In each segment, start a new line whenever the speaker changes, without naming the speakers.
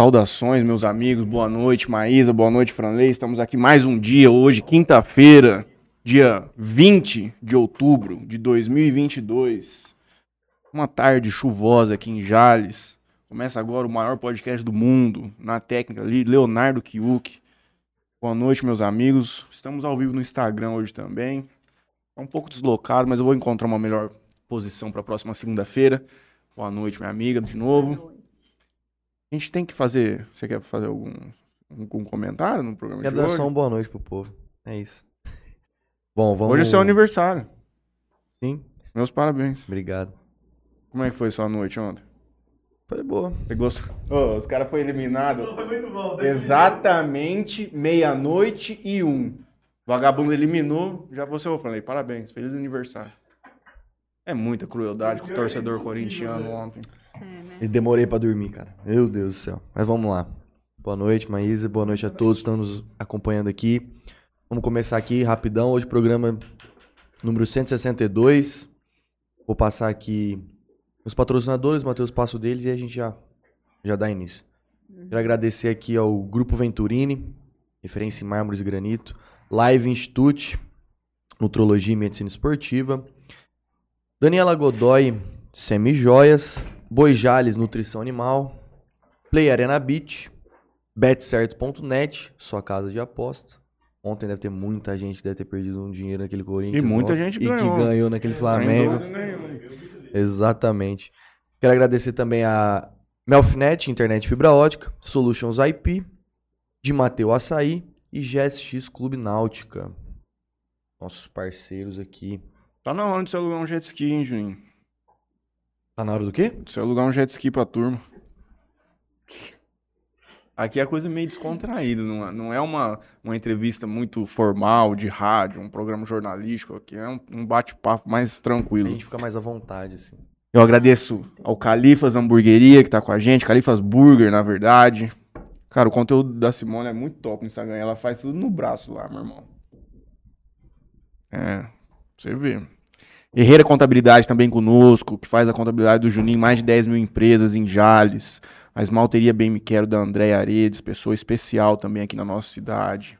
Saudações, meus amigos. Boa noite, Maísa. Boa noite, Franley. Estamos aqui mais um dia hoje, quinta-feira, dia 20 de outubro de 2022. Uma tarde chuvosa aqui em Jales. Começa agora o maior podcast do mundo, na técnica ali, Leonardo Kiuk. Boa noite, meus amigos. Estamos ao vivo no Instagram hoje também. É um pouco deslocado, mas eu vou encontrar uma melhor posição para a próxima segunda-feira. Boa noite, minha amiga, de novo. A gente tem que fazer. Você quer fazer algum, algum comentário no programa
Quero
de
dar
hoje?
só um boa noite pro povo. É isso. Bom, vamos.
Hoje é seu aniversário.
Sim,
Meus parabéns.
obrigado.
Como é que foi sua noite ontem?
Foi boa.
Você gostou? Ô, os caras foram eliminados
Foi muito bom.
exatamente meia-noite e um. Vagabundo eliminou, já você eu falei, parabéns, feliz aniversário. É muita crueldade com o torcedor corintiano ontem.
E demorei pra dormir, cara. Meu Deus do céu. Mas vamos lá. Boa noite, Maísa. Boa noite a todos que estão nos acompanhando aqui. Vamos começar aqui rapidão. Hoje, programa número 162. Vou passar aqui os patrocinadores, Matheus passo deles e a gente já, já dá início. Quero agradecer aqui ao Grupo Venturini, referência em mármores e granito, Live Institute, Nutrologia e Medicina Esportiva, Daniela Godoy, Semijoias, Boi Jales, Nutrição Animal, Play Arena Beach, betcerto.net, sua casa de aposta. Ontem deve ter muita gente que deve ter perdido um dinheiro naquele Corinthians.
E muita gente
E que
ganhou.
ganhou naquele Flamengo.
Nenhuma.
Exatamente. Quero agradecer também a Melfinet, internet fibra ótica, Solutions IP, de Mateu Açaí e GSX Clube Náutica. Nossos parceiros aqui.
Tá na hora de você alugar um jet ski, hein, Juninho?
Tá na hora do quê?
De você alugar um jet ski pra turma. Aqui é coisa meio descontraída, não é, não é uma, uma entrevista muito formal de rádio, um programa jornalístico. Aqui é um, um bate-papo mais
A
tranquilo.
gente fica mais à vontade, assim.
Eu agradeço ao Califas Hamburgueria que tá com a gente, Califas Burger, na verdade. Cara, o conteúdo da Simone é muito top no Instagram. Ela faz tudo no braço lá, meu irmão. É, você vê. Herreira Contabilidade também conosco, que faz a contabilidade do Juninho, mais de 10 mil empresas em Jales. A Esmalteria Bem Me Quero da André Aredes, pessoa especial também aqui na nossa cidade.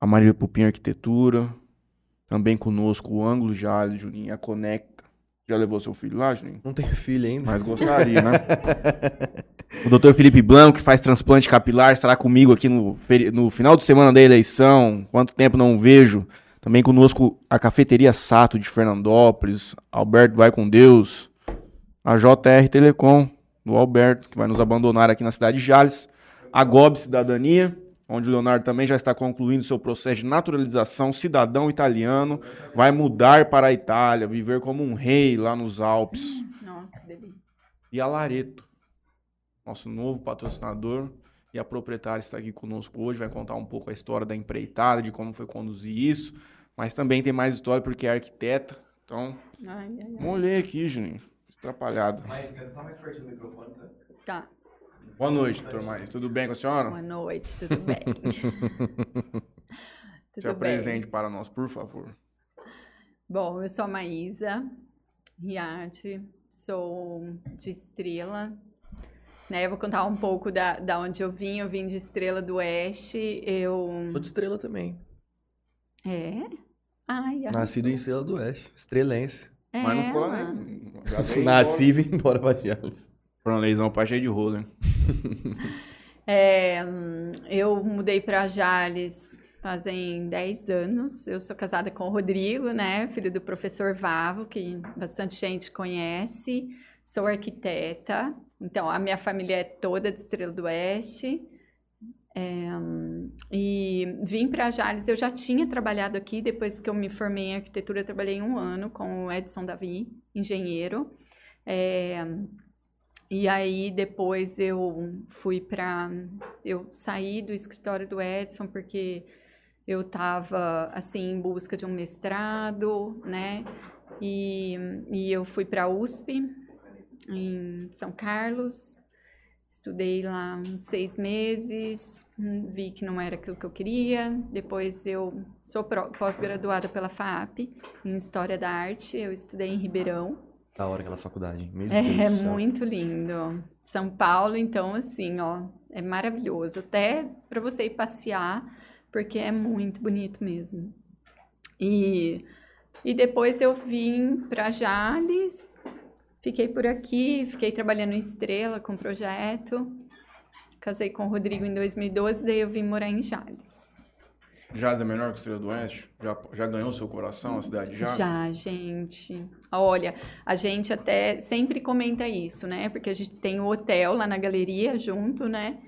A Maria Pupim Arquitetura, também conosco o Ângulo Jales, Juninho, a Conecta. Já levou seu filho lá, Juninho?
Não tenho filho ainda.
Mas gostaria, né? O Dr. Felipe Blanco, que faz transplante capilar, estará comigo aqui no, no final de semana da eleição. Quanto tempo não vejo. Também conosco a Cafeteria Sato de Fernandópolis. Alberto vai com Deus. A JR Telecom, do Alberto, que vai nos abandonar aqui na cidade de Jales. A GOB Cidadania, onde o Leonardo também já está concluindo seu processo de naturalização cidadão italiano. Vai mudar para a Itália, viver como um rei lá nos Alpes
Nossa, que delícia.
e a Lareto, nosso novo patrocinador. E a proprietária está aqui conosco hoje, vai contar um pouco a história da empreitada, de como foi conduzir isso. Mas também tem mais história porque é arquiteta. Então,
Ai, ai, ai.
molhei aqui, Juninho. Atrapalhado.
Tá mais perto do microfone, tá?
Tá.
Boa noite, doutor Maia. Tudo bem com a senhora?
Boa noite, tudo bem?
Se
tudo
apresente
bem.
para nós, por favor.
Bom, eu sou a Maísa Riarte, sou de Estrela. Né, eu vou contar um pouco da, da onde eu vim. Eu vim de Estrela do Oeste. Eu.
Sou de estrela também.
É? Ai,
Nascido em Estrela do Oeste. Estrelense.
é,
Mas não ficou lá, né?
Nasci e
embora.
vim embora pra Jales.
Franleizão, pai cheio de rolo, hein?
É, eu mudei para Jales fazem 10 anos. Eu sou casada com o Rodrigo, né? Filho do professor Vavo, que bastante gente conhece. Sou arquiteta. Então, a minha família é toda de Estrela do Oeste. É, e vim para Jales, eu já tinha trabalhado aqui, depois que eu me formei em arquitetura, trabalhei um ano com o Edson Davi, engenheiro. É, e aí depois eu fui para eu saí do escritório do Edson porque eu estava assim em busca de um mestrado, né? E, e eu fui para a USP em São Carlos, estudei lá uns seis meses, hum, vi que não era aquilo que eu queria. Depois eu sou pós-graduada pela FAP em História da Arte, eu estudei em Ribeirão.
Da hora aquela faculdade. Meu
É,
céu.
muito lindo. São Paulo, então, assim, ó, é maravilhoso. Até para você ir passear, porque é muito bonito mesmo. E, e depois eu vim para Jales, fiquei por aqui, fiquei trabalhando em Estrela com projeto. Casei com o Rodrigo em 2012, daí eu vim morar em Jales.
Jales é menor que Estrela do Oeste? Já, já ganhou seu coração a cidade de Jales?
Já, gente. Olha, a gente até sempre comenta isso, né? Porque a gente tem o hotel lá na galeria junto, né?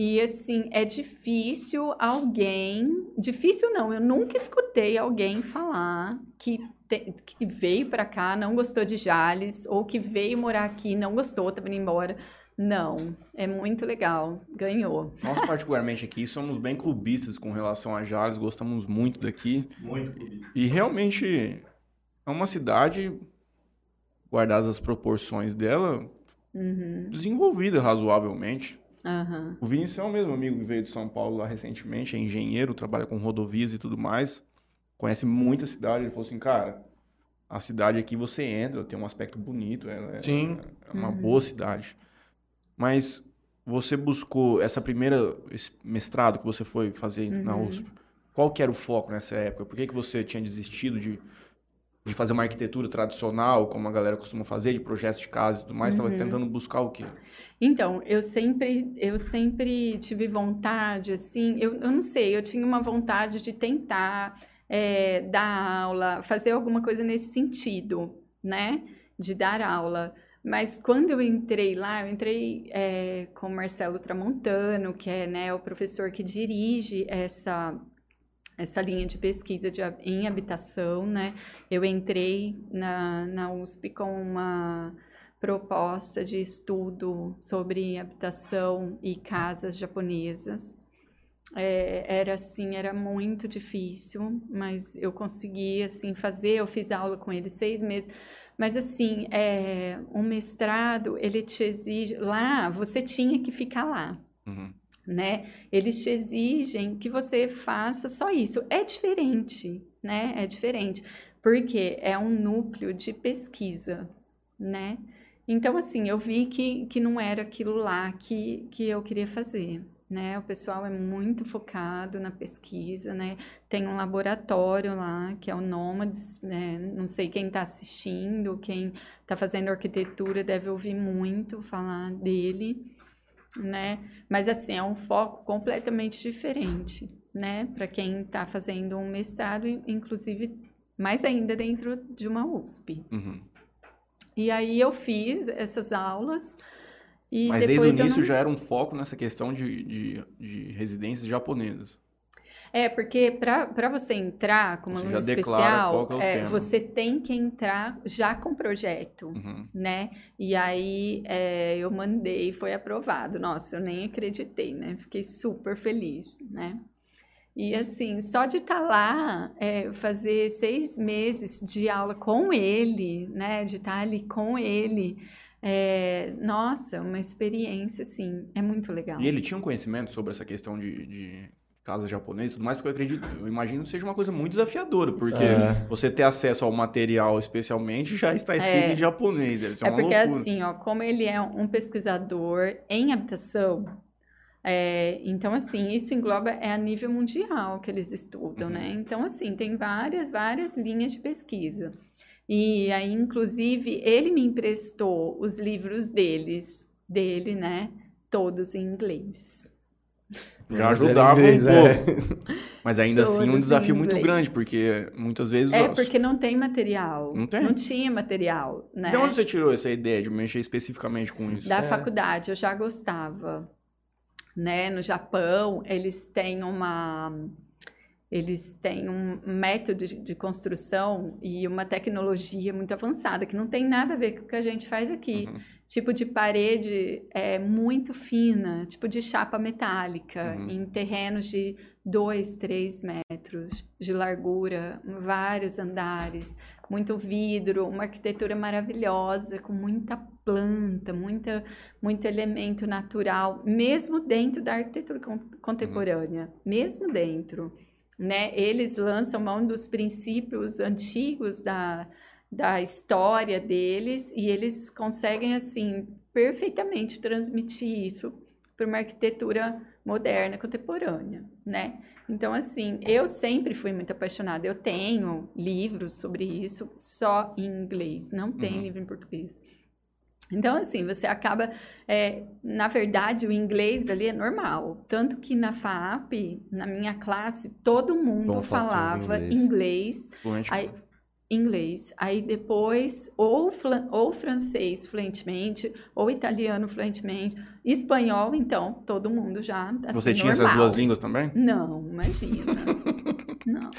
E assim, é difícil alguém. Difícil não, eu nunca escutei alguém falar que, te- que veio pra cá, não gostou de Jales, ou que veio morar aqui, não gostou, tá vindo embora. Não, é muito legal, ganhou.
Nós, particularmente aqui, somos bem clubistas com relação a Jales, gostamos muito daqui.
Muito clubista.
E realmente é uma cidade, guardadas as proporções dela,
Uhum,
desenvolvida razoavelmente.
Aham.
O Vinícius é o mesmo amigo que veio de São Paulo lá recentemente, é engenheiro, trabalha com rodovias e tudo mais. Conhece muita cidade. Ele falou assim, cara, a cidade aqui você entra, tem um aspecto bonito, ela é,
Sim.
é uma
Uhum.
boa cidade. Mas você buscou essa primeira, esse mestrado que você foi fazer na
Uhum.
USP, qual que era o foco nessa época? Por que, que você tinha desistido de, de fazer uma arquitetura tradicional, como a galera costuma fazer, de projetos de casa e tudo mais? Estava
Uhum.
tentando buscar o quê?
Então, eu sempre, eu sempre tive vontade, assim, eu, eu não sei, eu tinha uma vontade de tentar é, dar aula, fazer alguma coisa nesse sentido, né? De dar aula. Mas quando eu entrei lá, eu entrei é, com o Marcelo Tramontano, que é né, o professor que dirige essa, essa linha de pesquisa de, em habitação, né? Eu entrei na, na USP com uma proposta de estudo sobre habitação e casas japonesas. É, era assim, era muito difícil, mas eu consegui assim fazer. Eu fiz aula com ele seis meses. Mas assim, é, um mestrado ele te exige lá. Você tinha que ficar lá
Uhum.
Né? Eles te exigem que você faça só isso. É diferente, né? É diferente, porque é um núcleo de pesquisa, né? Então, assim, eu vi que, que não era aquilo lá que, que eu queria fazer, né? O pessoal é muito focado na pesquisa, né? Tem um laboratório lá, que é o Nômades, né? Não sei quem está assistindo, quem está fazendo arquitetura deve ouvir muito falar dele, né? Mas assim, é um foco completamente diferente, né? Para quem está fazendo um mestrado, in- inclusive mais ainda dentro de uma USP.
Uhum.
E aí eu fiz essas aulas e
Mas desde o início
não...
já era um foco nessa questão de, de, de residências japonesas.
É, porque para você entrar como
Você
aluno especial,
é
é, você tem que entrar já com projeto.
Uhum.
né? E aí é, eu mandei, foi aprovado. Nossa, eu nem acreditei, né? Fiquei super feliz, né? E assim, só de estar lá, é, fazer seis meses de aula com ele, né? De estar ali com ele, é, nossa, uma experiência, assim, é muito legal.
E ele tinha um conhecimento sobre essa questão de, de casa japonesa e tudo mais, porque eu acredito, eu imagino que seja uma coisa muito desafiadora, porque
É.
você ter acesso ao material especialmente já está escrito
É.
em japonês, deve ser
É
uma
porque
loucura.
assim, ó, como ele é um pesquisador em habitação, é, então assim, isso engloba é a nível mundial que eles estudam,
Uhum.
né? Então assim, tem várias, várias linhas de pesquisa. E aí, inclusive, ele me emprestou os livros deles, dele, né? Todos em inglês.
Já ajudava
inglês,
um
é.
pouco. Mas ainda assim, um desafio muito grande, porque muitas vezes...
É porque não tem material.
Não tem?
tinha material, né?
De onde você tirou essa ideia de mexer especificamente com isso?
Da
É.
faculdade, eu já gostava. Né? No Japão, eles têm uma. Eles têm um método de, de construção e uma tecnologia muito avançada, que não tem nada a ver com o que a gente faz aqui.
Uhum.
Tipo de parede é, muito fina, tipo de chapa metálica,
Uhum.
em terrenos de 2, 3 metros de largura, vários andares, muito vidro, uma arquitetura maravilhosa, com muita planta, muita, muito elemento natural, mesmo dentro da arquitetura con- contemporânea, mesmo dentro. Né? Eles lançam mão dos princípios antigos da, da história deles e eles conseguem assim perfeitamente transmitir isso para uma arquitetura moderna, contemporânea, né? Então, assim, eu sempre fui muito apaixonada. Eu tenho livros sobre isso só em inglês, não tem
Uhum.
livro em português. Então, assim, você acaba. é, na verdade, o inglês ali é normal. Tanto que na FAP, na minha classe, todo mundo
Tom falava inglês.
inglês. Aí, inglês. Aí depois, ou, ou francês fluentemente, ou italiano fluentemente. Espanhol, então, todo mundo já. Assim,
Você tinha essas
normal.
duas línguas também?
Não, imagina. não.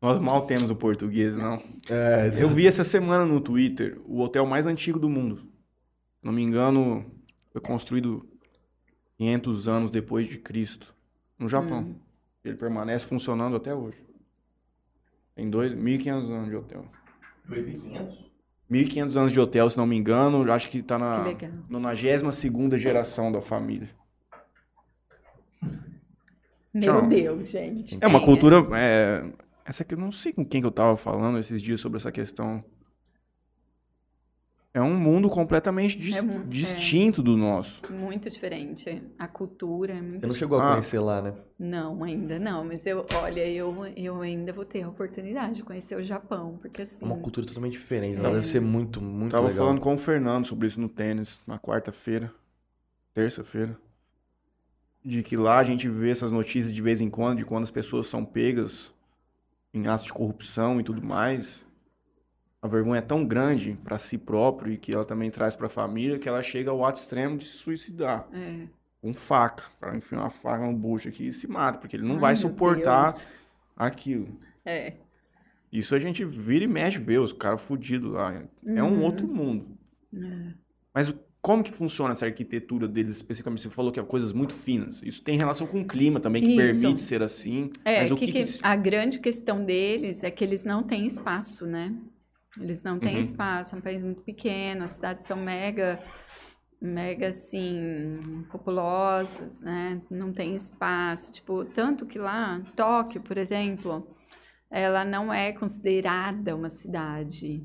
Nós mal temos o português, não.
É,
Eu vi essa semana no Twitter o hotel mais antigo do mundo. Se não me engano, foi construído 500 anos depois de Cristo, no Japão.
Hum.
Ele permanece funcionando até hoje. Tem dois, 1.500 anos de hotel.
2.500?
1.500 anos de hotel, se não me engano. Acho que tá na
Que legal.
92ª geração da família.
Meu
Tchau.
Deus, gente.
É uma cultura... É, essa aqui eu não sei com quem que eu tava falando esses dias sobre essa questão. É um mundo completamente dis-
É é.
distinto do nosso.
Muito diferente. A cultura é muito
Você não chegou a
Ah.
conhecer lá, né?
Não, ainda não. Mas eu, olha, eu, eu ainda vou ter a oportunidade de conhecer o Japão, porque
É
assim.
uma cultura totalmente diferente.
É.
Ela deve ser muito, muito
Tava
legal.
falando com o Fernando sobre isso no tênis, na quarta-feira, terça-feira. De que lá a gente vê essas notícias de vez em quando, de quando as pessoas são pegas em atos de corrupção e tudo mais. A vergonha é tão grande para si próprio e que ela também traz para a família que ela chega ao ato extremo de se suicidar.
É.
Com faca. O cara enfia uma faca no bucho aqui e se mata, porque ele não
Ai,
vai suportar
Deus.
aquilo.
É.
Isso a gente vira e mexe vê os caras fudidos lá. É um
Uhum.
outro mundo.
É.
Mas como que funciona essa arquitetura deles especificamente? Você falou que é coisas muito finas. Isso tem relação com o clima também, que
Isso.
permite ser assim.
É, que,
que-
que- a grande questão deles é que eles não têm espaço, né? Eles não têm
Uhum.
espaço, é um país muito pequeno, as cidades são mega, mega assim, populosas, né? Não tem espaço, tipo, tanto que lá, Tóquio, por exemplo, ela não é considerada uma cidade,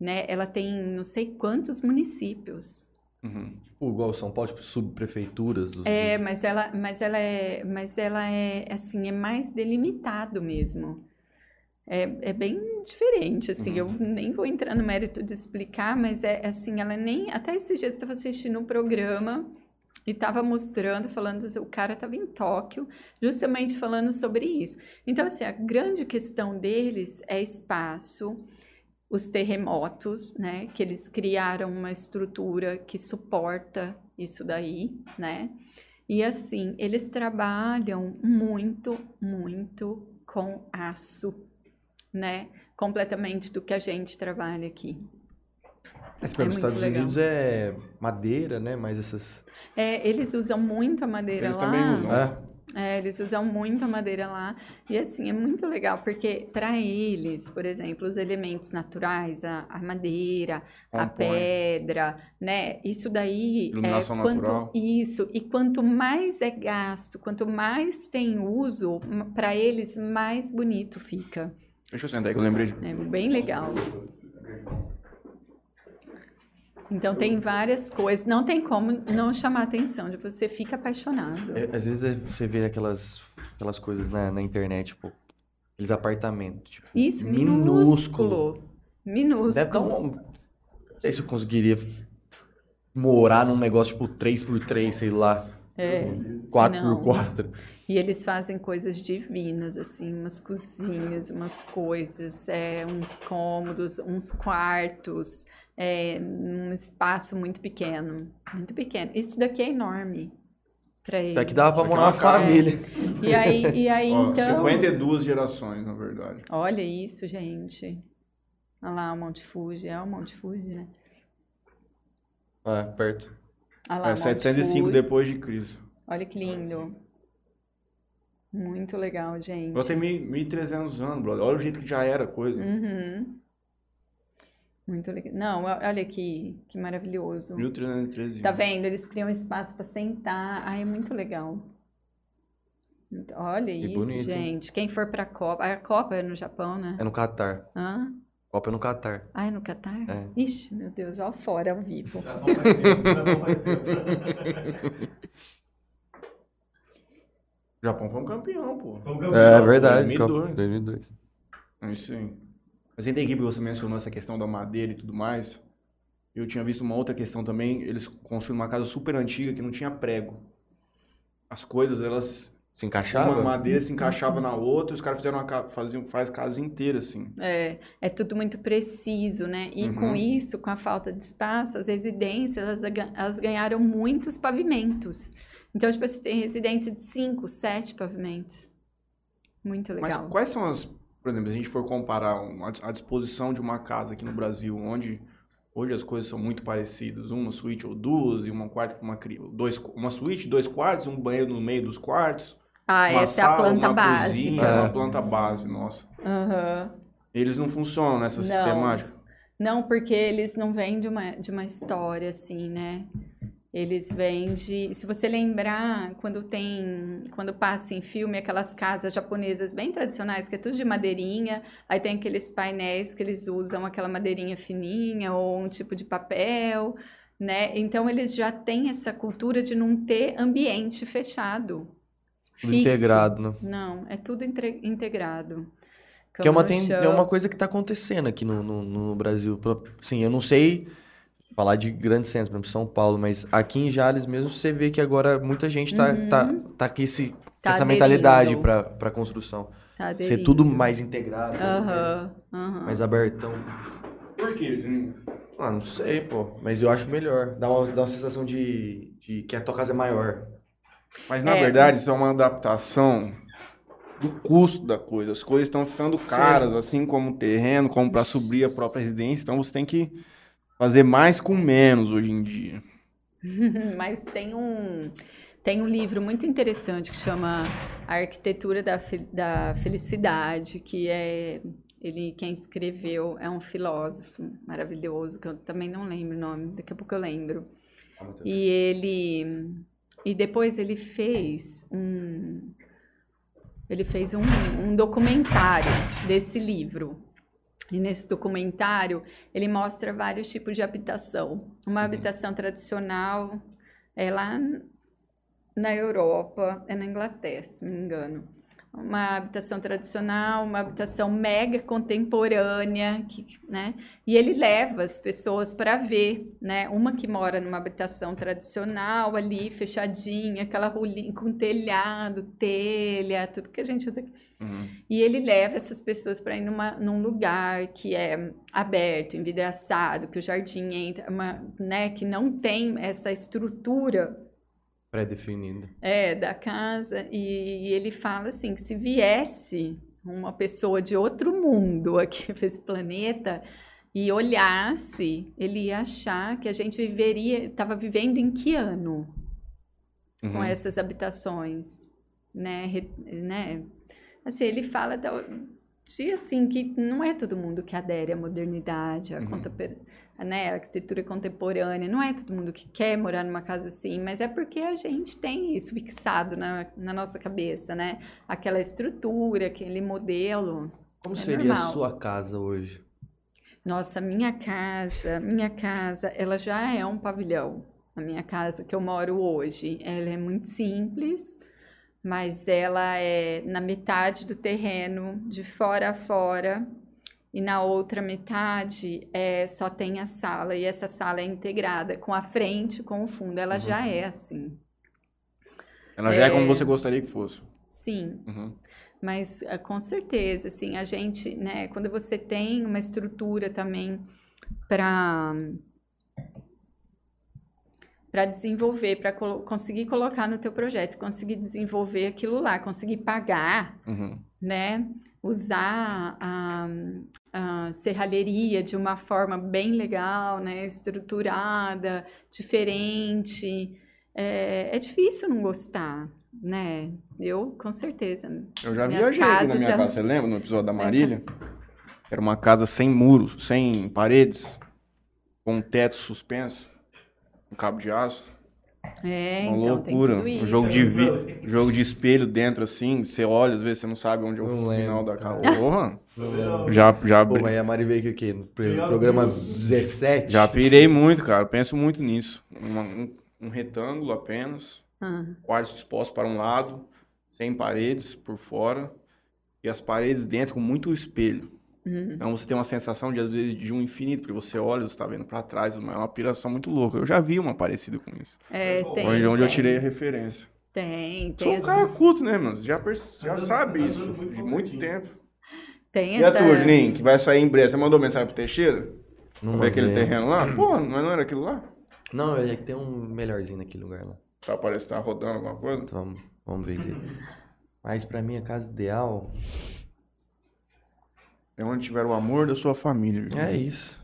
né? Ela tem não sei quantos municípios.
Uhum.
Tipo, igual São Paulo, tipo, subprefeituras. Dos,
É, mas ela, mas ela é, mas ela é assim, é mais delimitado mesmo. É, é bem diferente, assim, eu nem vou entrar no mérito de explicar, mas é assim, ela nem, até esses dias eu estava assistindo um programa e estava mostrando, falando, o cara estava em Tóquio, justamente falando sobre isso. Então, assim, a grande questão deles é espaço, os terremotos, né, que eles criaram uma estrutura que suporta isso daí, né? E assim, eles trabalham muito, muito com aço, né? Completamente do que a gente trabalha aqui.
Mas para
é
os
muito
Estados
legal.
Unidos é madeira, né? Mas essas.
É, eles usam muito a madeira
Eles
lá.
também usam.
É,
É, eles usam muito a madeira lá. E assim, é muito legal, porque para eles, por exemplo, os elementos naturais, a, a madeira, a
Compõe.
pedra, né? Isso daí
Iluminação
é quanto
natural.
isso e quanto mais é gasto, quanto mais tem uso, para eles mais bonito fica.
Deixa eu sentar aí que eu lembrei de.
É bem legal. Então tem várias coisas, não tem como não chamar a atenção, de você fica apaixonado.
é, às vezes é- você vê aquelas, aquelas coisas na, na internet, tipo, aqueles apartamentos, tipo,
Isso,
minúsculo.
minúsculo. Minúsculo.
Deve dar um. Não sei se eu conseguiria morar num negócio tipo 3x3, sei lá.
É.
4x4.
E eles fazem coisas divinas, assim, umas cozinhas, umas coisas, é, uns cômodos, uns quartos, é, num espaço muito pequeno. Muito pequeno. Isso daqui é enorme para eles.
Isso aqui dava
aqui é
morar
uma
família.
E aí, e aí
Ó,
então.
52 gerações, na verdade.
Olha isso, gente. Olha lá o Monte Fuji, é o Monte Fuji, né?
É, perto.
Olha lá,
É
Monte
705
Fuji.
depois de Cristo.
Olha que lindo. Muito legal, gente.
Ela tem 1.300 anos, brother. Olha o jeito que já era a coisa.
Uhum. Muito legal. Não, olha que, que maravilhoso.
1313.
Tá vendo? Eles criam espaço para sentar. Ai, é muito legal. Olha
Que
isso,
bonito.
gente. Quem for pra Copa. A Copa é no Japão, né?
É no Catar.
Hã?
Copa é no Catar.
Ah, é no Catar?
É.
Ixi, meu Deus, ó fora, ao vivo.
Já não tempo, já não faz tempo.
O Japão foi um campeão, pô.
Foi um campeão.
É verdade.
2002.
Copa 2002.
É isso aí. Mas ainda que você mencionou essa questão da madeira e tudo mais. Eu tinha visto uma outra questão também. Eles construíram uma casa super antiga que não tinha prego. As coisas, elas.
Se encaixava?
Uma madeira se encaixava na outra, os caras fizeram uma casa, faziam, faz casa inteira, assim.
É, é tudo muito preciso, né? E
Uhum.
com isso, com a falta de espaço, as residências, elas, elas ganharam muitos pavimentos. Então, tipo, você tem residência de cinco, sete pavimentos. Muito
Mas
legal.
quais são as. Por exemplo, se a gente for comparar uma- a disposição de uma casa aqui no Brasil, onde hoje as coisas são muito parecidas, uma suíte ou duas, e uma quarto para uma criança. Dois, uma suíte, dois quartos, um banheiro no meio dos quartos.
Ah,
uma
essa é a
sala,
planta
uma
básica.
Cozinha,
É.
Uma planta base, nossa.
Aham.
Eles não funcionam nessa
Não.
sistemática.
Não, porque eles não vêm de uma, de uma história assim, né? Eles vêm de. Se você lembrar, quando tem. Quando passa em filme aquelas casas japonesas bem tradicionais, que é tudo de madeirinha, aí tem aqueles painéis que eles usam aquela madeirinha fininha ou um tipo de papel, né? Então eles já têm essa cultura de não ter ambiente fechado. Fixo.
integrado, né?
Não, é tudo entre- integrado.
Que é uma, tem, é uma coisa que tá acontecendo aqui no, no, no Brasil. Sim, eu não sei falar de grandes centros, por exemplo, São Paulo, mas aqui em Jales mesmo você vê que agora muita gente tá,
Uhum.
tá, tá com esse, com
Tá
essa mentalidade
aderindo.
pra construção.
Tá
Ser tudo mais integrado, mais,
Aham, aham.
mais abertão.
Por quê, Juninho?
Ah, não sei, pô. Mas eu acho melhor. Dá uma, dá uma sensação de, de que a tua casa é maior.
Mas na
É.
verdade isso é uma adaptação do custo da coisa. As coisas estão ficando caras, assim como o terreno, como para subir a própria residência. Então você tem que fazer mais com menos hoje em dia.
Mas tem um, tem um livro muito interessante que chama A Arquitetura da, Fe- da Felicidade, que é ele quem escreveu é um filósofo maravilhoso, que eu também não lembro o nome, daqui a pouco eu lembro. E ele e depois ele fez um ele fez um, um documentário desse livro. E nesse documentário ele mostra vários tipos de habitação. Uma habitação tradicional é lá na Europa, é na Inglaterra, se não me engano. Uma habitação tradicional, uma habitação mega contemporânea, que, né? E ele leva as pessoas para ver, né? Uma que mora numa habitação tradicional ali, fechadinha, aquela rulinha com telhado, telha, tudo que a gente usa aqui.
Uhum.
E ele leva essas pessoas para ir numa, num lugar que é aberto, envidraçado, que o jardim entra, uma, né, que não tem essa estrutura
Pré-definido.
é, da casa. E, ele fala assim que se viesse uma pessoa de outro mundo aqui para esse planeta e olhasse, ele ia achar que a gente viveria, estava vivendo em que ano? com
Uhum.
essas habitações, né, re- né? Assim, ele fala de assim que não é todo mundo que adere à modernidade, à
Uhum.
Né, arquitetura contemporânea, não é todo mundo que quer morar numa casa assim, mas é porque a gente tem isso fixado na, na nossa cabeça, né? Aquela estrutura, aquele modelo.
Como
É
seria a
normal.
sua casa hoje?
Nossa, minha casa, minha casa, ela já é um pavilhão. A minha casa que eu moro hoje, ela é muito simples, mas ela é na metade do terreno, de fora a fora, e na outra metade é, só tem a sala, e essa sala é integrada com a frente, com o fundo. Ela já é assim.
Ela já é como
É.
você gostaria que fosse.
Sim,
Uhum.
Mas eh, com certeza, assim, a gente, né, quando você tem uma estrutura também para para desenvolver, para conseguir colocar no teu projeto, conseguir desenvolver aquilo lá, conseguir pagar,
Uhum.
né, usar a, a serralheria de uma forma bem legal, né, estruturada, diferente, é, é difícil não gostar, né? Eu, com certeza.
Eu já
Minhas
viajei aqui na minha casa, você lembra no episódio da Marília? Era uma casa sem muros, sem paredes, com um teto suspenso, um cabo de aço.
É,
Uma
então tem
loucura. Um jogo de, vi... jogo de espelho dentro, assim. Você olha, às vezes você não sabe onde é o
Não
final
lembro,
da
lembro.
Já, já,
Pô, mas a Mari veio aqui o quê? No pro- programa 17?
já pirei muito, cara. Penso muito nisso. Uma- um, um retângulo apenas.
Ah,
quartos dispostos para um lado, sem paredes por fora. E as paredes dentro com muito espelho.
Uhum.
Então você tem uma sensação de, às vezes, de um infinito, porque você olha, você está vendo para trás, é uma piração muito louca. Eu já vi uma parecida com isso.
É, tem,
Onde, onde eu
tem.
tirei a referência.
Tem,
Sou
tem,
um
as-
cara culto, né, mano? Você Já, perce- já
Tá dando-
sabe
tá
isso de muito tempo.
tem
E a
essa...
tua, Juninho, que vai sair em breve? Você mandou mensagem pro Teixeira?
Não
Pra ver aquele terreno lá? Pô, mas não era aquilo lá?
Não, é que tem um melhorzinho naquele lugar lá.
Tá, parece que tá rodando alguma coisa.
Então, vamos, vamos ver se... Mas pra mim, a casa ideal
É onde tiver o amor da sua família. Juninho.
é isso.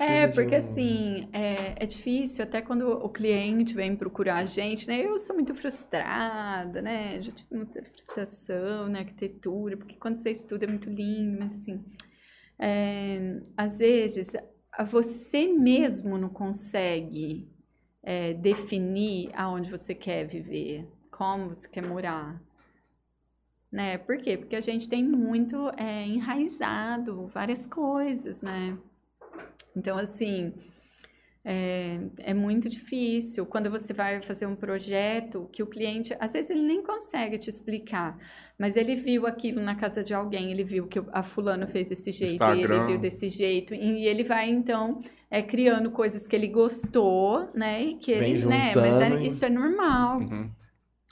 É, porque
um-
assim, é, é difícil, até quando o cliente vem procurar a gente, né? Eu sou muito frustrada, né? Já tive muita frustração na arquitetura, porque quando você estuda é muito lindo, mas assim, é, às vezes você mesmo não consegue é, definir aonde você quer viver, como você quer morar. Né? Por quê? Porque a gente tem muito é, enraizado várias coisas, né? Então, assim, é, é muito difícil quando você vai fazer um projeto que o cliente, às vezes, ele nem consegue te explicar, mas ele viu aquilo na casa de alguém, ele viu que a fulano fez desse jeito, e ele viu desse jeito, e ele vai, então, é, criando coisas que ele gostou, né? E que
Vem
ele, né? Mas é-
juntando
isso é normal
Uhum.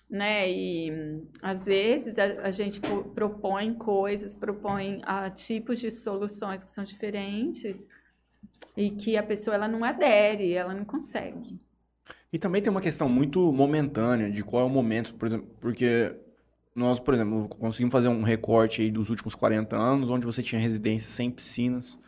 Né? E hum, às vezes a, a gente propõe coisas, propõe ah, tipos de soluções que são diferentes e que a pessoa ela não adere, ela não consegue.
E também tem uma questão muito momentânea de qual é o momento, por exemplo, porque nós, por exemplo, conseguimos fazer um recorte aí dos últimos 40 anos, onde você tinha residências sem piscinas,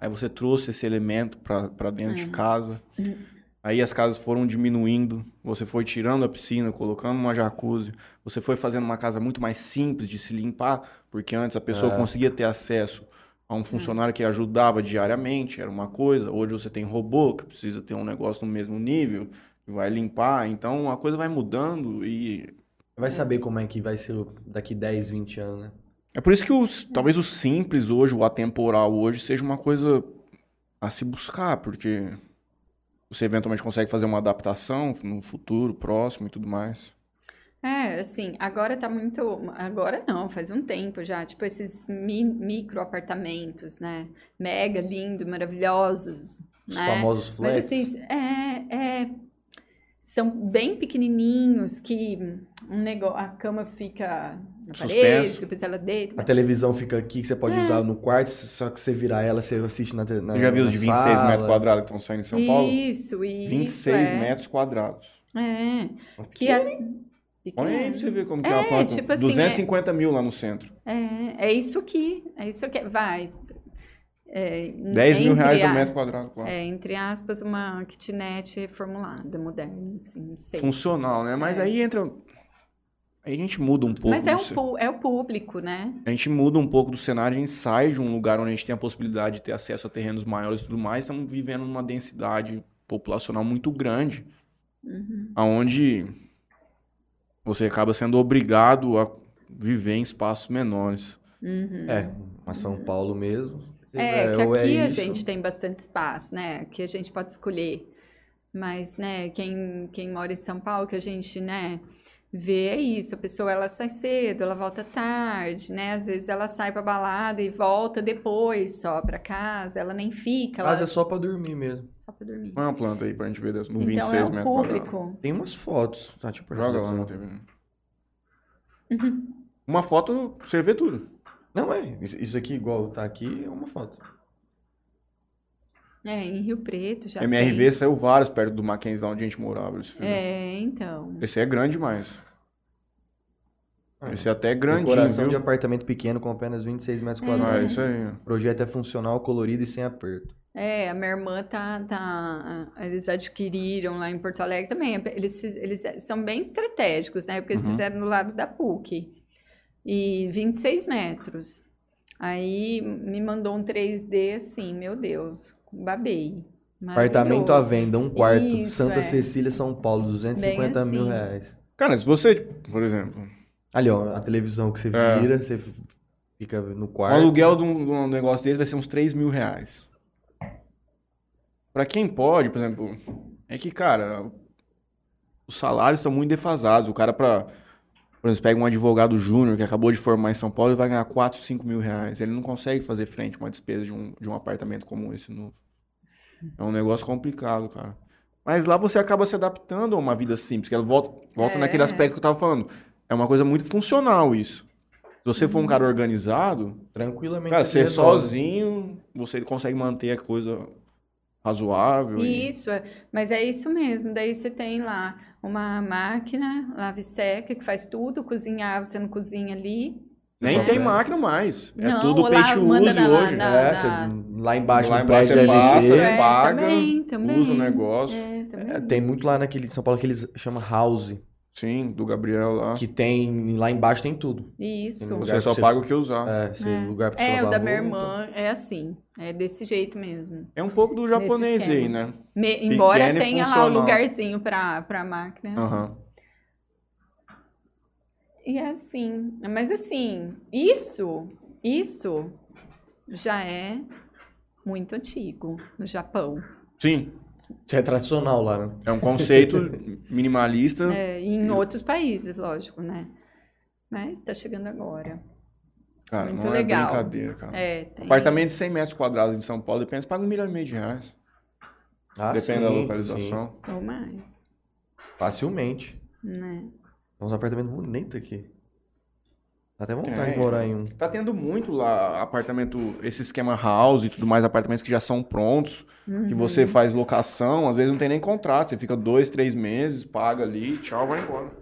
aí você trouxe esse elemento para dentro de
Uhum.
casa,
Uhum.
Aí as casas foram diminuindo, você foi tirando a piscina, colocando uma jacuzzi, você foi fazendo uma casa muito mais simples de se limpar, porque antes a pessoa
É.
conseguia ter acesso a um funcionário que ajudava diariamente, era uma coisa. Hoje você tem robô que precisa ter um negócio no mesmo nível, que vai limpar. Então a coisa vai mudando e
Vai saber como é que vai ser daqui 10, 20 anos, né?
é por isso que os, talvez o simples hoje, o atemporal hoje, seja uma coisa a se buscar, porque você eventualmente consegue fazer uma adaptação no futuro próximo e tudo mais.
É, assim, agora tá muito. Agora não, faz um tempo já. Tipo, esses mi- micro apartamentos, né? Mega lindo, maravilhosos.
Os
né?
famosos
Mas
flats.
assim, é, é- são bem pequenininhos que um negócio, a cama fica na
Suspensa.
parede, depois ela deita.
A televisão fica aqui, que você pode
É.
usar no quarto, só que você virar ela, você assiste na, te- na
Você já viu os de 26
sala.
metros quadrados que estão saindo em São Paulo?
Isso, isso.
26
é.
metros quadrados.
É. Que a...
Olha aí pra você ver como que é
É,
uma planta.
tipo assim,
250 mil lá no centro.
É, é isso aqui, é isso aqui. Vai. É,
10 mil reais
a-
o metro quadrado, claro.
É, entre aspas, uma kitnet reformulada, moderna, assim, não sei.
Funcional, né? Mas
É.
aí entra. Aí a gente muda um pouco.
Mas é
do
o,
ce-
pu- é o público, né?
A gente muda um pouco do cenário, a gente sai de um lugar onde a gente tem a possibilidade de ter acesso a terrenos maiores e tudo mais, estamos vivendo numa densidade populacional muito grande,
Uhum.
aonde você acaba sendo obrigado a viver em espaços menores.
Uhum.
É, mas São Paulo mesmo.
É, que
ou
aqui a
isso,
gente tem bastante espaço, né? Aqui a gente pode escolher. Mas, né, quem, quem mora em São Paulo, que a gente, né, vê é isso. A pessoa, ela sai cedo, ela volta tarde, né? Às vezes ela sai pra balada e volta depois só pra casa. Ela nem fica, ela
Casa é só pra dormir mesmo.
só pra dormir.
Põe uma planta aí pra gente ver no
Então
26
é o
metros quadrados.
público.
Tem umas fotos. Tá, tipo,
Joga lá na. TV.
Uhum.
Uma foto, você vê tudo.
Não, é. Isso aqui, igual tá aqui, é uma foto.
É, em Rio Preto já
MRV saiu vários perto do Mackenzie, lá onde a gente morava. Esse,
tem.
filme.
É, então.
esse é grande demais.
Ah,
Esse é até grandinho,
Decoração de apartamento pequeno com apenas 26 metros
É.
quadrados.
Ah, isso aí.
O projeto é funcional, colorido e sem aperto.
É, a minha irmã tá, tá. Eles adquiriram lá em Porto Alegre também. Eles, eles são bem estratégicos, né? Porque eles
Uhum.
fizeram do lado da PUC. E 26 metros. Aí me mandou um 3D assim, meu Deus, babei.
Apartamento à venda, um quarto.
Isso,
Santa
é.
Cecília, São Paulo, 250
Bem
mil
assim.
reais.
Cara, se você, por exemplo,
Ali, ó, a televisão que você
É.
vira, você fica no
o
quarto.
aluguel de um, de um negócio desse vai ser uns 3 mil reais. Pra quem pode, por exemplo, é que, cara, os salários estão muito defasados. O cara, pra, por exemplo, pega um advogado júnior que acabou de formar em São Paulo e vai ganhar 4, 5 mil reais. Ele não consegue fazer frente a uma despesa de um, de um apartamento como esse novo. É um negócio complicado, cara. Mas lá você acaba se adaptando a uma vida simples, que ela volta, volta
É.
naquele aspecto que eu tava falando. É uma coisa muito funcional isso. Se você for um cara organizado,
Tranquilamente.
Cara,
se
ser
resolve.
sozinho, você consegue manter a coisa razoável. e-
Isso, é. mas é isso mesmo. Daí você tem lá uma máquina, lava e seca, que faz tudo, cozinhar, você não cozinha ali.
Nem
Só
tem máquina mais. É
Não,
tudo
manda
use
na-
hoje.
na-
É,
na-
você- lá embaixo
Lá
no
embaixo você passa,
ter.
é, paga,
também, também.
usa o negócio.
É.
É, tem muito lá naquele São Paulo que eles chama house,
Sim, do Gabriel lá.
que tem lá embaixo tem tudo.
Isso.
Tem
Você só
você-
paga o que usar.
É,
É.
lugar pra
É, o da minha
roupa.
irmã é assim. É desse jeito mesmo.
É um pouco do japonês aí, né?
Me- embora
Pequeno
tenha lá o
funcional.
lugarzinho pra, pra máquina. assim.
Aham.
E é assim. Mas assim, isso, isso já é muito antigo no Japão.
Sim,
Isso é tradicional lá, né?
é um conceito minimalista.
É, em outros países, lógico, né? Mas tá chegando agora.
Cara,
Muito
não
legal.
é brincadeira, cara.
É, tem.
Apartamento de 100 metros quadrados em São Paulo, depende, você paga um milhão e meio de reais.
Ah,
Depende
sim,
da localização.
Ou mais,
sim. Facilmente.
né?
Tem uns apartamentos bonitos aqui. Dá até vontade
Tem.
de morar em um.
Tá tendo muito lá apartamento, esse esquema house e tudo mais, apartamentos que já são prontos, que
Uhum.
você faz locação, às vezes não tem nem contrato, você fica dois, três meses, paga ali, tchau, vai embora.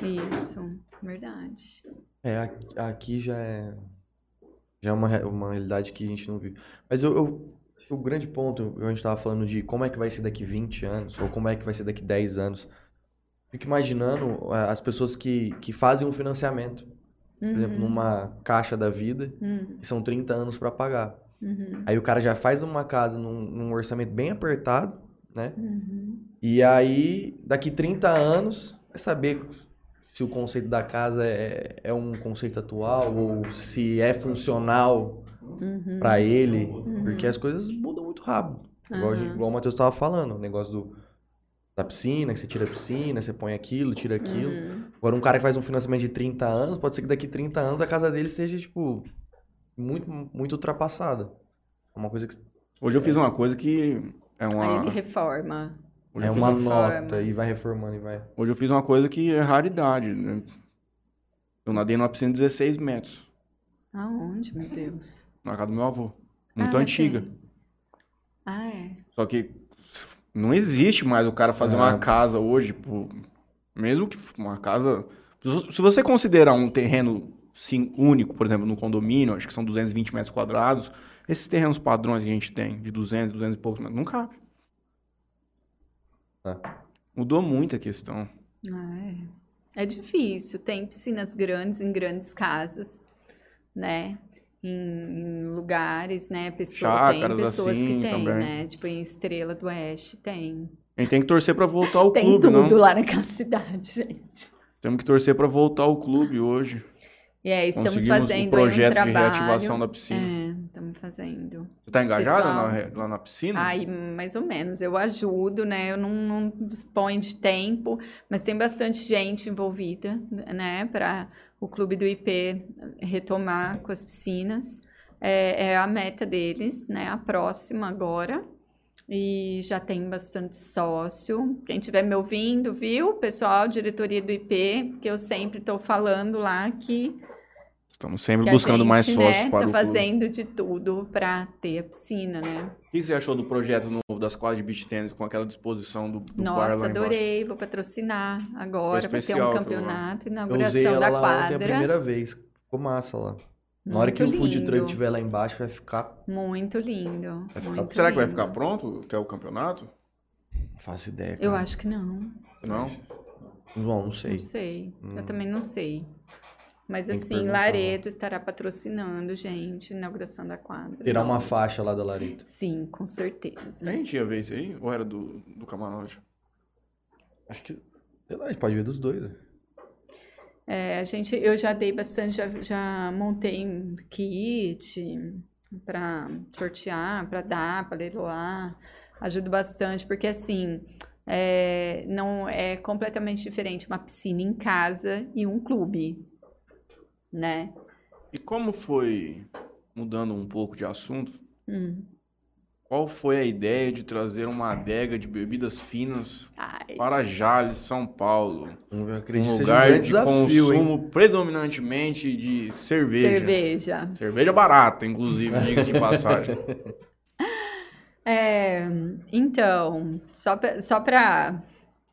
Isso, verdade.
É, aqui- já é. Já é uma, uma realidade que a gente não vive. Mas eu, eu acho que o grande ponto, a gente tava falando de como é que vai ser daqui 20 anos, ou como é que vai ser daqui 10 anos. Fico imaginando eh, as pessoas que, que fazem um financiamento, por exemplo,
Uhum,
numa caixa da vida,
uhum,
que são 30 anos para pagar.
uhum,
Aí o cara já faz uma casa num, num orçamento bem apertado, né?
uhum.
E aí, daqui 30 anos, vai saber se o conceito da casa é, é um conceito atual ou se é funcional
Uhum.
pra ele, porque as coisas mudam muito rápido. Igual, igual o Matheus estava falando, o negócio do, da piscina, que você tira a piscina, você põe aquilo, tira aquilo.
Uhum.
Agora, um cara que faz um financiamento de 30 anos, pode ser que daqui 30 anos a casa dele seja, tipo, muito, muito ultrapassada. É uma coisa que
Hoje eu fiz uma coisa que é
Aí
uma.
ele reforma.
Hoje
é uma
uma-
nota e vai reformando e vai.
Hoje eu fiz uma coisa que é raridade, né? Eu nadei numa piscina de 16 metros,
Aonde, meu Deus?
na casa do meu avô. Muito
Ah,
antiga.
Ah, é.
Só que não existe mais o cara fazer
É.
uma casa hoje, mesmo que uma casa. Se você considerar um terreno sim, único, por exemplo, no condomínio, acho que são 220 metros quadrados, esses terrenos padrões que a gente tem, de 200, 200 e poucos metros, não cabe.
É.
Mudou muito a questão.
É. É difícil. Tem piscinas grandes em grandes casas, né? Em, lugares, né? Pessoa, tem
Chácaras
pessoas
assim
que tem,
também.
né? Tipo, em Estrela do Oeste tem.
A gente tem que torcer pra voltar ao
Tem
clube,
tudo
não?
lá naquela cidade, gente.
Temos que torcer pra voltar ao clube hoje.
E aí, estamos fazendo
o projeto
um
de
trabalho.
reativação da piscina.
É, estamos fazendo.
Você tá engajada re- lá na piscina?
Ai, mais ou menos. Eu ajudo, né? Eu não, não disponho de tempo, mas tem bastante gente envolvida, né? Para o clube do IP retomar com as piscinas. É, é a meta deles, né? A próxima agora. E já tem bastante sócio. Quem estiver me ouvindo, viu? Pessoal, diretoria do IP, que eu sempre estou falando lá que
Estamos sempre buscando
gente,
mais
né,
sócios para
tá
o clube.
fazendo de tudo para ter a piscina, né?
O que você achou do projeto novo das quadras de beach tennis com aquela disposição do, do bar
Nossa,
lá embaixo?
adorei. Vou patrocinar agora para ter um campeonato,
Eu usei
inauguração
ela
da
lá ontem a
quadra.
primeira vez. Ficou massa lá. Na hora que
Muito
o food truck
lindo,
estiver lá embaixo, vai ficar.
Muito lindo.
Vai ficar-
muito
Será que vai
lindo.
ficar pronto até o campeonato?
Não faço ideia.
Eu
cara.
acho que não.
Não?
Não, não sei.
Não sei. Eu
Hum.
também não sei. Mas
Tem
assim. Laredo estará patrocinando, gente, inauguração da quadra.
Tirar uma faixa lá da Larita.
Sim, com certeza.
A gente ia ver isso aí? Ou era do, do camarote?
Acho que. Sei lá, a gente pode ver dos dois. né?
É, a gente, eu já dei bastante, já, já montei um kit para sortear, para dar, para leiloar. Ajudo bastante, porque assim, é, não é completamente diferente uma piscina em casa e um clube, né?
E como foi, mudando um pouco de assunto,
Hum.
qual foi a ideia de trazer uma adega de bebidas finas
Ai,
para Jales, São Paulo?
Eu acredito
Um
um
lugar
grande
de
desafio, hein?
consumo predominantemente de cerveja.
cerveja.
Cerveja barata, inclusive, diga-se de passagem.
É, então, só pra, só pra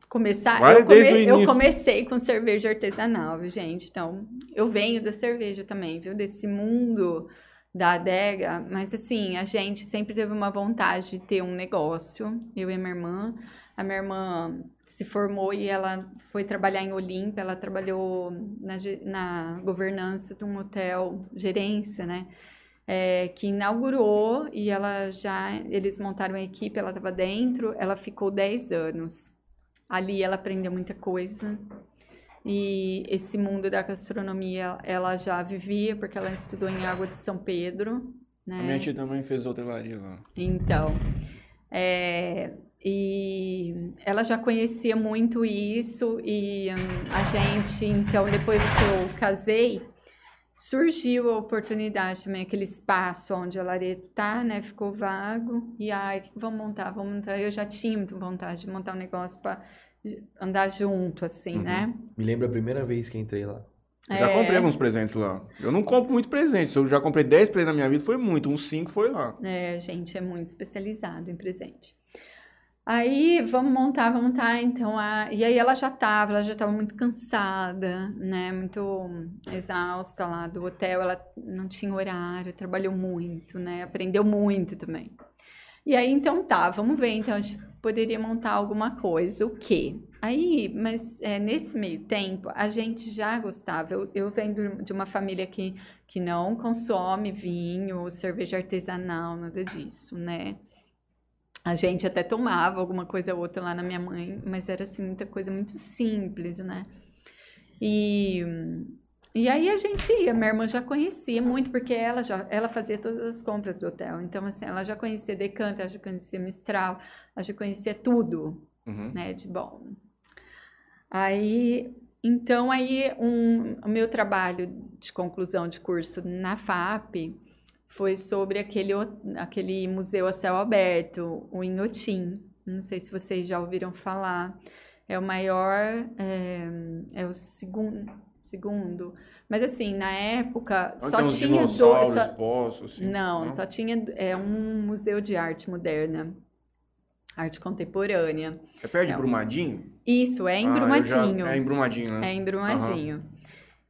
começar,
Vai
eu, come- eu comecei com cerveja artesanal, viu, gente? Então, eu venho da cerveja também, viu? Desse mundo da adega, mas assim, a gente sempre teve uma vontade de ter um negócio, eu e a minha irmã. A minha irmã se formou e ela foi trabalhar em Olímpia, ela trabalhou na, na governança de um hotel, gerência, né? é, que inaugurou e ela já, eles montaram uma equipe, ela estava dentro, ela ficou 10 anos. Ali ela aprendeu muita coisa. E esse mundo da gastronomia ela já vivia, porque ela estudou em Água de São Pedro, né?
A minha tia também fez hotelaria lá.
Então, é, e ela já conhecia muito isso e hum, a gente, então, depois que eu casei, surgiu a oportunidade também, aquele espaço onde a Lareto tá, né, ficou vago e ai, vamos montar, vamos montar. Eu já tinha muita vontade de montar um negócio para andar junto, assim,
Uhum.
né?
Me lembro a primeira vez que entrei lá.
Eu já
É.
comprei alguns presentes lá. Eu não compro muito presente. Se eu já comprei 10 presentes na minha vida, foi muito. Uns 5 foi lá.
É, a gente é muito especializado em presente. Aí, vamos montar, vamos montar, então, a... e aí ela já tava, ela já tava muito cansada, né, muito exausta lá do hotel, ela não tinha horário, trabalhou muito, né, aprendeu muito também. E aí, então tá, vamos ver, então, a gente poderia montar alguma coisa, o quê? Aí, mas é, nesse meio tempo, a gente já gostava, eu, eu venho de uma família que, que não consome vinho, cerveja artesanal, nada disso, né? A gente até tomava alguma coisa ou outra lá na minha mãe, mas era assim, muita coisa muito simples, né? E, e aí a gente ia, minha irmã já conhecia muito, porque ela já ela fazia todas as compras do hotel. Então, assim, ela já conhecia Decanto, ela já conhecia Mistral, ela já conhecia tudo,
Uhum.
né, de bom. Aí, então, aí um, o meu trabalho de conclusão de curso na FAP foi sobre aquele, aquele museu a céu aberto, o Inhotim. Não sei se vocês já ouviram falar. É o maior, é, é o segundo, segundo. Mas assim, na época só tinha dois. só-
assim.
não, só tinha é um museu de arte moderna, arte contemporânea.
É perto de
É um-
Brumadinho?
Isso, é em
Ah, eu já-
Brumadinho.
É em Brumadinho, né?
É em Brumadinho.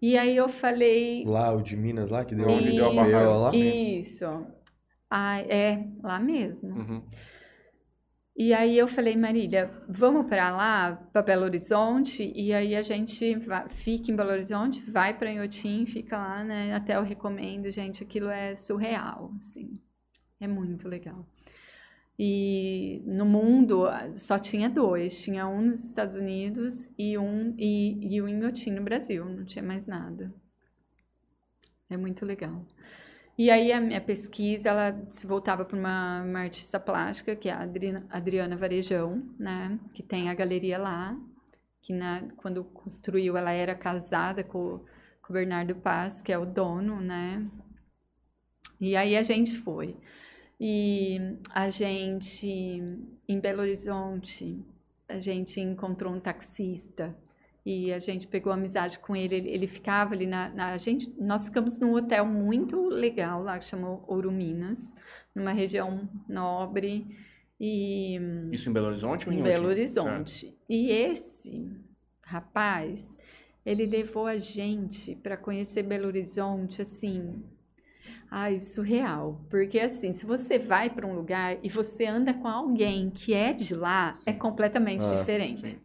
E aí eu falei.
Lá, o de Minas lá, que deu
Onde deu a barragem.
lá.
Isso. Ah, é, lá mesmo.
Uhum.
E aí eu falei, Marília, vamos para lá, para Belo Horizonte, e aí a gente va- fica em Belo Horizonte, vai para Inhotim, fica lá, né? Até eu recomendo, gente, aquilo é surreal, assim. É muito legal. E no mundo ah, só tinha dois, tinha um nos Estados Unidos e um e, e o Inhotim no Brasil, não tinha mais nada. É muito legal. E aí a minha pesquisa, ela se voltava para uma, uma artista plástica, que é a Adriana, Adriana Varejão, né? Que tem a galeria lá, que na, quando construiu ela era casada com, com o Bernardo Paz, que é o dono, né? E aí a gente foi. E a gente, em Belo Horizonte, a gente encontrou um taxista e a gente pegou amizade com ele. Ele, ele ficava ali na, na- a gente, nós ficamos num hotel muito legal lá que chamou Ouro Minas, numa região nobre e
Isso em Belo Horizonte ou em
em? Belo Horizonte. E esse rapaz, ele levou a gente para conhecer Belo Horizonte assim, ai, surreal, porque assim, se você vai para um lugar e você anda com alguém que é de lá, é completamente
Ah,
diferente.
sim.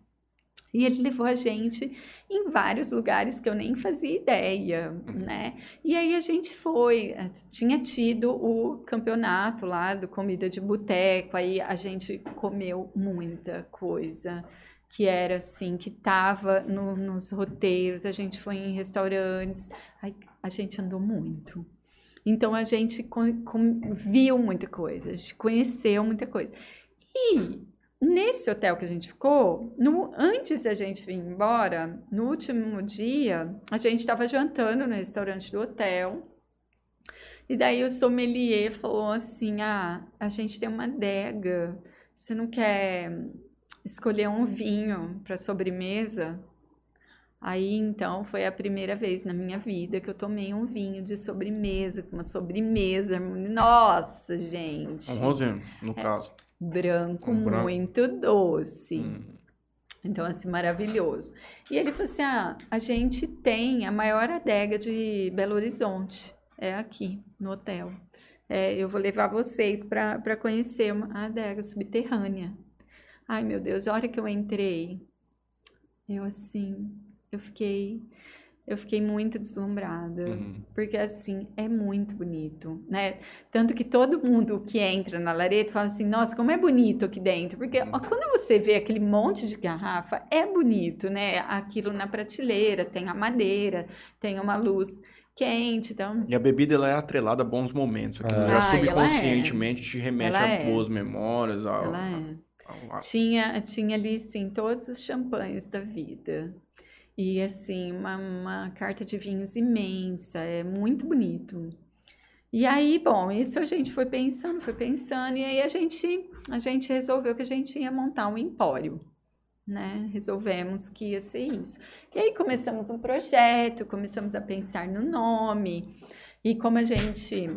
E ele levou a gente em vários lugares que eu nem fazia ideia,
Uhum.
né? E aí a gente foi, eh, tinha tido o campeonato lá do comida de boteco, aí a gente comeu muita coisa que era assim, que tava no- nos roteiros, a gente foi em restaurantes, aí a gente andou muito. Então a gente con- com- viu muita coisa, a gente conheceu muita coisa. E nesse hotel que a gente ficou, no, antes da gente vir embora, no último dia, a gente estava jantando no restaurante do hotel. E daí o sommelier falou assim: Ah, a gente tem uma adega, você não quer escolher um vinho para sobremesa? Aí então foi a primeira vez na minha vida que eu tomei um vinho de sobremesa, com uma sobremesa. Nossa, gente!
Um rosé, no caso.
Branco,
Um branco.
muito doce.
Hum.
Então, assim, maravilhoso. E ele falou assim: ah, a gente tem a maior adega de Belo Horizonte. É aqui, no hotel. É, eu vou levar vocês para conhecer uma adega subterrânea. Ai, meu Deus, a hora que eu entrei, eu assim, eu fiquei, eu fiquei muito deslumbrada.
Uhum.
Porque assim, é muito bonito, né? Tanto que todo mundo que entra na Lareto fala assim, nossa, como é bonito aqui dentro. Porque ó, quando você vê aquele monte de garrafa, é bonito, né? Aquilo na prateleira, tem a madeira, tem uma luz quente, então...
E a bebida ela é atrelada a bons momentos. Aquilo
Ah,
já
ela é.
subconscientemente te remete
Ela
a
é.
boas memórias. A,
Ela é.
a- a-
Tinha, tinha ali, sim, todos os champanhes da vida. E, assim, uma, uma carta de vinhos imensa, é muito bonito. E aí, bom, isso a gente foi pensando, foi pensando, e aí a gente, a gente resolveu que a gente ia montar um empório, né? Resolvemos que ia ser isso. E aí começamos um projeto, começamos a pensar no nome, e como a gente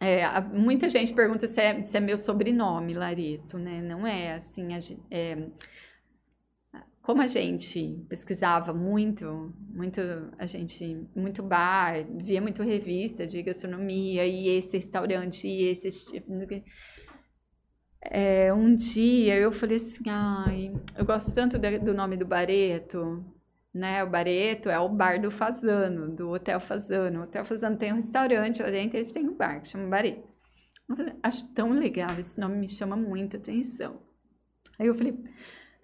é, muita gente pergunta se é, se é meu sobrenome, Lareto, né? Não é assim. a é, como a gente pesquisava muito, muito a gente muito bar, via muito revista de gastronomia e esse restaurante e esse. É, um dia eu falei assim, ai, eu gosto tanto da- do nome do Bareto, né? O Bareto é o bar do Fazano, do Hotel Fazano. O Hotel Fazano tem um restaurante lá dentro, eles têm um bar que chama Bareto. Eu falei, acho tão legal, esse nome me chama muita atenção. Aí eu falei,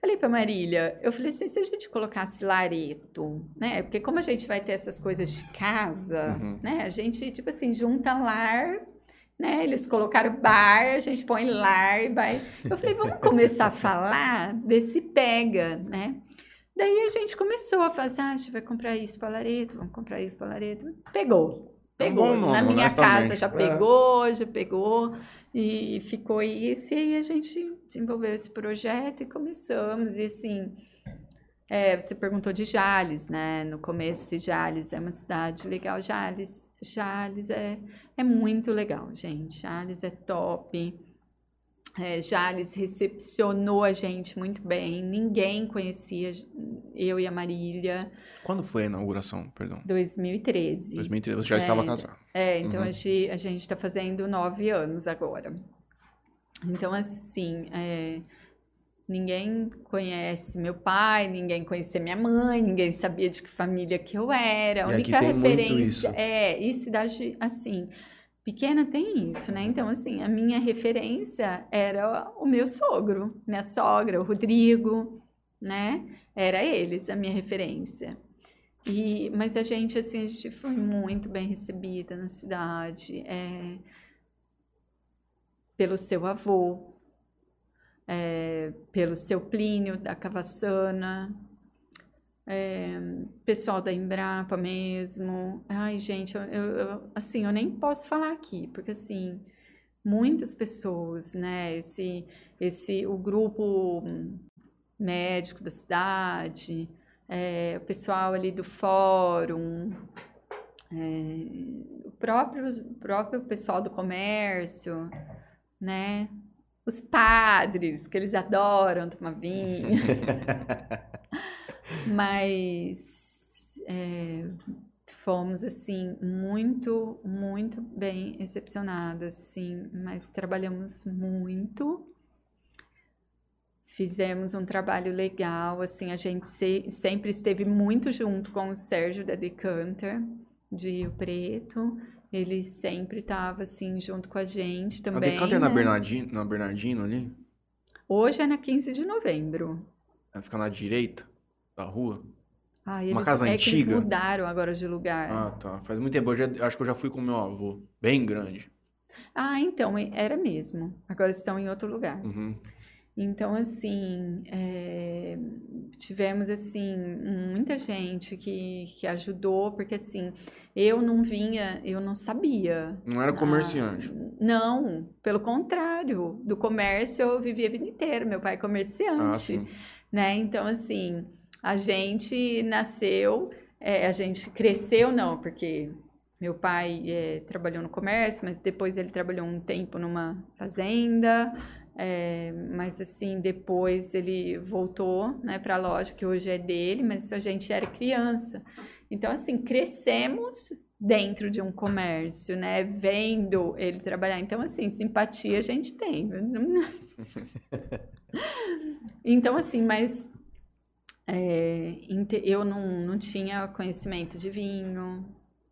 falei pra Marília, eu falei assim, se a gente colocasse Lareto, né? Porque como a gente vai ter essas coisas de casa,
Uhum.
né? A gente, tipo assim, junta lar, né? Eles colocaram bar, a gente põe lar e vai. Eu falei, vamos começar a falar, ver se pega, né? Daí a gente começou a fazer, ah, a gente vai comprar isso para Laredo, vamos comprar isso para Laredo. Pegou.
É um
Pegou.
nome,
Na minha
honestamente.
casa já
É.
pegou, já pegou. E ficou isso. E aí a gente desenvolveu esse projeto e começamos. E assim, é, você perguntou de Jales, né? No começo, se Jales é uma cidade legal. Jales, Jales é, é muito legal, gente. Jales é top. É, Jales recepcionou a gente muito bem. Ninguém conhecia eu e a Marília.
Quando foi a inauguração? Perdão.
2013.
2013. Você já
É,
estava casado.
É, então
Uhum.
a gente a gente está fazendo nove anos agora. Então, assim, é, ninguém conhece meu pai, ninguém conhecia minha mãe, ninguém sabia de que família que eu era. A única referência
isso.
é, e cidade assim, pequena tem isso, né? Então, assim, a minha referência era o meu sogro, minha sogra, o Rodrigo, né? Era eles a minha referência. E, mas a gente, assim, a gente foi muito bem recebida na cidade, é, pelo seu avô, é, pelo seu Plínio da Cavassana, é, pessoal da Embrapa mesmo. Ai, gente, eu, eu- eu- assim, eu nem posso falar aqui, porque assim, muitas pessoas, né? Esse, esse, o grupo médico da cidade, é, o pessoal ali do fórum, é, o próprio, o próprio pessoal do comércio, né? Os padres, que eles adoram tomar vinho. Mas é, fomos, assim, muito, muito bem recepcionadas, assim, mas trabalhamos muito. Fizemos um trabalho legal, assim, a gente se- sempre esteve muito junto com o Sérgio da Decanter, de Rio Preto. Ele sempre estava, assim, junto com a gente
A
também,
Decanter é na
né?
Bernardino, na Bernardino ali?
Hoje é na 15 de novembro.
Vai ficar na direita da rua?
Ah,
Uma
eles,
casa
é que eles
antiga?
mudaram agora de lugar.
Ah, tá. Faz muito tempo. Eu já- acho que eu já fui com meu avô. Bem grande.
Ah, então, era mesmo. Agora estão em outro lugar.
Uhum.
Então, assim, é, tivemos, assim, muita gente que, que ajudou, porque, assim, eu não vinha, eu não sabia.
Não era comerciante.
Ah, não, pelo contrário, do comércio eu vivi a vida inteira, meu pai é
Ah,
comerciante,
sim.
né? Então, assim, a gente nasceu, é, a gente cresceu, não, porque meu pai é, trabalhou no comércio, mas depois ele trabalhou um tempo numa fazenda, é, mas assim, depois ele voltou, né, para a loja que hoje é dele, mas isso a gente era criança. Então, assim, crescemos dentro de um comércio, né, vendo ele trabalhar. Então, assim, simpatia a gente tem. Então, assim, mas é, eu não, não tinha conhecimento de vinho,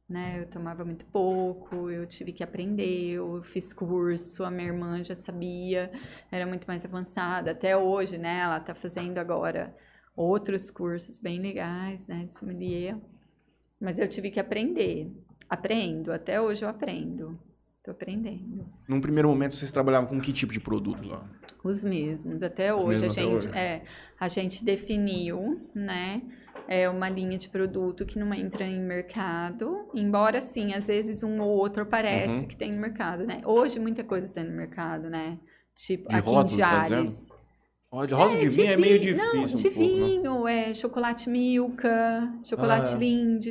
né? Eu tomava muito pouco, eu tive que aprender, eu fiz curso, a minha irmã já sabia, era muito mais avançada. Até hoje, né? Ela tá fazendo agora outros cursos bem legais, né? De sommelier. Mas eu tive que aprender. Aprendo, até hoje eu aprendo. Tô aprendendo.
Num primeiro momento, vocês trabalhavam com que tipo de produto lá?
Os mesmos, até
Os
hoje.
mesmos
a
até
gente,
hoje.
É, a gente definiu, né? É uma linha de produto que não entra em mercado, embora sim, às vezes um ou outro parece
Uhum.
que tem no mercado, né? Hoje muita coisa tem no mercado, né? Tipo,
De
aqui
rótulo,
em
tá
Jales.
Ó, de roda de vinho é meio
vinho-
difícil
Não,
um
de
pouco, né?
vinho, é chocolate Milka, chocolate
Ah.
Lindt,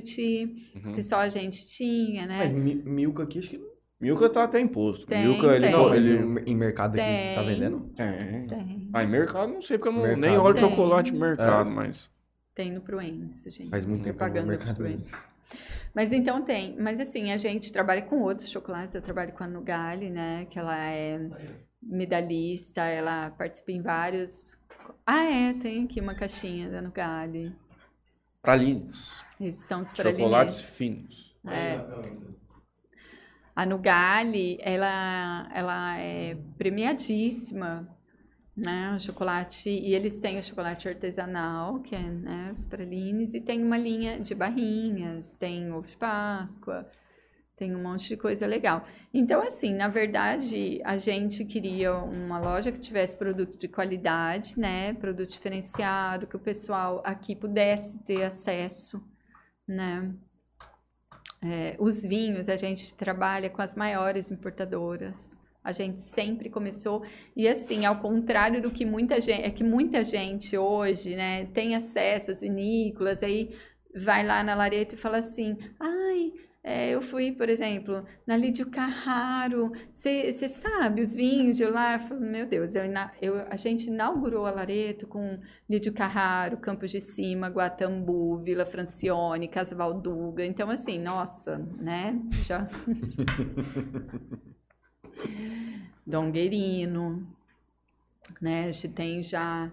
Uhum.
que só a gente tinha, né?
Mas mi- Milka aqui, acho que não.
Milka tá até imposto.
Tem,
Milka, ele
tem.
não... Ele...
em- em mercado aqui
Tem.
tá vendendo?
Tem.
Tem,
Ah, em mercado não sei, porque eu não,
Mercado.
nem olho
Tem.
chocolate no mercado, mas...
tem no Pruense, gente.
Faz muito tempo que eu vou no
propaganda
mercado.
Mas então tem. Mas assim, a gente trabalha com outros chocolates. Eu trabalho com a Nugali, né? Que ela é medalhista, ela participa em vários. Ah, é, tem aqui uma caixinha da Nugali.
Pralines.
Esses são os
Chocolates
pralines.
finos.
É. A Nugali, ela, ela é premiadíssima, né? O chocolate, e eles têm o chocolate artesanal, que é né, os pralines, e tem uma linha de barrinhas, tem ovo de Páscoa, tem um monte de coisa legal. Então, assim, na verdade, a gente queria uma loja que tivesse produto de qualidade, né? Produto diferenciado, que o pessoal aqui pudesse ter acesso, né? É, os vinhos, a gente trabalha com as maiores importadoras. A gente sempre começou. E assim, ao contrário do que muita gente, é que muita gente hoje, né, tem acesso às vinícolas, aí vai lá na Lareto e fala assim: ai. É, eu fui, por exemplo, na Lídio Carraro. Você sabe os vinhos de lá? Eu falo, Meu Deus, eu, eu- a gente inaugurou a Lareto com Lídio Carraro, Campos de Cima, Guatambu, Vila Francione, Casa Valduga. Então, assim, nossa, né? Já. Donguerino, né? A gente tem já.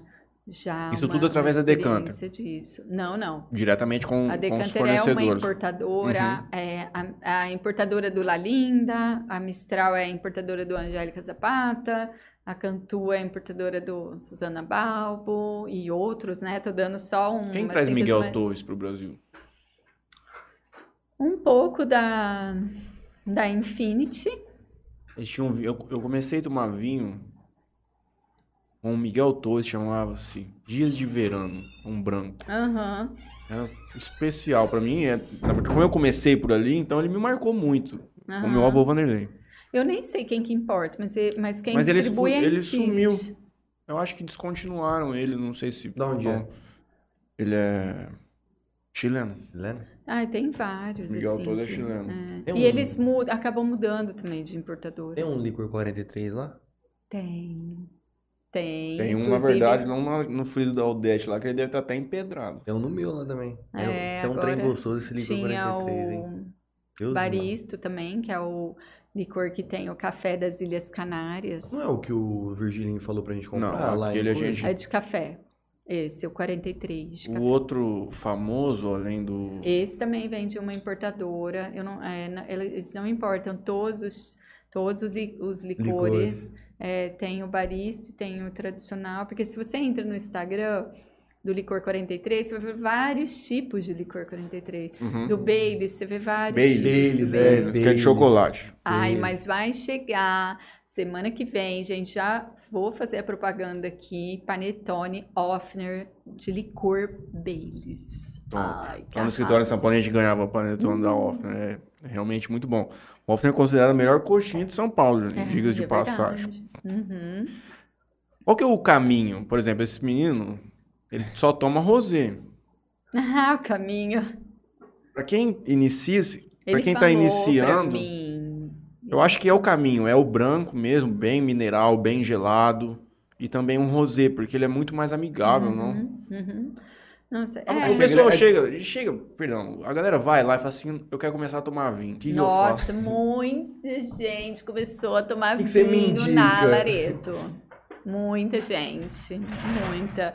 Já
Isso
uma-
tudo através
uma
da Decanter?
disso. Não, não.
Diretamente com,
A
com os
Decanter é uma
fornecedores.
importadora, é a, a importadora do La Linda, a Mistral é a importadora do Angélica Zapata, a Cantu é a importadora do Susana Balbo e outros, né? Tô dando só um.
Quem
uma
traz Miguel
mas-
Torres pro Brasil?
Um pouco da, da Infinity.
Vi- eu, eu comecei a tomar vinho com o Miguel Torres, chamava-se Dias de Verano, um branco.
Aham.
Era especial pra mim. É, como eu comecei por ali, então ele me marcou muito. Com o meu avô Vanderlei.
Eu nem sei quem que importa, mas, e- mas quem
Mas ele
distribui
fu-
é a
ele sumiu. Eu acho que descontinuaram ele, não sei se.
Da onde é?
Ele é chileno.
Lembra?
Ah, tem vários.
Miguel
assim,
todo é chileno.
é.
Tem
E
um-
eles mudam, acabam mudando também de importadora.
Tem um licor 43 lá?
Tem. Tem.
Tem um, na verdade, não na- no friso da Aldete lá, que ele deve estar até empedrado.
Tem um no meu lá também.
É,
é um trem gostoso esse licor
Tinha
43, hein?
o
Deus
Baristo também, que é o licor que tem o café das Ilhas Canárias.
Não é o que o Virgílio falou pra gente comprar
Não,
lá
aquele
em
gente-
É de café. Esse, o 43 de
O
café.
outro famoso, além do.
Esse também vem de uma importadora. Eu não, é, eles não importam todos, os- todos os li- os licores. É, tem o barista, tem o tradicional. Porque se você entra no Instagram do Licor 43, você vai ver vários tipos de Licor 43.
Uhum.
Do Baileys, você vê vários
Baileys,
tipos.
Baileys,
do
é,
Baileys.
Que é de chocolate.
Ai,
Baileys.
mas vai chegar semana que vem, gente. Já vou fazer a propaganda aqui. Panetone Offner de licor Baileys.
Então,
Ai, que
Lá no escritório em São. Paulo a gente ganhava o panetone da
Uhum.
Offner. É realmente muito bom. O é considerado a melhor coxinha de São Paulo.
É,
diga de
é
passagem.
Uhum.
Qual que é o caminho? Por exemplo, esse menino, ele só toma rosé.
Ah, o caminho.
Pra quem inicia, pra
Ele
quem tá
falou
iniciando, eu acho que é o caminho. É o branco mesmo, bem mineral, bem gelado. E também um rosé, porque ele é muito mais amigável, não?
Uhum, Nossa,
A
é,
pessoa chega, chega, perdão, a galera vai lá e fala assim, eu quero começar a tomar vinho. O que, que eu
Nossa,
faço?
muita gente começou a tomar
Que que
vinho
indica?
na Lareto. Muita gente, muita.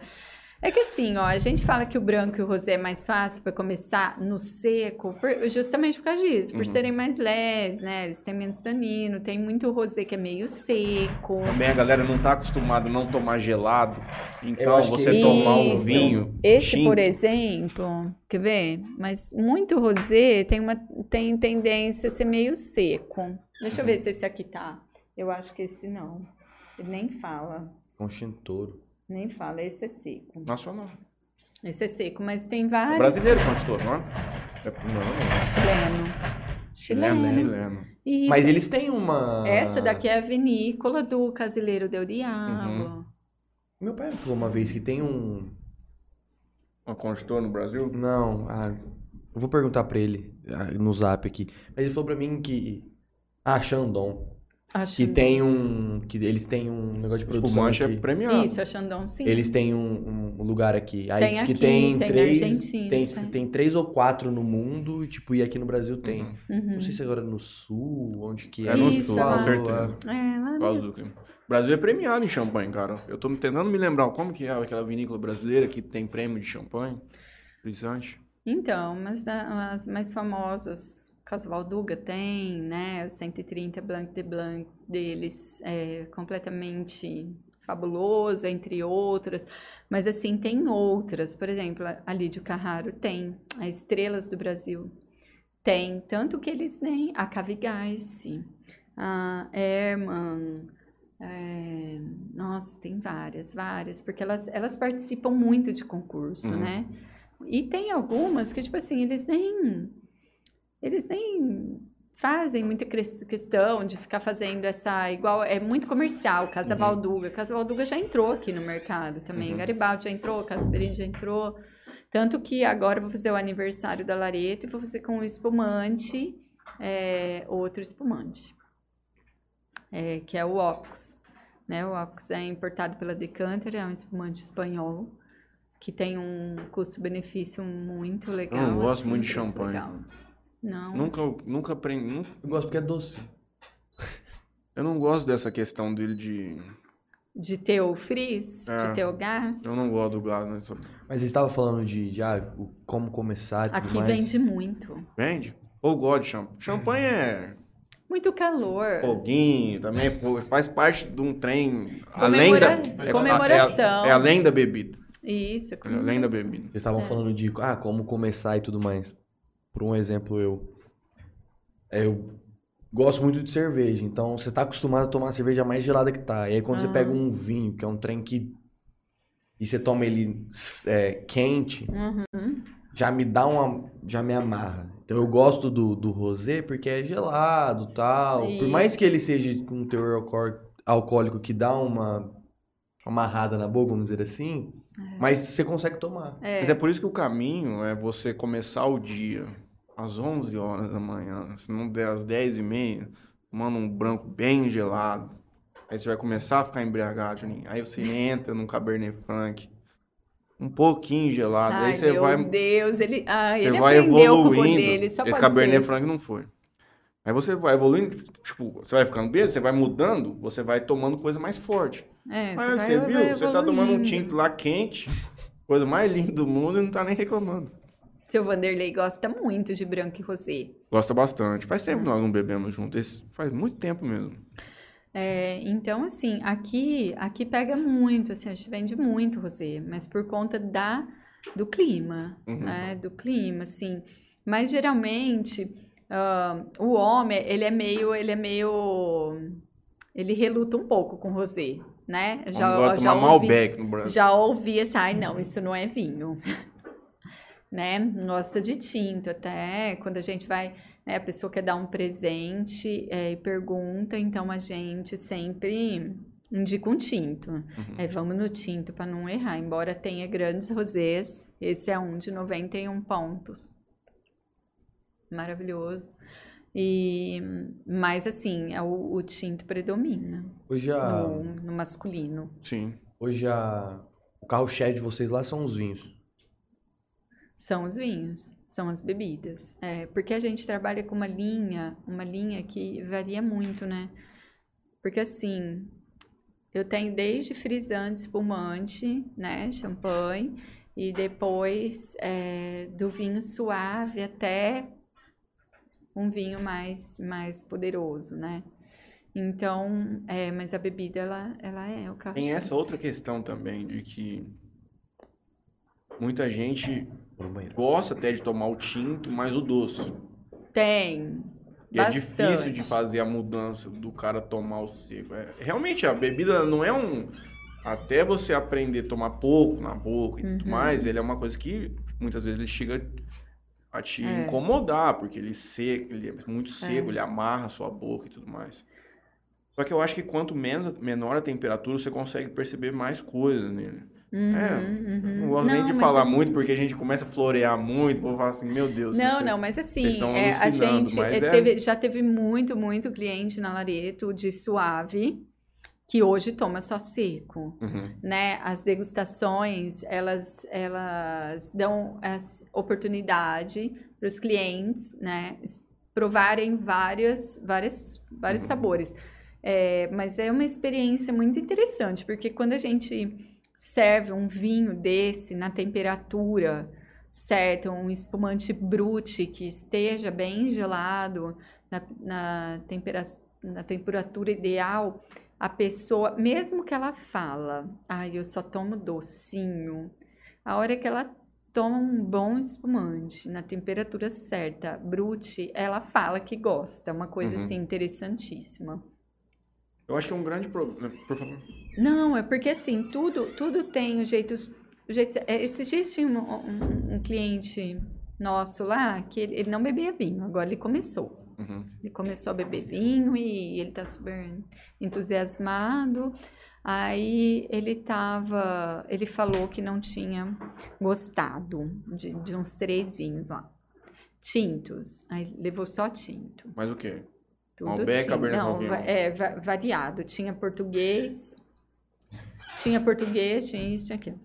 É que assim, ó, a gente fala que o branco e o rosé é mais fácil para começar no seco, por- justamente por causa disso, por
Uhum.
serem mais leves, né? Eles têm menos tanino, tem muito rosé que é meio seco.
Também a galera não tá acostumada a não tomar gelado.
Eu
Então,
que
você
esse-
tomar um
Isso.
vinho.
Esse,
tinto,
por exemplo, quer ver? Mas muito rosé tem uma tem tendência a ser meio seco. Deixa eu
Uhum.
ver se esse aqui tá. Eu acho que esse não. Ele nem fala.
Conchintoro.
Nem fala, esse é seco.
Nacional.
Esse é seco, mas tem
É
vários.
brasileiro consultor, não é?
Não,
Chileno. Chileno.
Chileno.
Isso.
Mas eles têm uma.
Essa daqui é a vinícola do Casileiro Del Diablo.
Uhum.
Meu pai me falou uma vez que tem um.
Uma consultor no Brasil?
Não, ah, eu vou perguntar pra ele no zap aqui. Mas ele falou pra mim que. Ah, Shandong.
Acho
Que tem um. Que eles têm um negócio de produção.
Espumante é
aqui.
premiado.
Isso, a Xandão sim.
Eles têm um, um lugar aqui. Aí
Tem
diz que
aqui,
tem,
tem
três. Tem,
tem.
tem três ou quatro no mundo, e, tipo, e aqui no Brasil tem.
Uhum.
Uhum.
Não sei se agora é no sul, onde que é.
É no
Isso,
sul,
lá.
com certeza.
É, lá
Por causa
mesmo.
do clima. O Brasil é premiado em champanhe, cara. Eu tô tentando me lembrar como que é aquela vinícola brasileira que tem prêmio de champanhe. Frisante.
Então, mas a- as mais famosas, Casvalduga tem, né? O 130 Blanc de Blanc deles é completamente fabuloso, entre outras. Mas assim, tem outras. Por exemplo, a- a Lídio Carraro tem. A Estrelas do Brasil tem. Tanto que eles nem... A Cavigarce, a Herman... é, Nossa, tem várias, várias. Porque elas, elas participam muito de concurso,
Uhum.
né? E tem algumas que, tipo assim, eles nem. Eles nem fazem muita questão de ficar fazendo essa. Igual. É muito comercial, Casa
Uhum.
Valduga. Casa Valduga já entrou aqui no mercado também.
Uhum.
Garibaldi já entrou, Casa Perini já entrou. Tanto que agora eu vou fazer o aniversário da Lareto e vou fazer com o espumante, é, outro espumante, é, que é o Ox. Né? O Ox é importado pela Decanter, é um espumante espanhol que tem um custo-benefício muito legal.
Eu não gosto
assim,
muito de champanhe.
legal. Não.
Nunca, nunca aprendi. nunca-
Eu gosto porque é doce.
eu não gosto dessa questão dele de.
De ter o frizz,
É.
de ter o gás.
Eu não gosto do gás, né?
Mas eles estavam falando de, de ah, como começar e tudo
Aqui
mais.
vende muito.
Vende? Ou gosto de champanhe. Champanhe é
Muito calor.
foguinho, também pô, faz parte de um trem. Além da. É-
comemoração.
É, é além da bebida.
Isso,
É além da bebida.
Vocês estavam
É.
falando de ah, como começar e tudo mais. Por um exemplo, eu. Eu gosto muito de cerveja. Então, você tá acostumado a tomar a cerveja mais gelada que tá. E aí, quando você
Ah.
pega um vinho, que é um trem que. E você toma ele é, quente,
Uhum.
já me dá uma. Já me amarra. Então, eu gosto do, do rosé porque é gelado tal. Por mais que ele seja com um teor alcoó- alcoólico que dá uma amarrada na boca, vamos dizer assim. Mas você consegue tomar.
É.
Mas é por isso que o caminho é você começar o dia às 11 horas da manhã, se não der às 10 e meia, tomando um branco bem gelado. Aí você vai começar a ficar embriagado, Juninho. Aí você entra num Cabernet Franc, um pouquinho gelado.
Ai,
aí você
meu
vai,
Deus, ele, ai,
você
ele
vai evoluindo.
dele, só
Esse Cabernet
ser.
Franc não foi. Aí você vai evoluindo, tipo, você vai ficando bêbado, você vai mudando, você vai tomando coisa mais forte.
É,
Aí
vai-
você viu? Você tá tomando um tinto lá quente, coisa mais linda do mundo e não tá nem reclamando.
Seu Vanderlei gosta muito de branco e rosé.
Gosta bastante. Faz tempo que nós não bebemos juntos. Faz muito tempo mesmo.
É, então, assim, aqui, aqui pega muito, assim, a gente vende muito rosé, mas por conta da, do clima,
Uhum.
né? Do clima, assim. Mas geralmente ah, o homem, ele é meio, ele é meio, ele reluta um pouco com rosé, né?
Já,
Já, ouvi,
Malbec no
já ouvi assim, ai não, isso não é vinho. Né? Gosta de tinto até, quando a gente vai, né, a pessoa quer dar um presente é, e pergunta, então a gente sempre indica um tinto.
Uhum.
Aí vamos no tinto para não errar, embora tenha grandes rosés, esse é um de 91 pontos. Maravilhoso. E, mas assim, é o, o tinto predomina
Hoje, a,
no, no masculino.
Sim.
hoje a, o carro-chefe de vocês lá são os vinhos.
São os vinhos, são as bebidas. É, porque a gente trabalha com uma linha, uma linha que varia muito, né? Porque assim, eu tenho desde frisante, espumante, né? Champanhe, e depois é, do vinho suave até um vinho mais, mais poderoso, né? Então, é, mas a bebida, ela, ela é o carro
Tem essa outra questão também de que muita gente. Gosta até de tomar o tinto, mas o doce.
Tem.
E é
Bastante.
difícil de fazer a mudança do cara tomar o seco. É, realmente, a bebida não é um. Até você aprender a tomar pouco na boca e tudo
Uhum.
mais, ele é uma coisa que muitas vezes ele chega a te
É.
incomodar, porque ele, seco, ele é muito seco, ele amarra a sua boca e tudo mais. Só que eu acho que quanto menos, menor a temperatura, você consegue perceber mais coisas nele.
Uhum,
É,
uhum.
Não gosto nem de falar
assim-
muito, porque a gente começa a florear muito, vou falar assim, meu Deus.
Não,
você-
não, mas assim, é, a gente
mas
é, teve- já teve muito, muito cliente na Lareto de suave que hoje toma só seco,
Uhum.
né? As degustações, elas, elas dão essa oportunidade para os clientes, né? Provarem várias, várias, vários
Uhum.
sabores. É, mas é uma experiência muito interessante, porque quando a gente serve um vinho desse na temperatura certa, um espumante brute que esteja bem gelado, na, na, tempera na temperatura ideal, a pessoa, mesmo que ela fala, ai, eu só tomo docinho, a hora que ela toma um bom espumante na temperatura certa, brute, ela fala que gosta, uma coisa
Uhum.
assim interessantíssima.
Eu acho que é um grande problema. Por favor.
Não, é porque assim, tudo, tudo tem o jeito. O jeito é, esses dias tinha um, um- um cliente nosso lá que ele, ele não bebia vinho, agora ele começou.
Uhum.
Ele começou a beber vinho e ele tá super entusiasmado. Aí ele tava. Ele falou que não tinha gostado de, de uns três vinhos lá. Tintos. Aí levou só tinto.
Mas o quê?
Tudo
Malbec,
tinha.
Cabernet Sauvignon.
é va- variado. Tinha português, tinha português, tinha isso, tinha aquilo.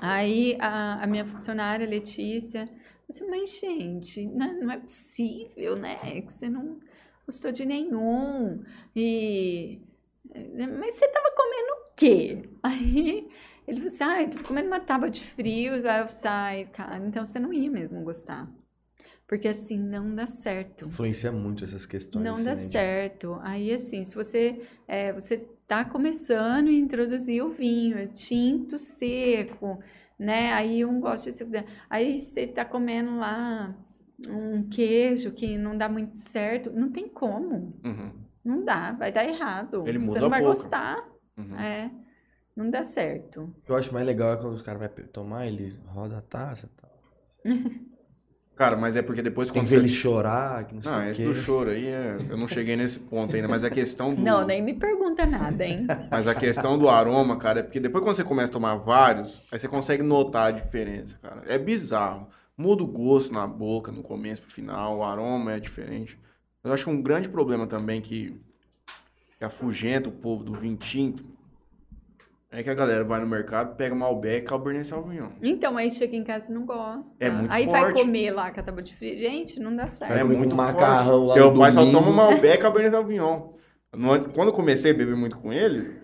Aí a, a minha funcionária, Letícia, disse, mas gente, não, não é possível, né? Que você não gostou de nenhum. E... Mas você tava comendo o quê? Aí ele falou assim, ai, tô comendo uma tábua de frios. Aí eu falei, ai, cara, então você não ia mesmo gostar. Porque assim, não dá certo.
Influencia muito essas questões.
Não
assim,
dá
né,
certo. Aí, assim, se você é, você tá começando a introduzir o vinho, é tinto seco, né? Aí um gosta de seco. Aí você tá comendo lá um queijo que não dá muito certo, não tem como.
Uhum.
Não dá, vai dar errado.
Ele
você
muda
não
a
vai
boca.
gostar.
Uhum.
É. Não dá certo.
O que eu acho mais legal é quando os caras vão tomar, ele roda a taça e tal.
Cara, mas é porque depois
Tem
quando
que ver
você...
ele chorar, que não sei
Não,
o
esse do choro aí, é... eu não cheguei nesse ponto ainda, mas a questão do...
Não, nem me pergunta nada, hein?
Mas a questão do aroma, cara, é porque depois quando você começa a tomar vários, aí você consegue notar a diferença, cara. É bizarro. Muda o gosto na boca, no começo pro final, o aroma é diferente. Eu acho que um grande problema também que, que afugenta o povo do vinho tinto É que a galera vai no mercado, pega Malbec, Cabernet Sauvignon.
Então, aí chega em casa e não gosta.
É muito
Aí vai
forte.
comer lá com a tábua de frio. Gente, não dá certo.
É
comer
muito
macarrão lá
Teu
no
pai só toma Malbec, Cabernet Sauvignon. No- Quando eu comecei a beber muito com ele,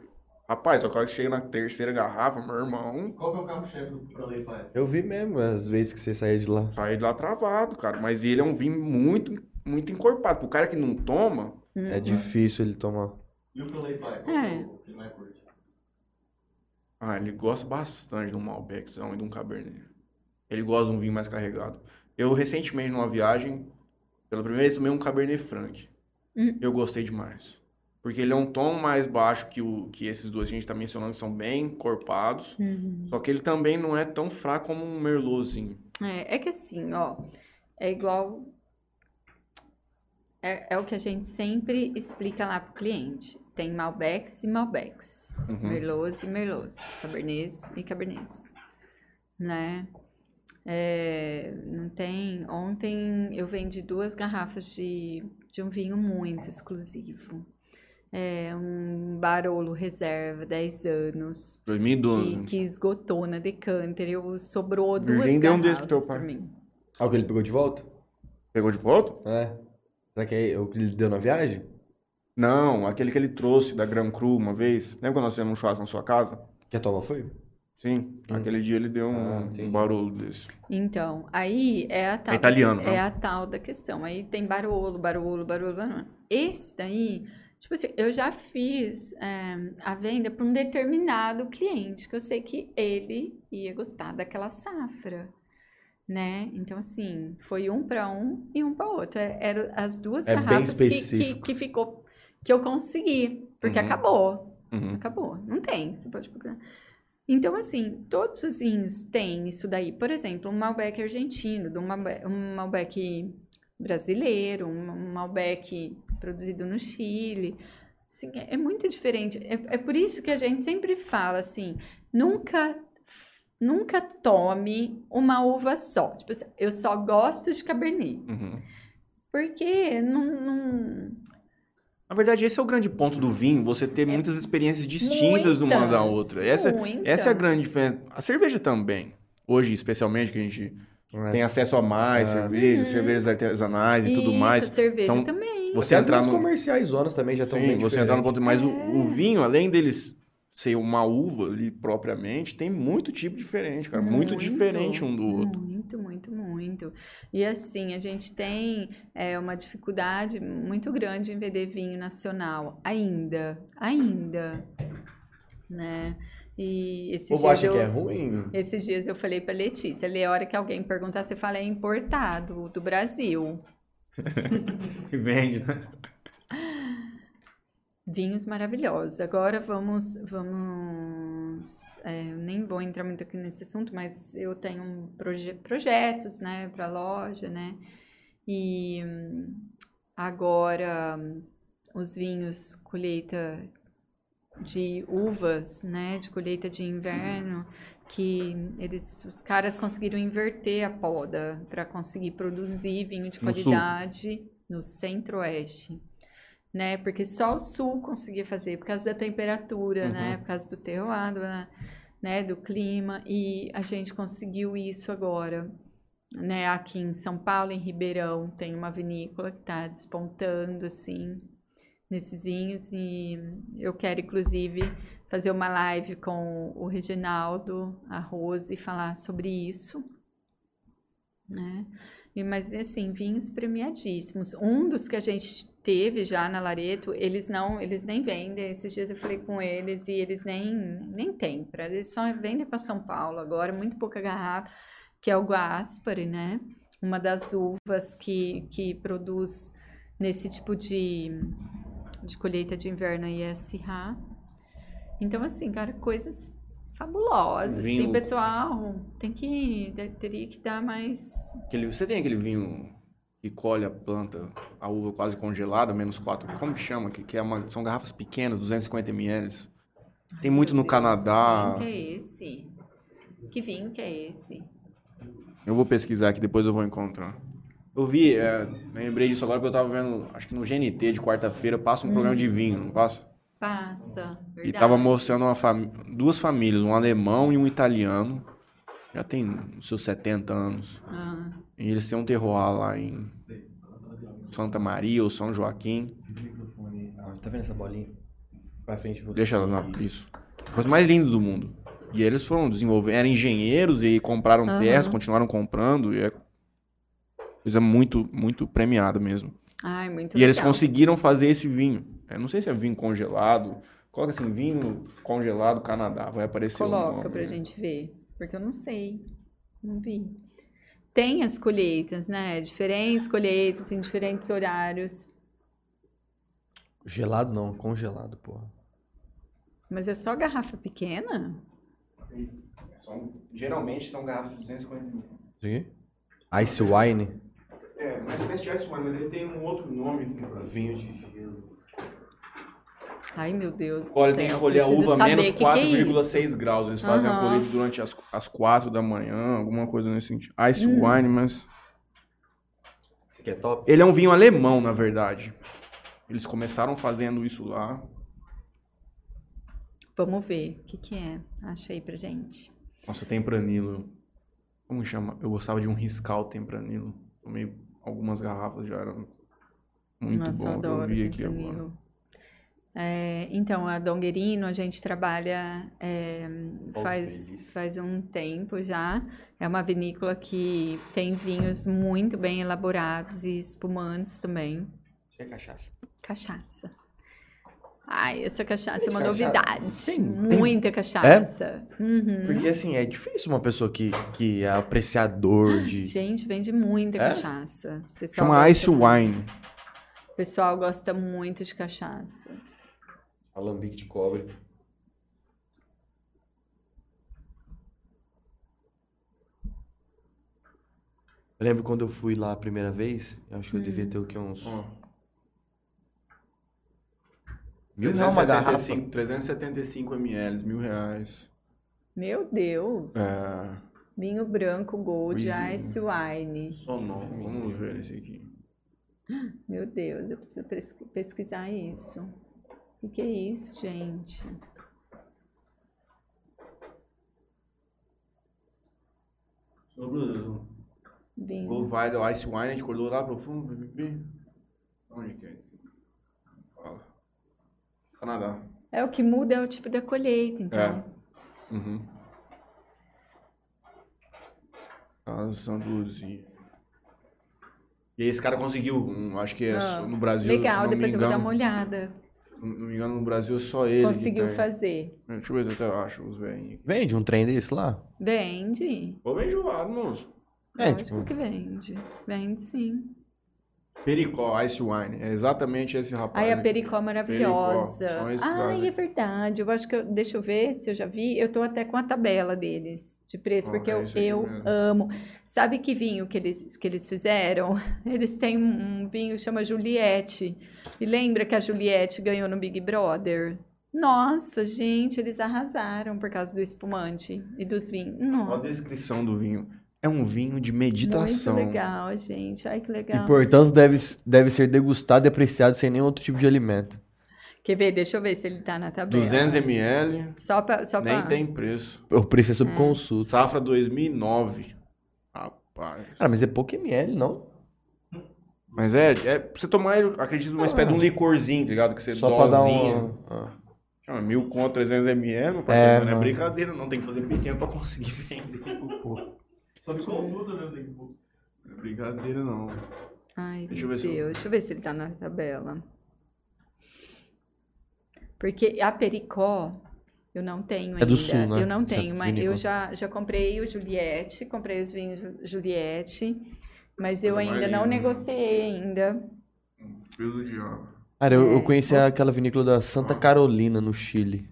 rapaz, só que eu chega na terceira garrafa, meu irmão,
Qual que é o carro-chefe do Prolei Pai?
Eu vi mesmo as vezes que você saía de lá.
sai de lá travado, cara. Mas ele é um vinho muito, muito encorpado. Pro cara que não toma.
É difícil ele tomar.
E o Prolei Pai? Qual
É.
é o que ele mais curte?
Ah, ele gosta bastante de um Malbeczão e de um Cabernet. Ele gosta de um vinho mais carregado. Eu, recentemente, numa viagem, pela primeira vez, tomei um Cabernet Franc.
Hum.
Eu gostei demais. Porque ele é um tom mais baixo que, o, que esses dois que a gente tá mencionando, que são bem encorpados.
Uhum.
Só que ele também não é tão fraco como um Merlotzinho.
É, é que assim, ó, é igual. É, é o que a gente sempre explica lá pro cliente. Tem Malbecs e Malbecs.
Uhum.
Merlots e Merlots. Cabernets e Cabernets. Né? É, não tem. Ontem eu vendi duas garrafas de, de um vinho muito exclusivo. É um Barolo Reserva, 10 anos.
2012.
Que, que esgotou na Decanter. Eu sobrou duas
Vendeu um desse pro teu
garrafas
pai.
mim.
Ah, o que ele pegou de volta?
Pegou de volta?
É. Será que é o que ele deu na viagem?
Não, aquele que ele trouxe da Gran Cru uma vez. Lembra quando nós fizemos um churrasco na sua casa?
Que a toma foi?
Sim, aquele dia ele deu um,
Ah,
um barulho desse.
Então, aí é a tal,
É italiano,
é
não?
a tal da questão. Aí tem barolo, barolo, barolo, barolo. Esse daí, tipo assim, eu já fiz é, a venda para um determinado cliente, que eu sei que ele ia gostar daquela safra, né? Então, assim, foi um para um e um para outro. É- Eram as duas
É bem
garrafas que, que, que ficou, que eu consegui, porque
Uhum.
acabou.
Uhum.
Acabou. Não tem. Você pode procurar. Então, assim, todos os vinhos têm isso daí. Por exemplo, um Malbec argentino, um Malbec, brasileiro, um Malbec produzido no Chile. Assim, é, é muito diferente. É, é por isso que a gente sempre fala assim, nunca nunca tome uma uva só. Tipo, eu só gosto de Cabernet.
Uhum.
Porque não... não...
Na verdade, esse é o grande ponto do vinho, você ter muitas experiências distintas uma da
Muitas,
outra. Essa, essa é a grande
muitas.
diferença. A cerveja também. Hoje, especialmente, que a gente
É.
tem acesso a mais
É.
cervejas,
Uhum.
cervejas artesanais e tudo
Isso,
mais.
cerveja
Então,
também.
Você
Até
entrar no,
comerciais zonas também já estão
Sim,
bem
você entrar no ponto, mas o,
É.
o vinho, além deles ser uma uva ali propriamente, tem muito tipo diferente, cara, muito, diferente um do outro.
Muito, muito, muito. E assim, a gente tem é, uma dificuldade muito grande em vender vinho nacional. Ainda. Ainda. Né? E esses
povo
dias
acha
eu...
que é ruim?
Esses dias eu falei pra Letícia, ali a hora que alguém perguntar, você fala é importado do Brasil.
Vende, né?
Vinhos maravilhosos. Agora vamos, vamos. é, nem vou entrar muito aqui nesse assunto, mas eu tenho proje- projetos, né, para loja, né? E agora os vinhos colheita de uvas, né, de colheita de inverno, que eles, os caras conseguiram inverter a poda para conseguir produzir vinho de
No sul.
qualidade no centro-oeste né? Porque só o sul conseguia fazer, por causa da temperatura,
Uhum.
né? Por causa do terroado, né? né? Do clima. E a gente conseguiu isso agora, né? Aqui em São Paulo, em Ribeirão, tem uma vinícola que está despontando, assim, nesses vinhos. E eu quero, inclusive, fazer uma live com o Reginaldo, a Rose, e falar sobre isso, né? Mas, assim, vinhos premiadíssimos. Um dos que a gente teve já na Lareto, eles não, eles nem vendem. Esses dias eu falei com eles e eles nem, nem têm. Eles só vendem para São Paulo agora, muito pouca garrafa, que é o Guaspari, né? Uma das uvas que, que produz nesse tipo de, de colheita de inverno aí é a Syrah. Então, assim, cara, coisas fabulosas.
Vinho-
Assim, pessoal, tem que, teria que dar mais
Aquele, você tem aquele vinho que colhe a planta, a uva quase congelada, menos 4, como que chama? Que, que é uma, são garrafas pequenas, 250 ml. Tem muito no
Deus,
Canadá.
Que vinho que é esse? Que vinho que é esse?
Eu vou pesquisar aqui, depois eu vou encontrar. Eu vi, é, lembrei disso agora porque eu tava vendo, acho que no GNT de quarta-feira passa um programa de vinho, não passa?
Passa.
E
Verdade.
tava mostrando uma fami- duas famílias, um alemão e um italiano. Já tem seus 70 anos.
Ah,
E eles têm um terroir lá em Santa Maria ou São Joaquim.
Ah, tá vendo essa bolinha? Pra frente você.
Deixa ela lá, isso. Coisa mais linda do mundo. E eles foram desenvolver, eram engenheiros e compraram
Aham.
terras, continuaram comprando. E é coisa muito, muito premiada mesmo.
ai, muito
E eles
legal.
conseguiram fazer esse vinho. Eu não sei se é vinho congelado. Coloca assim, vinho congelado Canadá. Vai aparecer o
Coloca
nome.
pra gente ver. Porque eu não sei. Não vi. Tem as colheitas, né? Diferentes colheitas em diferentes horários.
Gelado não, congelado, porra.
Mas é só garrafa pequena?
São- geralmente são garrafas de 250 ml.
Aqui? Ice wine.
É, mas parece de ice wine, mas ele tem um outro nome.
Vinho de.
Ai, meu Deus
Olha, tem que colher a uva
saber
menos
o que que é isso.
4,6 graus. Eles fazem a
Aham.
colheita durante as, as 4 da manhã, alguma coisa nesse sentido. Ice
Hum.
wine, mas...
Esse aqui é top?
Ele é um vinho alemão, na verdade. Eles começaram fazendo isso lá.
Vamos ver o que, que é. Acha aí pra gente.
Nossa, tempranilo. Como chama? Eu gostava de um riscal tempranilo. Tomei algumas garrafas, já era muito
Nossa, eu
bom.
adoro
eu vi aqui agora.
É, então, a Donguerino, a gente trabalha é, faz,
feliz.
faz um tempo já. É uma vinícola que tem vinhos muito bem elaborados e espumantes também.
Isso é cachaça.
Cachaça. Ai, essa cachaça é uma
cachaça-
novidade.
tem- tem-
Muita cachaça. Uhum.
Porque assim, é difícil uma pessoa que, que é apreciador de.
Gente, vende muita
É?
cachaça. Pessoal
Chama Ice. Wine.
O pessoal gosta muito de cachaça.
Alambique de cobre. Eu lembro quando eu fui lá a primeira vez, eu acho que eu devia ter o que uns.
Ó,
Mil reais uma garrafa.
375, 375 ml, mil reais.
Meu Deus.
É,
Vinho branco Gold. Ice Wine.
só não. Vamos ver esse aqui.
Meu Deus, eu preciso pes- pesquisar isso. O que, que é isso, gente?
O
Vinho.
Vidal Ice Wine, a gente acordou lá profundo. Onde que é? Fala. Canadá.
É o que muda é o tipo da colheita, então.
É. Uhum. Casa Santa Luzia. E esse cara conseguiu, um, acho que é
Ah,
no Brasil.
Legal,
se não me
depois eu vou dar uma olhada.
Se não me engano, no Brasil é só ele.
Conseguiu fazer.
Deixa eu ver se eu até acho os velhinhos.
Vende um trem desse lá?
Vende.
Ou bem enjoado, moço.
É,
Lógico
tipo-
que vende. Vende sim.
Pericó, Ice Wine. É exatamente esse rapaz.
Ai, a. Pericó maravilhosa.
Pericó,
Ai, é verdade. Eu acho que eu, deixa eu ver se eu já vi. Eu tô até com a tabela deles de preço,
Ó,
porque
é
eu, eu amo. Sabe que vinho que eles, que eles fizeram? Eles têm um um vinho que chama Juliette. E lembra que a Juliette ganhou no Big Brother? Nossa, gente, eles arrasaram por causa do espumante e dos vinhos.
Olha a
Nossa,
descrição do vinho. É um vinho de meditação.
muito legal, gente. Ai, que legal.
E portanto deve, deve ser degustado e apreciado sem nenhum outro tipo de alimento.
Quer ver? Deixa eu ver se ele tá na tabela.
200 ml,
Só pra, só
nem
pra...
tem preço.
O preço é sob consulta.
Safra 2009. Rapaz.
Cara, mas é pouco ml, não?
Mas é, é pra você tomar, eu acredito, uma espécie de um licorzinho, tá ligado? Que você
Só pra dar
dosinha.
um. ah.
Chama mil conto, 300 ml, meu parceiro.
É,
não é brincadeira, não. Tem que fazer pequeno pra conseguir vender pro povo.
Só me né? Tem que-
Não é brincadeira, não.
Ai,
Deixa eu ver se eu-
Deus. Deixa eu ver se ele tá na tabela. Porque a Pericó, eu não tenho ainda.
É do sul, né?
Eu não
Essa
tenho, mas
vinícola.
eu já, já comprei o Juliette, comprei os vinhos Juliette, mas eu
Coisa
ainda não negociei ainda.
Do diabo.
Cara, eu, eu
É.
conheci aquela vinícola da Santa Carolina, no Chile.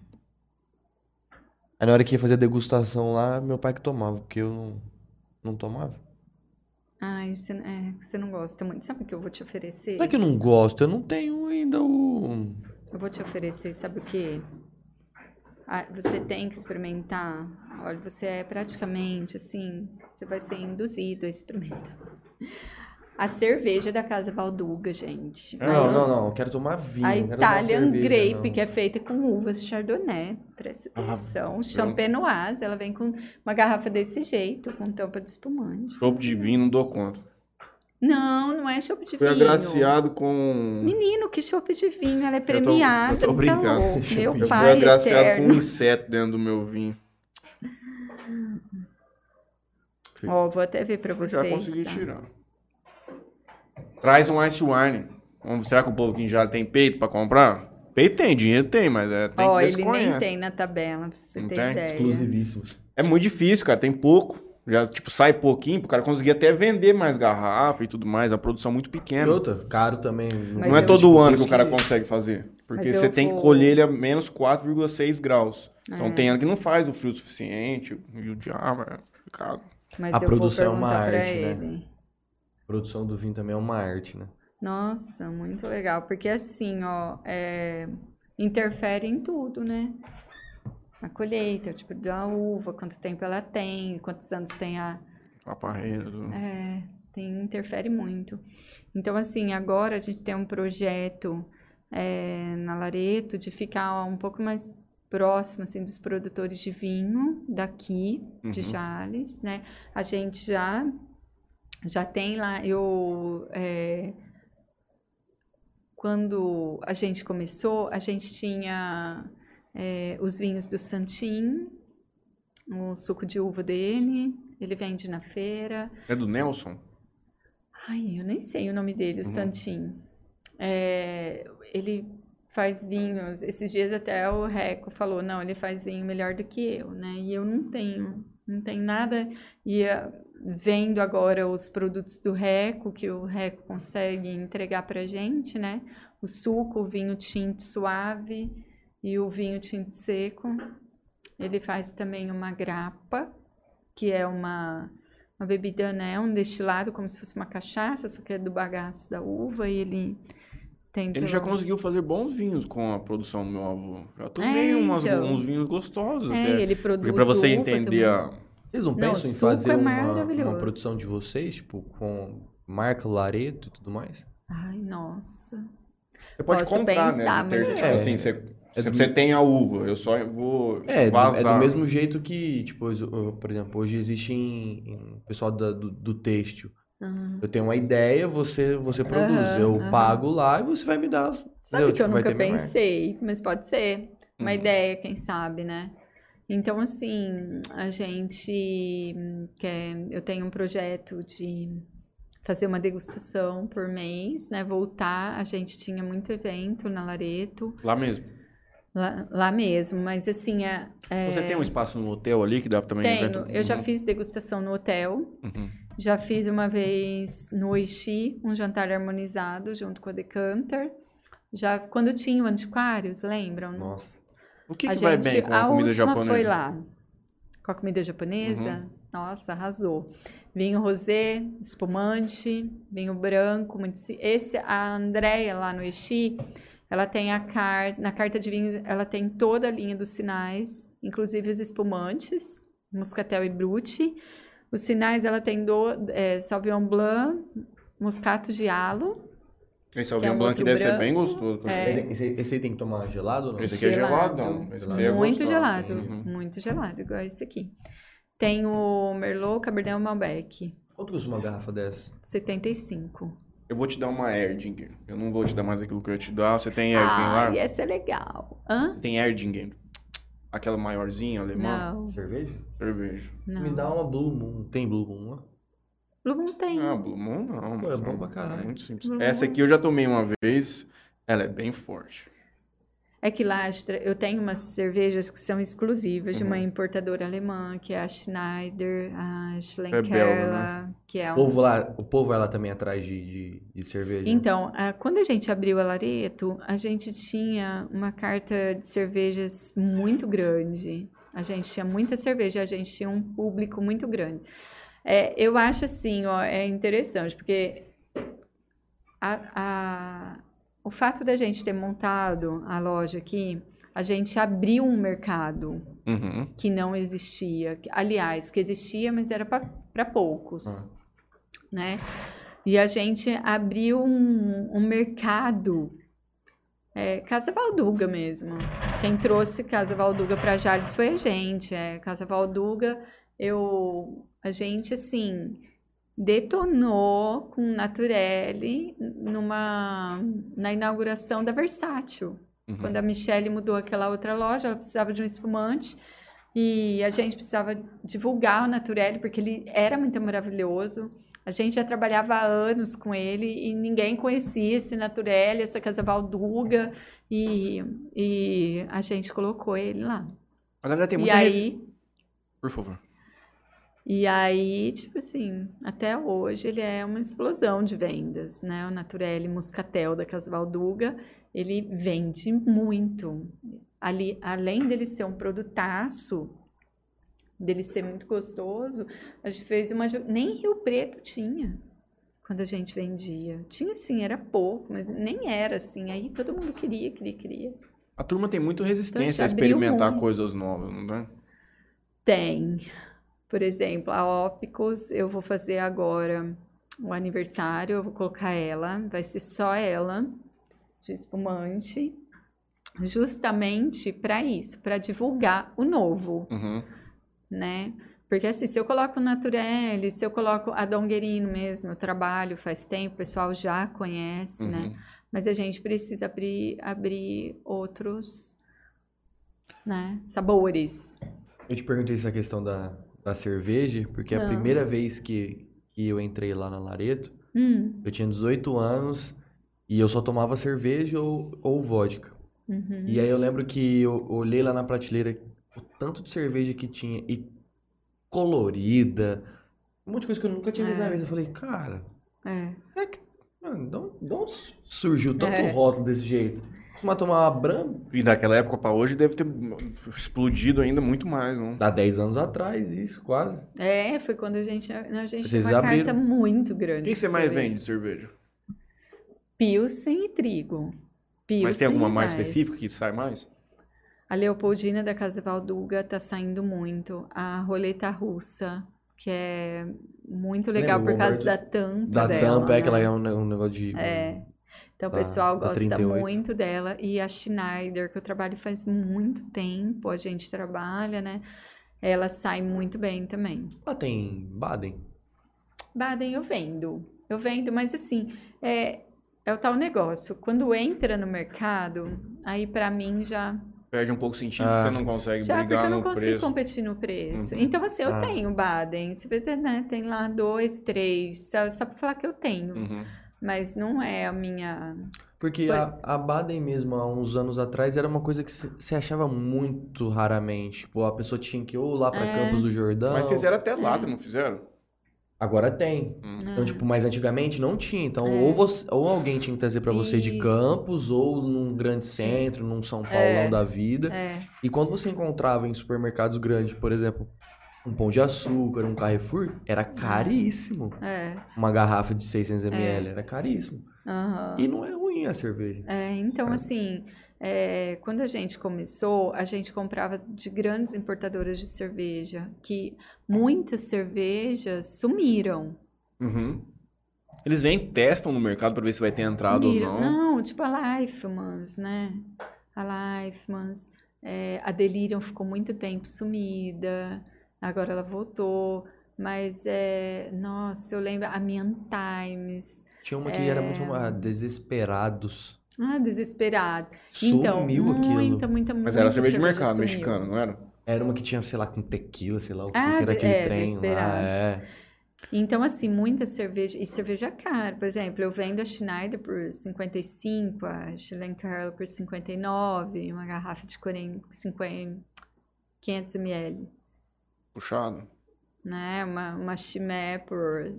Aí na hora que ia fazer a degustação lá, meu pai que tomava, porque eu não, não tomava.
Ai, você, é, você não gosta muito. Sabe o que eu vou te oferecer?
Não é que eu não gosto, eu não tenho ainda o.
Eu vou te oferecer, sabe o quê? Ah, você tem que experimentar. Olha, você é praticamente assim, você vai ser induzido a experimentar. A cerveja da Casa Valduga, gente.
Não, não, não. Eu quero tomar vinho.
A Italian
cerveja,
Grape,
não.
que é feita com uvas Chardonnay. Presta
Ah,
atenção. Champenoise, ela vem com uma garrafa desse jeito, com tampa de espumante.
Chopp de vinho, não dou conta.
Não, não é chopp de
Fui
vinho.
agraciado com.
Menino, que chopp de vinho, ela é
tô-
premiada.
eu tô
tá
brincando.
louco.
Chopp
Meu
Eu fui
pai
agraciado com um
eterno.
inseto dentro do meu vinho.
Ó, vou até ver pra
Já
vocês.
consegui
tá?
tirar. Traz um ice wine. Vamos- Será que o povo aqui em Jales tem peito pra comprar? Peito tem, dinheiro tem, mas é, tem
Ó,
que ver se
nem tem na tabela, pra você
Não
ter
tem?
ideia.
Exclusivíssimos.
É muito difícil, cara. Tem pouco. Já, tipo, sai pouquinho pro cara conseguir até vender mais garrafa e tudo mais. A produção é muito
E
pequena.
outra, caro também.
Mas
não é todo
tipo,
ano que o cara consegue fazer. Porque você
eu
tem que
vou-
colher ele a menos 4,6 graus. Então
É.
tem ano que não faz o frio suficiente. E o diabo é complicado.
Mas
A
eu
produção é
vou
uma arte, né?
ele.
Produção do vinho também é uma arte, né?
Nossa, muito legal. Porque assim, ó, é, interfere em tudo, né? A colheita, o tipo da uva, quanto tempo ela tem, quantos anos tem a.
A parreira. tudo.
É, tem, interfere muito. Então, assim, agora a gente tem um projeto é, na Lareto de ficar um pouco mais próximo, assim, dos produtores de vinho daqui, de
Uhum.
Jales, né? A gente já, já tem lá, eu... é, quando a gente começou, a gente tinha é, os vinhos do Santim, o suco de uva dele, ele vende na feira.
É do Nelson?
Ai, eu nem sei o nome dele, o
Uhum.
Santim. É, ele faz vinhos. Esses dias até o Reco falou, não, ele faz vinho melhor do que eu, né? E eu não tenho, não tenho nada. E vendo agora os produtos do Reco, que o Reco consegue entregar pra gente, né? O suco, o vinho tinto suave e o vinho tinto seco. Ele faz também uma grapa, que é uma uma bebida, né, um destilado como se fosse uma cachaça, só que é do bagaço da uva e ele tem
Ele já conseguiu fazer bons vinhos com a produção do meu avô. Já tomei
É,
umas,
então.
uns vinhos gostosos
É,
até.
ele produz
Porque pra você entender
também.
a...
Vocês não
Não,
pensam em fazer
é
uma, uma produção de vocês, tipo, com marca Lareto e tudo mais?
Ai, nossa.
Você pode
Posso
comprar,
pensar,
né?
mas-
Ter, tipo
É.
assim, você,
É do-
você tem a uva, eu só vou
É, do,
vazar.
é do mesmo jeito que, tipo, por exemplo, hoje existe em, em pessoal da- do, do têxtil.
Aham.
Eu tenho uma ideia, você, você produz.
Aham,
eu
aham.
pago lá e você vai me dar.
Sabe
entendeu?
que eu
Tipo, vai
nunca pensei, mas pode ser uma
Uhum.
ideia, quem sabe, né? Então, assim, a gente quer, eu tenho um projeto de fazer uma degustação por mês, né? Voltar, a gente tinha muito evento na Lareto,
Lá mesmo.
lá, lá mesmo, mas assim, é, é,
Você tem um espaço no hotel ali que dá também
tenho,
evento?
eu já
Uhum,
fiz degustação no hotel,
uhum.
já fiz uma vez no Oishi, um jantar harmonizado junto com a Decanter. Já quando tinha o Antiquários, lembram?
Nossa.
O que,
a
que vai bem com a, comida
última
japonesa?
foi lá. Com a comida japonesa?
Uhum.
Nossa, arrasou. Vinho rosé, espumante, vinho branco, muito... esse a Andrea lá no Exi, ela tem a carta, na carta de vinho, ela tem toda a linha dos sinais, inclusive os espumantes, Muscatel e Brute. Os sinais ela tem do é, Sauvignon Blanc, Moscato Giallo,
Esse
que é
Sauvignon
um
Blanc deve ser
branco.
bem gostoso.
É.
Esse, esse aí tem que tomar gelado ou não?
Esse aqui é
Gelado.
geladão. Esse aqui é
muito
gostoso.
gelado,
Uhum.
muito gelado, igual esse aqui. Tem o Merlot Cabernet Malbec,
Quanto custa uma garrafa dessa?
75.
Eu vou te dar uma Erdinger. Eu não vou te dar mais aquilo que eu ia te dar. Você tem Erdinger lá?
Ah, essa é legal. Hã?
Tem Erdinger. Aquela maiorzinha, alemã.
Não,
Cerveja?
Cerveja.
não.
Me dá uma Blue Moon. Tem Blue Moon lá?
Blue Moon tem.
Ah, Blue Moon não.
Pô, é bom pra caralho.
muito simples.
Blue
Essa
Moon.
aqui eu já tomei uma vez. Ela é bem forte.
É que lá Astra- eu tenho umas cervejas que são exclusivas de uma
Uhum.
importadora alemã, que é a Schneider, a
É
Schlenkerla, que é
O
um...
povo lá, o povo vai lá também atrás de, de, de cerveja?
Então, quando a gente abriu a Lareto, a gente tinha uma carta de cervejas muito grande. A gente tinha muita cerveja, a gente tinha um público muito grande. É, eu acho assim, ó, é interessante, porque a- a- o fato da gente ter montado a loja aqui, a gente abriu um mercado
Uhum.
que não existia. Aliás, que existia, mas era para poucos
Ah.
né? E a gente abriu um, um mercado, é, Casa Valduga mesmo. Quem trouxe Casa Valduga para Jales foi a gente. É, Casa Valduga, eu, a gente assim detonou com Naturelli numa na inauguração da Versátil.
Uhum.
Quando a Michelle mudou aquela outra loja, ela precisava de um espumante e a gente precisava divulgar o Naturelli porque ele era muito maravilhoso. A gente já trabalhava há anos com ele e ninguém conhecia esse Naturelli, essa Casa Valduga e, e a gente colocou ele lá.
A galera tem
e
muita resi-
aí,
Por favor.
E aí, tipo assim, até hoje ele é uma explosão de vendas, né? O Naturelli Muscatel da Casa Valduga, ele vende muito. Ali, além dele ser um produtaço, dele ser muito gostoso, a gente fez uma. Nem Rio Preto tinha quando a gente vendia. Tinha sim, era pouco, mas nem era assim. Aí todo mundo queria, queria, queria.
A turma tem muita resistência a
Então, abriu
experimentar
muito.
coisas novas, não tem?
Tem. Por exemplo, a Ópicos, eu vou fazer agora o aniversário, eu vou colocar ela, vai ser só ela, de espumante, justamente para isso, para divulgar o novo,
Uhum.
né? Porque assim, se eu coloco o Naturelli, se eu coloco a Donguerino mesmo, eu trabalho faz tempo, o pessoal já conhece, né?
Uhum.
Mas a gente precisa abrir, abrir outros, né, sabores.
Eu te perguntei essa questão da, da cerveja, porque a
Não.
primeira vez que, que eu entrei lá na Lareto,
Hum,
eu tinha 18 anos e eu só tomava cerveja ou, ou vodka.
uhum.
E aí eu lembro que eu olhei lá na prateleira o tanto de cerveja que tinha e colorida, um monte de coisa que eu nunca tinha visto na
É.
mesa. Eu falei, cara,
É.
será que. Mano, onde surgiu tanto
É.
rótulo desse jeito? Costuma tomar uma Brahma?
E daquela época pra hoje deve ter explodido ainda muito mais, não?
Há 10 anos atrás, isso, quase.
É, foi quando a gente, a gente
Vocês
tinha uma carta
abriram.
muito grande.
O que que você mais
cerveja.
vende de cerveja?
Pilsen e trigo. Pilsen
Mas tem alguma mais específica que sai mais?
A Leopoldina da Casa Valduga tá saindo muito. A roleta russa, que é muito legal
Lembra,
por causa da tampa
Da
dela,
tampa é que ela
né?
é um, ne- um negócio de.
É. Então o
da-
pessoal
da
gosta
38.
muito dela. E a Schneider, que eu trabalho faz muito tempo, a gente trabalha, né? Ela sai muito bem também.
Ela tem Baden.
Baden eu vendo. Eu vendo, mas assim, é, é o tal negócio. Quando entra no mercado, aí pra mim já.
Perde um pouco o sentido,
Ah.
porque você não consegue
Já porque
brigar
eu não consigo
preço.
competir no preço.
Uhum.
Então, assim, eu
Ah.
tenho Baden. Você vê, né? Tem lá dois, três, só, só pra falar que eu tenho.
Uhum.
Mas não é a minha.
Porque
Foi.
a, a Baden mesmo, há uns anos atrás, era uma coisa que se, achava muito raramente. Tipo, a pessoa tinha que ir ou lá pra
É.
Campos do Jordão.
Mas fizeram até lata, não fizeram?
Agora tem.
Hum.
Então,
Ah,
tipo, mas antigamente não tinha. Então,
É.
ou, você, ou alguém tinha que trazer pra você de. Campos, ou num grande centro, num São Paulão
É.
da vida.
é.
E quando você encontrava em supermercados grandes, por exemplo, um Pão de Açúcar, um Carrefour, era caríssimo.
É.
Uma garrafa de 600ml era caríssimo.
aham.
E não é ruim a cerveja.
É, então,
É.
assim, é, quando a gente começou, a gente comprava de grandes importadoras de cerveja, que muitas cervejas sumiram.
Uhum. Eles vêm, testam no mercado pra ver se vai ter entrada ou
Sumiram.
não.
Não, tipo a Lifemans, né? A Lifemans. é, a Delirium ficou muito tempo sumida, agora ela voltou. Mas, é, nossa, eu lembro, a Mian Times.
Tinha uma que
É.
era muito ah, desesperados.
Ah, desesperado. Então,
Sumiu aquilo.
muita, muita,
Mas era cerveja de mercado
sumiu.
mexicano, não era?
Era uma que tinha, sei lá, com tequila, sei lá o que,
Ah,
que era aquele
é,
trem lá. É.
Então, assim, muita cerveja. E cerveja cara. Por exemplo, eu vendo a Schneider por 55, a Schlenkerla por 59, uma garrafa de 40, 50, 500 ml.
Puxado.
Né? Uma, uma Chimé por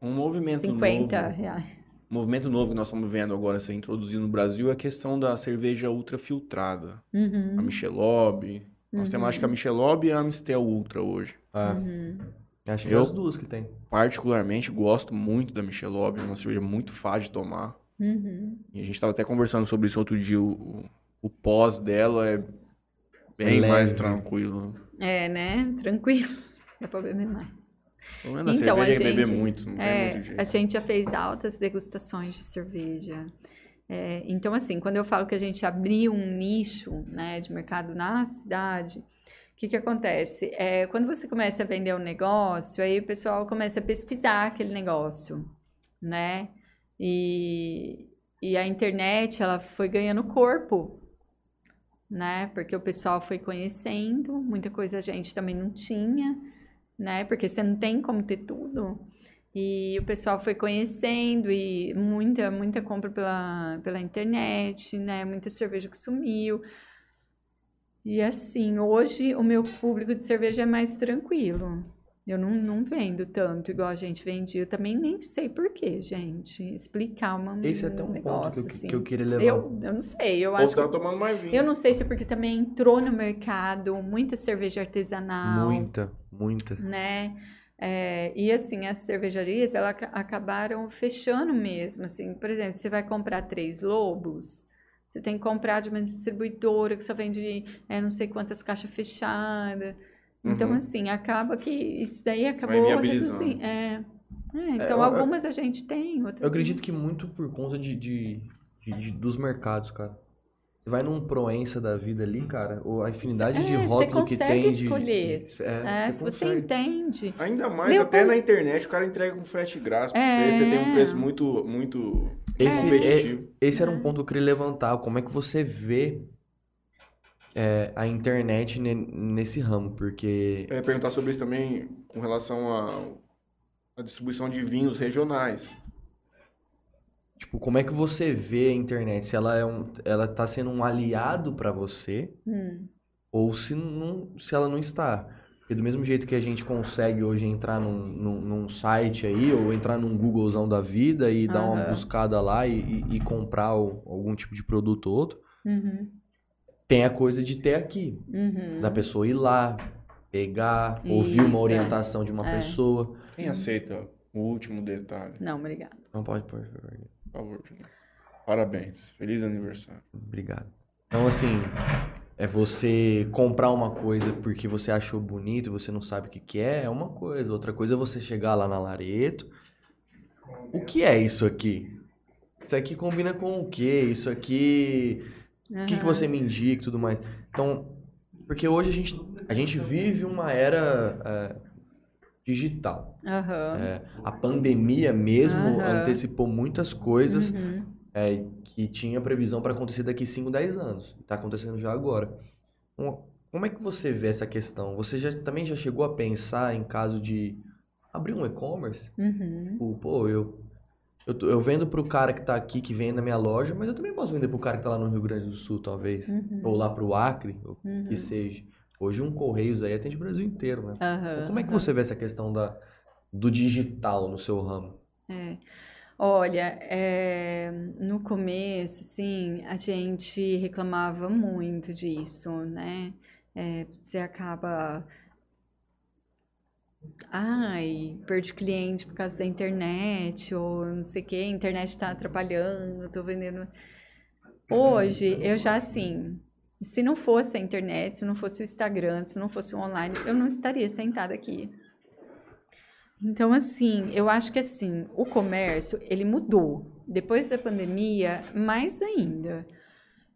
Um movimento
50
novo.
reais.
Um movimento novo que nós estamos vendo agora ser introduzido no Brasil é a questão da cerveja ultrafiltrada.
Uhum,
A Michelob. Nós temos, acho que a Michelob e a Amistel Ultra hoje.
Ah,
uhum.
Acho que é
Eu-
as duas que tem.
Particularmente, gosto muito da Michelob. É uma cerveja muito fácil de tomar.
Uhum.
E a gente estava até conversando sobre isso outro dia. O, o- o pós dela é bem
Leve.
mais tranquilo.
É, né? Tranquilo. Dá pra beber mais.
Da
Então,
cerveja
a
é beber
gente-
muito, não tem
É,
muito jeito.
a gente já fez altas degustações de cerveja. É, então, assim, quando eu falo que a gente abriu um nicho né, de mercado na cidade, o que, que acontece? É, quando você começa a vender um negócio, aí o pessoal começa a pesquisar aquele negócio, né? E, e a internet, ela foi ganhando corpo, né? Porque o pessoal foi conhecendo, muita coisa a gente também não tinha, né? Porque você não tem como ter tudo. E o pessoal foi conhecendo e muita, muita compra pela, pela internet, né? Muita cerveja que sumiu. E assim, hoje o meu público de cerveja é mais tranquilo. Eu não, não vendo tanto igual a gente vendia. Eu também nem sei porquê, gente. Explicar uma,
Esse é
um
até um
negócio
ponto que eu,
assim.
que eu queria levar.
Eu, eu não sei, eu
Ou
acho
você
que
tá tomando mais vinho.
eu não sei se é porque também entrou no mercado muita cerveja artesanal,
Muita, muita.
né? É, e assim, as cervejarias, elas aca- acabaram fechando mesmo, assim, por exemplo, você vai comprar três lobos, você tem que comprar de uma distribuidora que só vende é, não sei quantas caixas fechadas. Então,
Uhum.
assim, acaba que isso daí acabou reduzindo. É. É, então,
eu- eu-
algumas a gente tem, outras
Eu acredito
não.
que muito por conta de, de- de- de- dos mercados, cara. Você vai num Proença da vida ali, cara, ou a infinidade de
É, você
rótulo que
consegue
tem de...
escolher.
de-
É, se você
consegue.
entende.
Ainda mais
Meu
até
pai-
na internet, o cara entrega com frete grátis.
É.
Você, você tem um preço muito, muito
Esse, é,
competitivo.
esse era um
É.
ponto que eu queria levantar. Como é que você vê é, a internet ne- nesse ramo? Porque
Eu ia perguntar sobre isso também com relação à distribuição de vinhos regionais.
Tipo, como é que você vê a internet? Se ela é um, ela tá sendo um aliado pra você
Hum.
ou se não, se ela não está. Porque do mesmo jeito que a gente consegue hoje entrar num, num, num site aí, ou entrar num Googlezão da vida e dar uma buscada lá e, e- e comprar o- algum tipo de produto ou outro,
Uhum.
Tem a coisa de ter aqui.
Uhum.
Da pessoa ir lá, pegar, ouvir uma
Isso, é.
orientação de uma
É.
pessoa.
Quem aceita o último detalhe?
Não, obrigada.
Não pode, pode.
Por favor, Juninho. Parabéns. Feliz aniversário.
Obrigado. Então, assim, é você comprar uma coisa porque você achou bonito e você não sabe o que que é, é uma coisa. Outra coisa é você chegar lá na Lareto. O que é isso aqui? Isso aqui combina com o quê? Isso aqui. O que, que você me indica e tudo mais? Então, porque hoje a gente, a gente vive uma era é, digital.
Aham.
É, a pandemia mesmo
Aham.
antecipou muitas coisas
Uhum.
é, que tinha previsão para acontecer daqui 5, 10 anos. Está acontecendo já agora. Como é que você vê essa questão? Você já, também já chegou a pensar em caso de abrir um e-commerce?
Uhum.
Tipo, Pô, eu, eu, eu vendo pro cara que tá aqui, que vem na minha loja, mas eu também posso vender pro cara que tá lá no Rio Grande do Sul, talvez.
Uhum.
Ou lá pro Acre, ou
Uhum.
que seja. Hoje um Correios aí atende o Brasil inteiro, né?
Aham,
Então, como é que você vê essa questão da, do digital no seu ramo?
É. Olha, é, no começo, assim, a gente reclamava muito disso, né? É, você acaba. Ai, perdi cliente por causa da internet, ou não sei o quê, a internet tá atrapalhando, tô vendendo. Hoje, eu já assim, se não fosse a internet, se não fosse o Instagram, se não fosse o online, eu não estaria sentada aqui. Então, assim, eu acho que assim, o comércio, ele mudou. Depois da pandemia, mais ainda.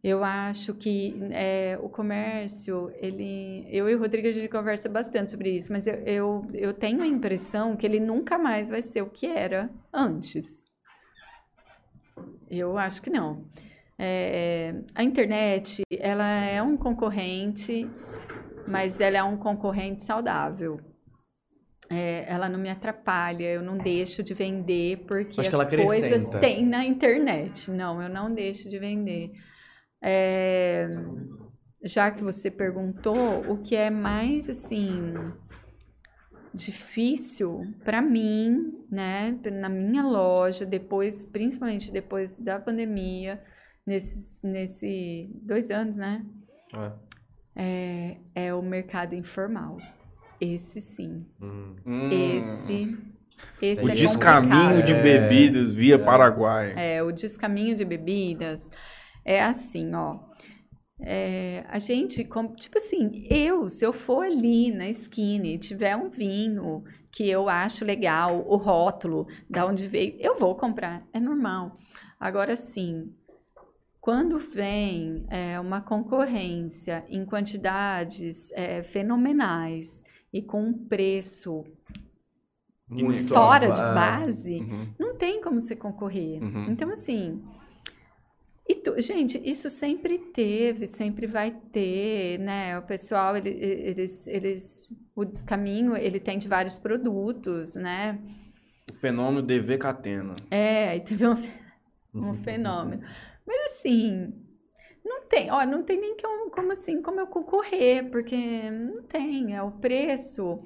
Eu acho que é, o comércio, ele... Eu e o Rodrigo, a gente conversa bastante sobre isso, mas eu, eu, eu tenho a impressão que ele nunca mais vai ser o que era antes. Eu acho que não. É, a internet, ela é um concorrente, mas ela é um concorrente saudável. É, ela não me atrapalha, eu não deixo de vender porque as coisas têm na internet. Não, eu não deixo de vender. É, já que você perguntou, o que é mais assim difícil para mim, né, na minha loja, depois, principalmente depois da pandemia, nesses nesse dois anos, né, é, é o mercado informal. Esse sim.
Hum.
Esse, esse
o
é
descaminho de
complicado.
bebidas via Paraguai.
É, o descaminho de bebidas é assim, ó. é, a gente, tipo assim, eu, se eu for ali na esquina e tiver um vinho que eu acho legal, o rótulo, da onde veio, eu vou comprar, é normal. Agora sim, quando vem é, uma concorrência em quantidades é, fenomenais e com um preço
Muito
fora de
ah,
base,
Uhum.
não tem como você concorrer.
Uhum.
Então, assim. E tu- gente, isso sempre teve, sempre vai ter, né? O pessoal, ele- eles, eles, o descaminho, ele tem de vários produtos, né?
O fenômeno DV Catena.
É, aí teve um, um fenômeno. Mas assim, não tem, ó, não tem nem como, como assim, como eu concorrer, porque não tem, é o preço.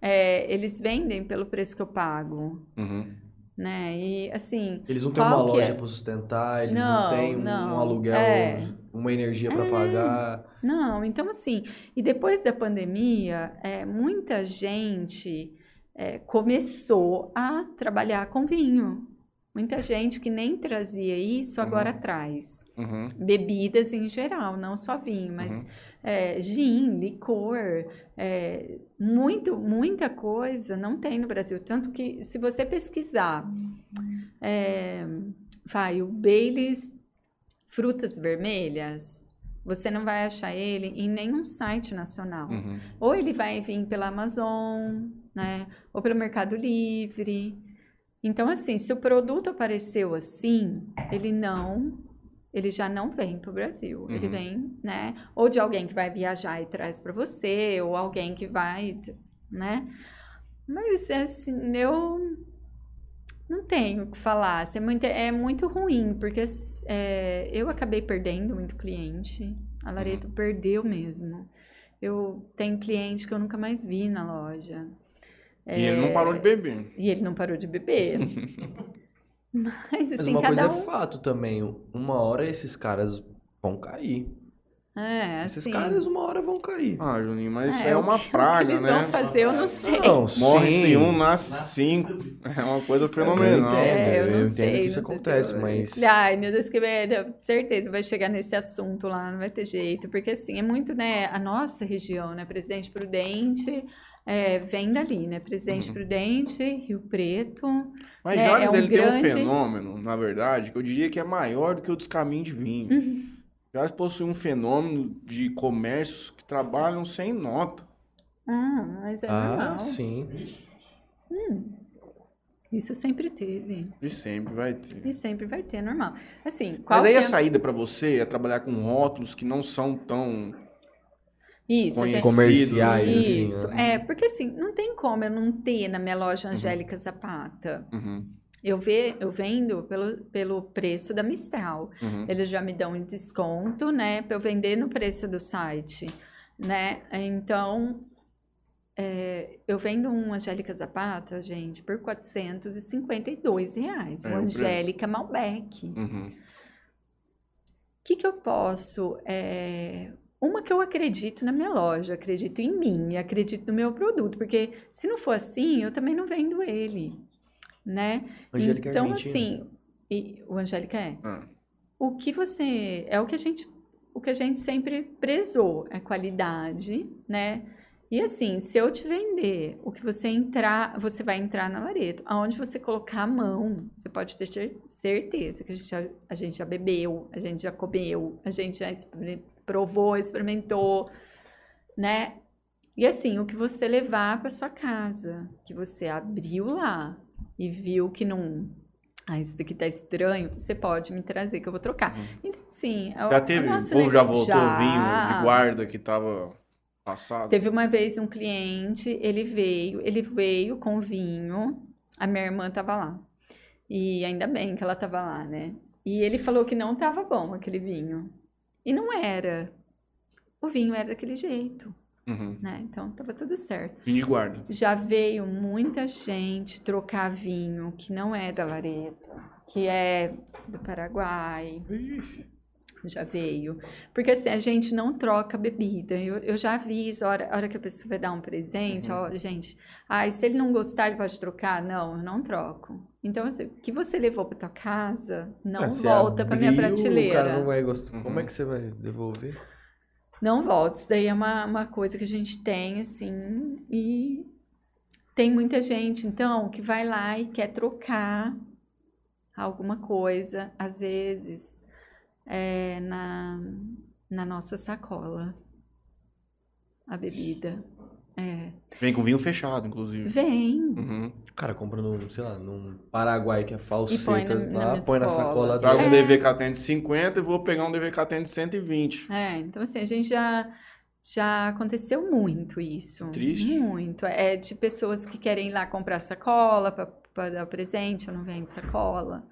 é, eles vendem pelo preço que eu pago,
Uhum.
Né? E assim,
Eles não têm uma
que
loja
é?
para sustentar, eles não,
Não,
têm um,
não,
aluguel,
é.
uma energia para
É.
pagar.
Não, então assim, e depois da pandemia, é, muita gente é, começou a trabalhar com vinho. Muita gente que nem trazia isso agora traz.
Uhum.
Bebidas em geral, não só vinho, mas é, gin, licor, é, muito, muita coisa não tem no Brasil. Tanto que se você pesquisar, é, vai, o Baileys frutas vermelhas, você não vai achar ele em nenhum site nacional.
Uhum.
Ou ele vai vir pela Amazon, né? Ou pelo Mercado Livre. Então, assim, se o produto apareceu assim, ele não, ele já não vem para o Brasil. Ele
Uhum.
vem, né? Ou de alguém que vai viajar e traz para você, ou alguém que vai, né? Mas, assim, eu não tenho o que falar. assim, É muito, é muito ruim, porque é, eu acabei perdendo muito cliente. A Lareto perdeu mesmo. Eu tenho cliente que eu nunca mais vi na loja.
E ele não parou de beber.
E ele não parou de beber. Mas,
Mas
assim,
uma coisa é
um.
fato também, uma hora esses caras vão cair.
É,
Esses
assim.
caras uma hora vão cair.
Ah, Juninho, mas
é,
é, uma
que- o que
praga,
eles
né?
vão fazer, eu não sei.
Não,
Morre-se
sim.
um, nasce cinco. É uma coisa
Eu
fenomenal.
entendo,
É, eu não
eu entendo
sei.
que isso acontece, mas-
Ai, meu Deus, que medo. Certeza vai chegar nesse assunto lá, não vai ter jeito. Porque, assim, é muito, né? A nossa região, né? Presidente Prudente é, vem dali, né? Presidente
Uhum.
Prudente, Rio Preto.
Mas
né,
Jales,
é um
ele tem um
grande-
fenômeno, na verdade, que eu diria que é maior do que o dos caminhos de vinho.
Uhum.
Jales possui um fenômeno de comércios que trabalham sem nota.
Ah, mas é
Ah,
normal.
sim.
Isso sempre teve.
E sempre vai ter.
E sempre vai ter, normal. Assim, qual
Mas aí
que
a
é...
saída pra você é trabalhar com rótulos que não são tão
Isso,
conhecidos.
Comerciais, assim,
Isso,
né?
é, porque assim, não tem como eu não ter na minha loja Angélica Zapata.
Uhum,
Eu, ve, eu vendo pelo, pelo preço da Mistral.
uhum.
Eles já me dão um desconto, né, para eu vender no preço do site, né? Então, é, eu vendo um Angélica Zapata, gente, por 452 reais.
É,
um. Angélica Malbec. O
Uhum.
que, que eu posso... é, Uma que eu acredito na minha loja, acredito em mim, acredito no meu produto, porque se não for assim, eu também não vendo ele, né?
Angélica
então,
Argentina.
assim, e- o Angélica é.
Ah,
O que você. É o que a gente. O que a gente sempre prezou, é qualidade, né? E assim, se eu te vender, o que você entrar, você vai entrar na Lareto. Aonde você colocar a mão, você pode ter cer- certeza que a gente já, a gente já bebeu, a gente já comeu, a gente já provou, experimentou, né? E assim, o que você levar para sua casa, que você abriu lá e viu que não ah, isso daqui tá estranho, você pode me trazer que eu vou trocar.
Uhum.
Então, assim,
Já teve? O povo já voltou vinho de guarda que tava passado?
Teve uma vez um cliente, ele veio, ele veio com vinho, a minha irmã tava lá. E ainda bem que ela tava lá, né? E ele falou que não tava bom aquele vinho. E não era. O vinho era daquele jeito,
Uhum.
né? Então tava tudo certo.
Vinho de guarda.
Já veio muita gente trocar vinho que não é da Lareto, que é do Paraguai. Já veio. Porque assim, a gente não troca bebida. Eu, eu já vi isso, a hora, a hora que a pessoa vai dar um presente, ó, gente, ah, se ele não gostar, ele pode trocar? Não, eu não troco. Então, assim, o que você levou para tua casa, não
Ah, você
volta para minha prateleira.
O cara não vai gostar.
Uhum.
Como é que você vai devolver?
Não volta. Isso daí é uma, uma coisa que a gente tem, assim, e tem muita gente, então, que vai lá e quer trocar alguma coisa, às vezes, é, na, na nossa sacola. A bebida. É.
Vem com vinho fechado, inclusive.
Vem.
Uhum.
O cara compra num, sei lá, num Paraguai que é falseta
põe na- na
lá,
minha
põe na
sacola.
Trago
dele.
um
É.
DVK de 50 e vou pegar um DVK de 120.
É, então assim, a gente já já aconteceu muito isso.
Triste.
Muito. É de pessoas que querem ir lá comprar sacola para dar presente, eu não vendo sacola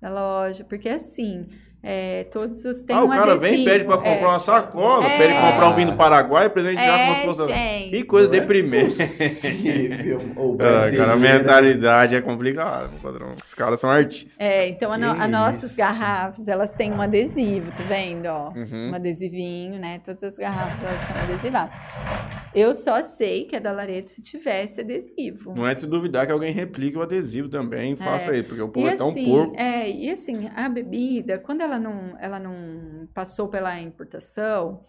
da loja, porque assim, é, todos os tem
ah, o
um
cara vem e
adesivo,
pede pra comprar
é.
uma sacola,
É.
pede comprar um vinho do Paraguai, presente já como se
É,
fosse. Que coisa
é
deprimente.
possível. O
Ah, cara, a mentalidade é complicada, meu padrão. Os caras são artistas.
É, então a, no- a nossas garrafas, elas têm um adesivo, tá vendo, ó?
Uhum.
Um adesivinho, né? Todas as garrafas elas são adesivadas. Eu só sei que é da Laredo se tivesse adesivo.
Não é de duvidar que alguém replique o adesivo também, faça aí, porque o povo
E
é tão
assim,
porco.
é, e assim, a bebida, quando ela não, ela não passou pela importação,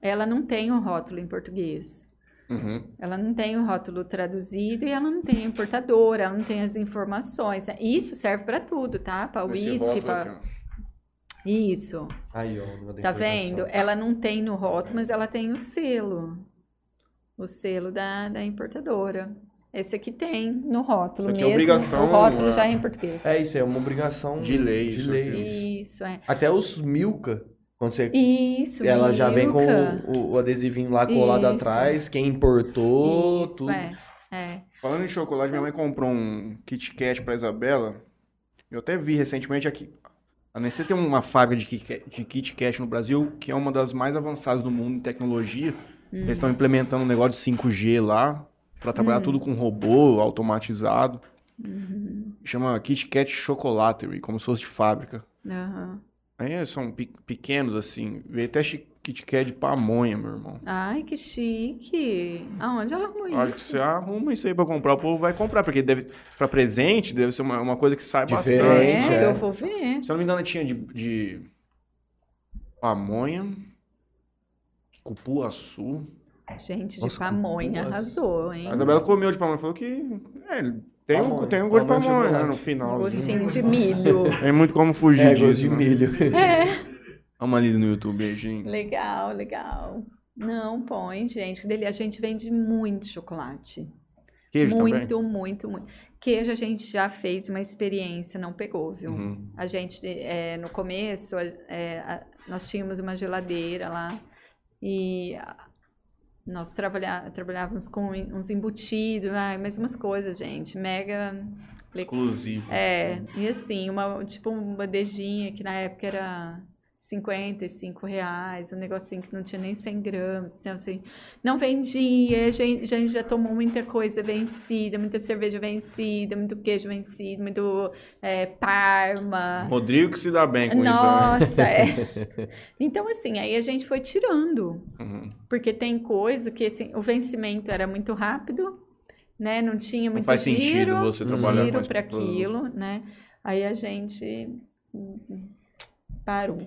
ela não tem o rótulo em português.
Uhum.
Ela não tem o rótulo traduzido e ela não tem a importadora, ela não tem as informações. Isso serve para tudo, tá? Para uísque, para isso.
Aí, ó,
Tá vendo? Ela não tem no rótulo, mas ela tem o selo. O selo da, da importadora. Esse aqui tem no rótulo
Isso aqui é
mesmo.
obrigação,
o rótulo
é.
já é em português.
É, isso é uma obrigação
De lei,
De
isso
lei.
Isso, é.
Até os Milka, quando você
Isso,
Ela já vem com
Milka.
o, o- adesivinho lá colado
Isso.
atrás, quem importou,
Isso,
tudo.
é. É.
Falando em chocolate, minha mãe comprou um Kit Kat pra Isabela. Eu até vi recentemente aqui. A Nestlé tem uma fábrica de Kit Kat- de Kit Kat no Brasil, que é uma das mais avançadas do mundo em tecnologia. Eles estão implementando um negócio de 5G lá, pra trabalhar tudo com robô automatizado. Chama Kit Kat Chocolatery, como se fosse de fábrica.
aham.
Aí são pe- pequenos assim. Veio até Kit Kat de pamonha, meu irmão.
Ai, que chique. Aonde ela arrumou
Eu Acho que
isso?
você arruma isso aí pra comprar, o povo vai comprar, porque deve, pra presente deve ser uma, uma coisa que sai
Diferente,
bastante.
É,
é.
eu vou ver.
Se eu não me engano, tinha de, de pamonha, cupuaçu.
Gente, de
Nossa,
pamonha,
nossa.
arrasou, hein?
A Isabela comeu de pamonha, falou que é, tem, um,
Pamonha,
tem um gosto de
pamonha de
pamonha né, no final.
Gostinho de milho.
Tem muito como fugir
É,
disso.
gosto de
né?
milho.
É.
Dá uma lida no YouTube, beijinho.
Legal, legal. Não, põe, gente. que delícia. A gente vende muito chocolate.
Queijo também?
muito, muito, muito. Queijo a gente já fez uma experiência, não pegou, viu?
Uhum.
A gente, é, no começo, é, a- nós tínhamos uma geladeira lá e nós trabalhá, trabalhávamos com uns embutidos, ai, mais umas coisas, gente, mega...
Exclusivo.
É, e assim, uma, tipo uma bandejinha que na época era 55 reais, um negocinho que não tinha nem 100 gramas, então assim, não vendia, a gente, a gente já tomou muita coisa vencida, muita cerveja vencida, muito queijo vencido, muito é, parma.
Rodrigo que se dá bem com
Nossa, é. Então assim, aí a gente foi tirando,
isso. Né? Uhum.
porque tem coisa que assim, o vencimento era muito rápido, né? Não tinha
Não
muito
faz sentido
giro,
você trabalhar
giro para aquilo, né? Aí a gente hum, parou.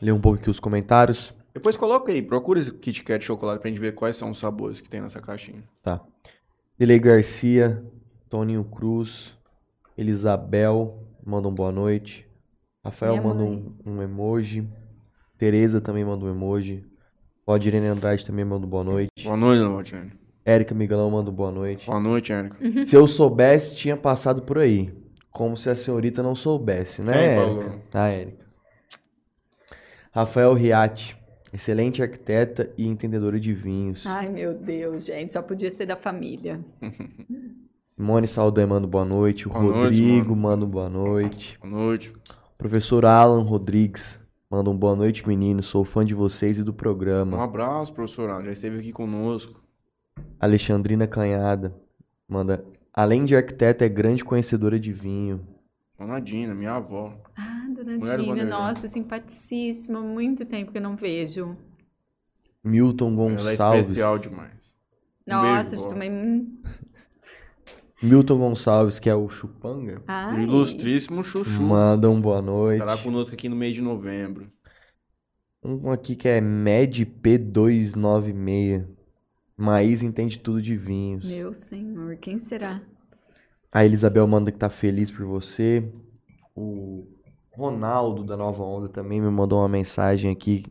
Lê um pouco aqui os comentários.
Depois coloca aí, procura esse Kit Kat de chocolate pra gente ver quais são os sabores que tem nessa caixinha.
Tá. Delei Garcia, Toninho Cruz, Elisabel, manda um boa noite. Rafael
Minha
manda um, um emoji. Tereza também manda um emoji. Valdirene Andrade também manda um boa noite.
Boa noite, Lotiane.
Érica Miguelão manda um boa noite.
Boa noite, Érica.
Se eu soubesse, tinha passado por aí. Como se a senhorita não soubesse, né,
Quem
Érica?
falou?
Ah, Érica. Rafael Riatti, excelente arquiteta e entendedora de vinhos.
Ai, meu Deus, gente, só podia ser da família.
Simone Saldanha manda um boa noite. O
Boa noite,
Rodrigo manda um boa noite.
Boa noite.
Professor Alan Rodrigues manda um boa noite, menino. Sou fã de vocês e do
Um
programa.
abraço, professor. Ana. Já esteve aqui conosco.
Alexandrina Canhada manda. Além de arquiteta, é grande conhecedora de vinho.
Dona Dina, minha avó.
Ah, dona
Mulher do
Dina,
Vanderlei.
nossa, simpaticíssima, muito tempo que eu não vejo.
Milton
Ela é
Gonçalves.
especial demais. Um
Nossa,
beijo,
também. hum,
Milton Gonçalves, que é o Chupanga.
O
Ai,
ilustríssimo Chuchu.
Manda um boa noite.
Estará conosco aqui no mês de novembro.
Um aqui que é Med P296. Maís entende tudo de vinhos.
Meu senhor, quem será?
A Elisabel manda que tá feliz por você. O Ronaldo da Nova Onda também me mandou uma mensagem aqui.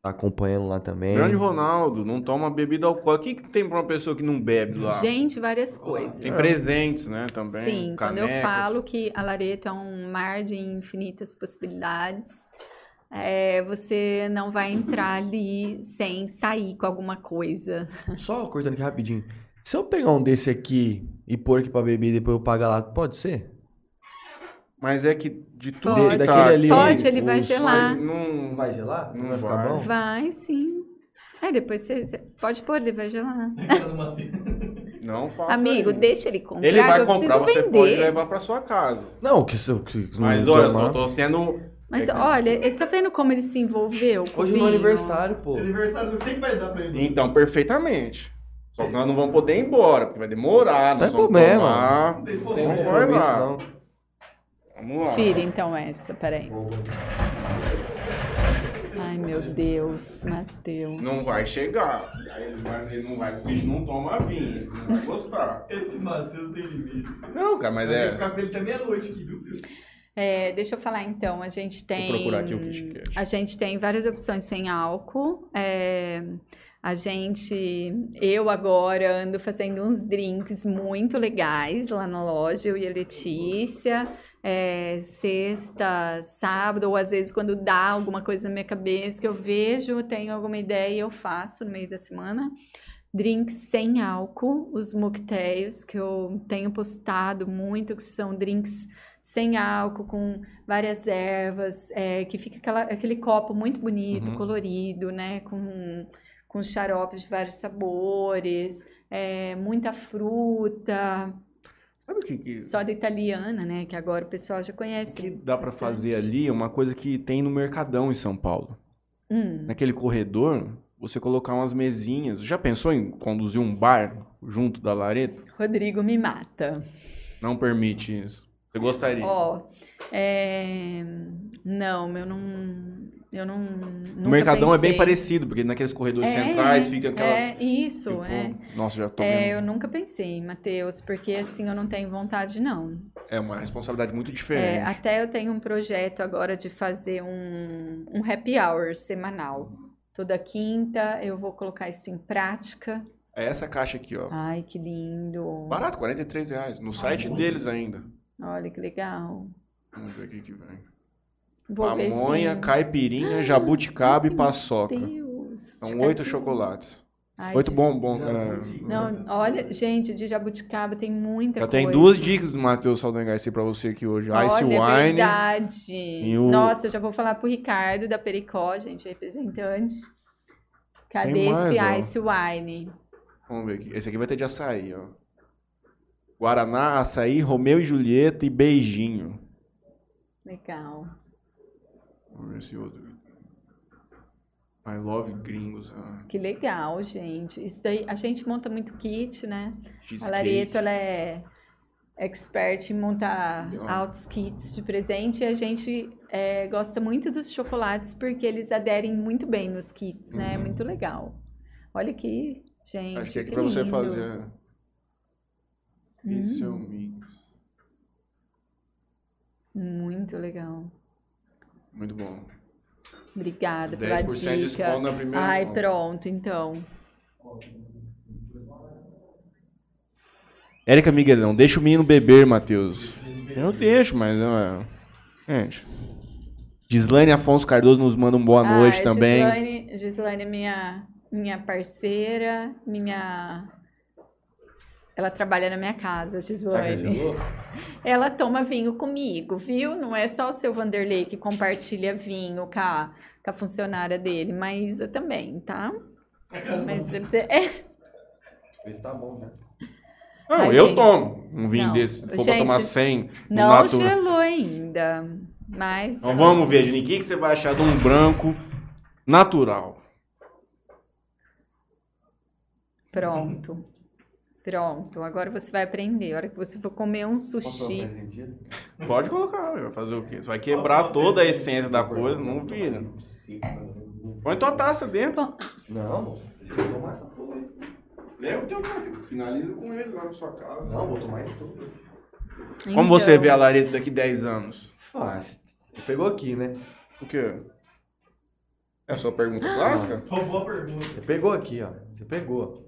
Tá acompanhando lá também.
Grande Ronaldo, não toma bebida alcoólica. O que, que tem pra uma pessoa que não bebe lá?
Gente, várias coisas.
Tem presentes, né, também.
Sim, quando eu
canecas.
falo que a Lareto é um mar de infinitas possibilidades, é, você não vai entrar ali sem sair com alguma coisa.
Só cortando aqui rapidinho. Se eu pegar um desse aqui e pôr aqui pra beber e depois eu pagar lá, pode ser?
Mas é que de tudo
Pode.
que
Daquele
tá
ali,
Pode, ele vai gelar.
Não,
vai gelar?
Não
vai ficar bom?
Vai, sim. Aí depois você, você pode pôr, ele vai gelar.
não faça
Amigo,
isso.
deixa ele comprar,
Ele vai comprar, você
vender.
pode levar pra sua casa.
Não, que se que, que
Mas
não
olha só, eu tô sendo...
Mas
É que-
olha, ele tá vendo como ele se envolveu com
Hoje
o
é meu aniversário, pô.
Aniversário, sei que vai dar pra ele.
Então, perfeitamente. Só que nós não vamos poder ir embora, porque vai demorar.
Não tem problema.
tomar.
Não tem
Não tem
problema.
Vamos lá.
Tire então essa, peraí. Ai, meu Deus, Matheus.
Não vai chegar. Aí ele, vai, ele não vai, o bicho não toma vinho, ele não vai gostar.
Esse Matheus tem limite.
Não, cara, mas
que
é.
ficar com ele até meia-noite aqui, viu?
É, deixa eu falar então, a gente tem.
procurar aqui o KitKat.
A gente tem várias opções sem álcool. é, a gente, eu agora ando fazendo uns drinks muito legais lá na loja, eu e a Letícia. É, sexta, sábado, ou às vezes quando dá alguma coisa na minha cabeça que eu vejo, tenho alguma ideia, eu faço no meio da semana. Drinks sem álcool, os mocktails que eu tenho postado muito, que são drinks sem álcool, com várias ervas, é, que fica aquela- aquele copo muito bonito,
Uhum.
colorido, né? Com, com xaropes de vários sabores, é, muita fruta,
Sabe o que, que,
soda italiana, né? Que agora o pessoal já
o
conhece.
que dá pra
bastante.
fazer ali? É uma coisa que tem no Mercadão em São Paulo.
Hum,
Naquele corredor, você colocar umas mesinhas. Já pensou em conduzir um bar junto da Lareto?
Rodrigo me mata.
Não permite isso. Você gostaria?
Ó, é, não, eu não, eu não.
no Mercadão é bem
pensei.
parecido, porque naqueles corredores
É,
centrais fica aquelas.
É, isso,
tipo,
é.
Nossa, já tô
É, eu nunca pensei, Matheus, porque assim eu não tenho vontade, não.
É uma responsabilidade muito
É,
diferente.
até eu tenho um projeto agora de fazer um, um happy hour semanal. Toda quinta eu vou colocar isso em prática.
É essa caixa aqui, ó.
Ai, que lindo.
Barato, 43 reais. No site deles ainda.
Olha que legal.
Vamos ver o que que vem.
Vou
Pamonha,
sim.
caipirinha, jabuticaba e paçoca.
Deus.
São
de
oito
caipirinha.
chocolates.
Ai,
Oito é,
Não, olha, gente, de jabuticaba tem muita
Já
coisa.
tem duas dicas do Matheus Saldanha Garcia pra você aqui hoje. Ice
Olha, é
Wine.
verdade.
o-
Nossa, eu já vou falar pro Ricardo da Pericó, gente, representante. Cadê
mais,
esse
ó.
Ice Wine?
Vamos ver aqui. Esse aqui vai ter de açaí, ó. Guaraná, açaí, Romeu e Julieta e beijinho.
Legal.
Ver esse outro. I love gringos. ah.
Que legal, gente. Isso daí, a gente monta muito kit, né? A
Cheesecake.
Lareto, ela é expert em montar altos kits de presente e a gente é, gosta muito dos chocolates porque eles aderem muito bem nos kits, né? É muito legal. Olha aqui, gente.
Acho que é aqui pra você fazer. Esse é o
Hum,
mix.
muito legal.
Muito bom.
Obrigada pela
10% de
dica.
desconto na primeira
Ai,
compra.
pronto, então.
Érica Miguelão, deixa o menino beber, Matheus. Eu deixo, mas. é, Gente. Gislaine Afonso Cardoso nos manda um boa noite
Ah,
também.
Gislaine, Gislaine é minha, minha parceira, minha. Ela trabalha na minha casa, Gislaine. Ela toma vinho comigo, viu? Não é só o seu Vanderlei que compartilha vinho com a, com a funcionária dele, mas eu também, tá? Mas é,
Esse tá bom, né?
Não,
Ai,
eu
gente.
tomo um vinho
Não.
desse. Se for pra
Gente,
tomar 100 no
não
Natura.
gelou ainda. Mas.
Então vamos ver, Juninho, o que, que você vai achar de um branco natural?
Pronto. Pronto. Agora você vai aprender. A hora que você for comer um sushi.
Pode colocar, vai fazer o quê? Você vai quebrar toda a essência da coisa, não vira. Põe tua taça dentro.
Não, moço. Deixa eu tomar essa porra aí.
Leva o teu copo, finaliza com ele lá na sua casa.
Não, vou tomar em tudo.
Como você vê a Laredo daqui 10 anos?
Ah, você pegou aqui, né?
O quê? É a sua pergunta clássica?
Roubou a pergunta.
Você pegou aqui, ó. Você pegou.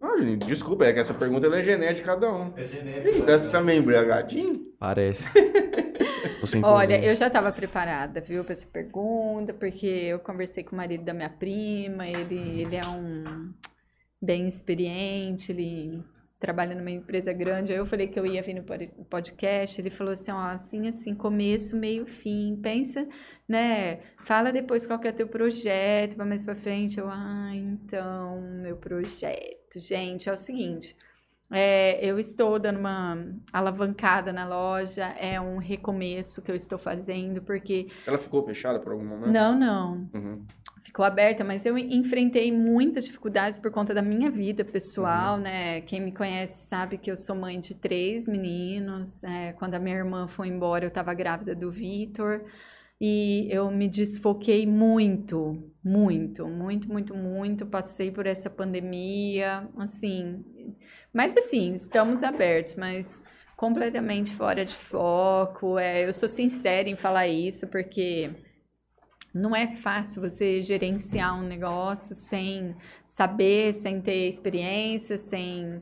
Não, desculpa, é que essa pergunta ela é genética de cada um.
É
Ih,
genérico.
Você tá meio embriagadinho?
Parece. Você
Olha, eu já estava preparada, viu, para essa pergunta, porque eu conversei com o marido da minha prima, ele, ele é um bem experiente, ele trabalha numa empresa grande. Aí eu falei que eu ia vir no pod- podcast, ele falou assim, ó, assim, assim, começo, meio, fim, pensa, né, fala depois qual que é teu projeto, vai mais pra frente. Eu, ah, então, meu projeto, gente, é o seguinte... É, eu estou dando uma alavancada na loja, é um recomeço que eu estou fazendo, porque.
Ela ficou fechada por algum momento?
Não, não,
Uhum.
Ficou aberta, mas eu enfrentei muitas dificuldades por conta da minha vida pessoal, né? Quem me conhece sabe que eu sou mãe de três meninos. é, quando a minha irmã foi embora, eu estava grávida do Vitor. E eu me desfoquei muito, muito, muito, muito, muito. Passei por essa pandemia, assim. Mas assim, estamos abertos, mas completamente fora de foco. É, eu sou sincera em falar isso, porque não é fácil você gerenciar um negócio sem saber, sem ter experiência, sem,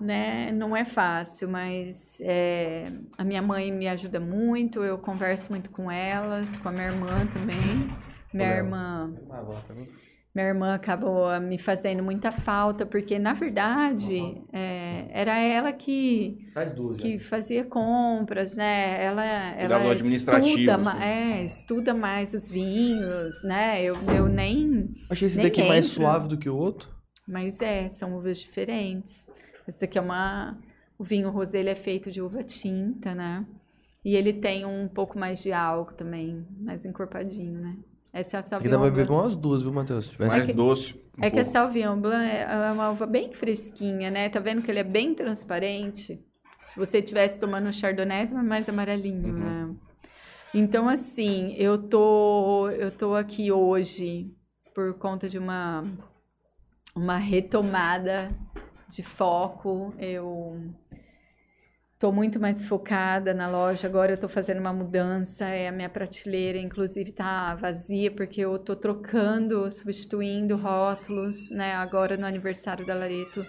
né? Não é fácil, mas é, a minha mãe me ajuda muito, eu converso muito com elas, com a minha irmã também. Minha
Léo.
irmã,
lá pra mim.
Minha irmã acabou me fazendo muita falta, porque na verdade é, era ela que
Faz duas,
que
já.
fazia compras, né? Ela, ela
administrativo,
estuda,
assim.
ma- é, estuda mais os vinhos, né? Eu, eu nem.
Achei esse
Nem
daqui mais
entra.
suave do que o outro.
Mas é, são uvas diferentes. Esse daqui é uma. O vinho rosé ele é feito de uva tinta, né? E ele tem um pouco mais de álcool também, mais encorpadinho, né? Essa é a
Aqui dá
Sauvignon
pra beber
Blanc.
umas duas, viu, Matheus? Se tivesse-
Mais
que-
doce. um
É que a
pouco.
Sauvignon Blanc é é uma uva bem fresquinha, né? Tá vendo que ele é bem transparente? Se você estivesse tomando um Chardonnay, tava mais amarelinho,
Uhum.
né? Então, assim, eu tô, eu tô aqui hoje por conta de uma, uma retomada de foco. Eu tô muito mais focada na loja. Agora eu tô fazendo uma mudança. É, a minha prateleira, inclusive, tá vazia porque eu tô trocando, substituindo rótulos, né? Agora no aniversário da Lareto,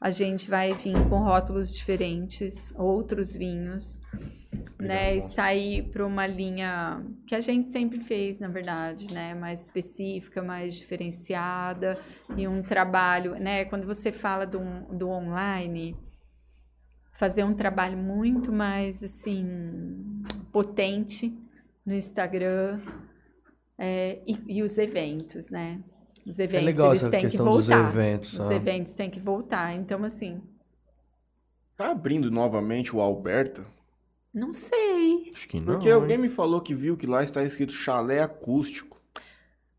a gente vai vir com rótulos diferentes, outros vinhos, né? E sair para uma linha que a gente sempre fez, na verdade, né? Mais específica, mais diferenciada e um trabalho, né? Quando você fala do, do online, fazer um trabalho muito mais assim potente no Instagram é, e, e os eventos, né? Os
É
eventos
legal
eles
essa
têm que voltar.
eventos.
Os
ah.
eventos têm que voltar. Então, assim,
Tá abrindo novamente o Alberta?
não sei.
Acho que não.
Porque
hein?
alguém me falou que viu que lá está escrito chalé acústico.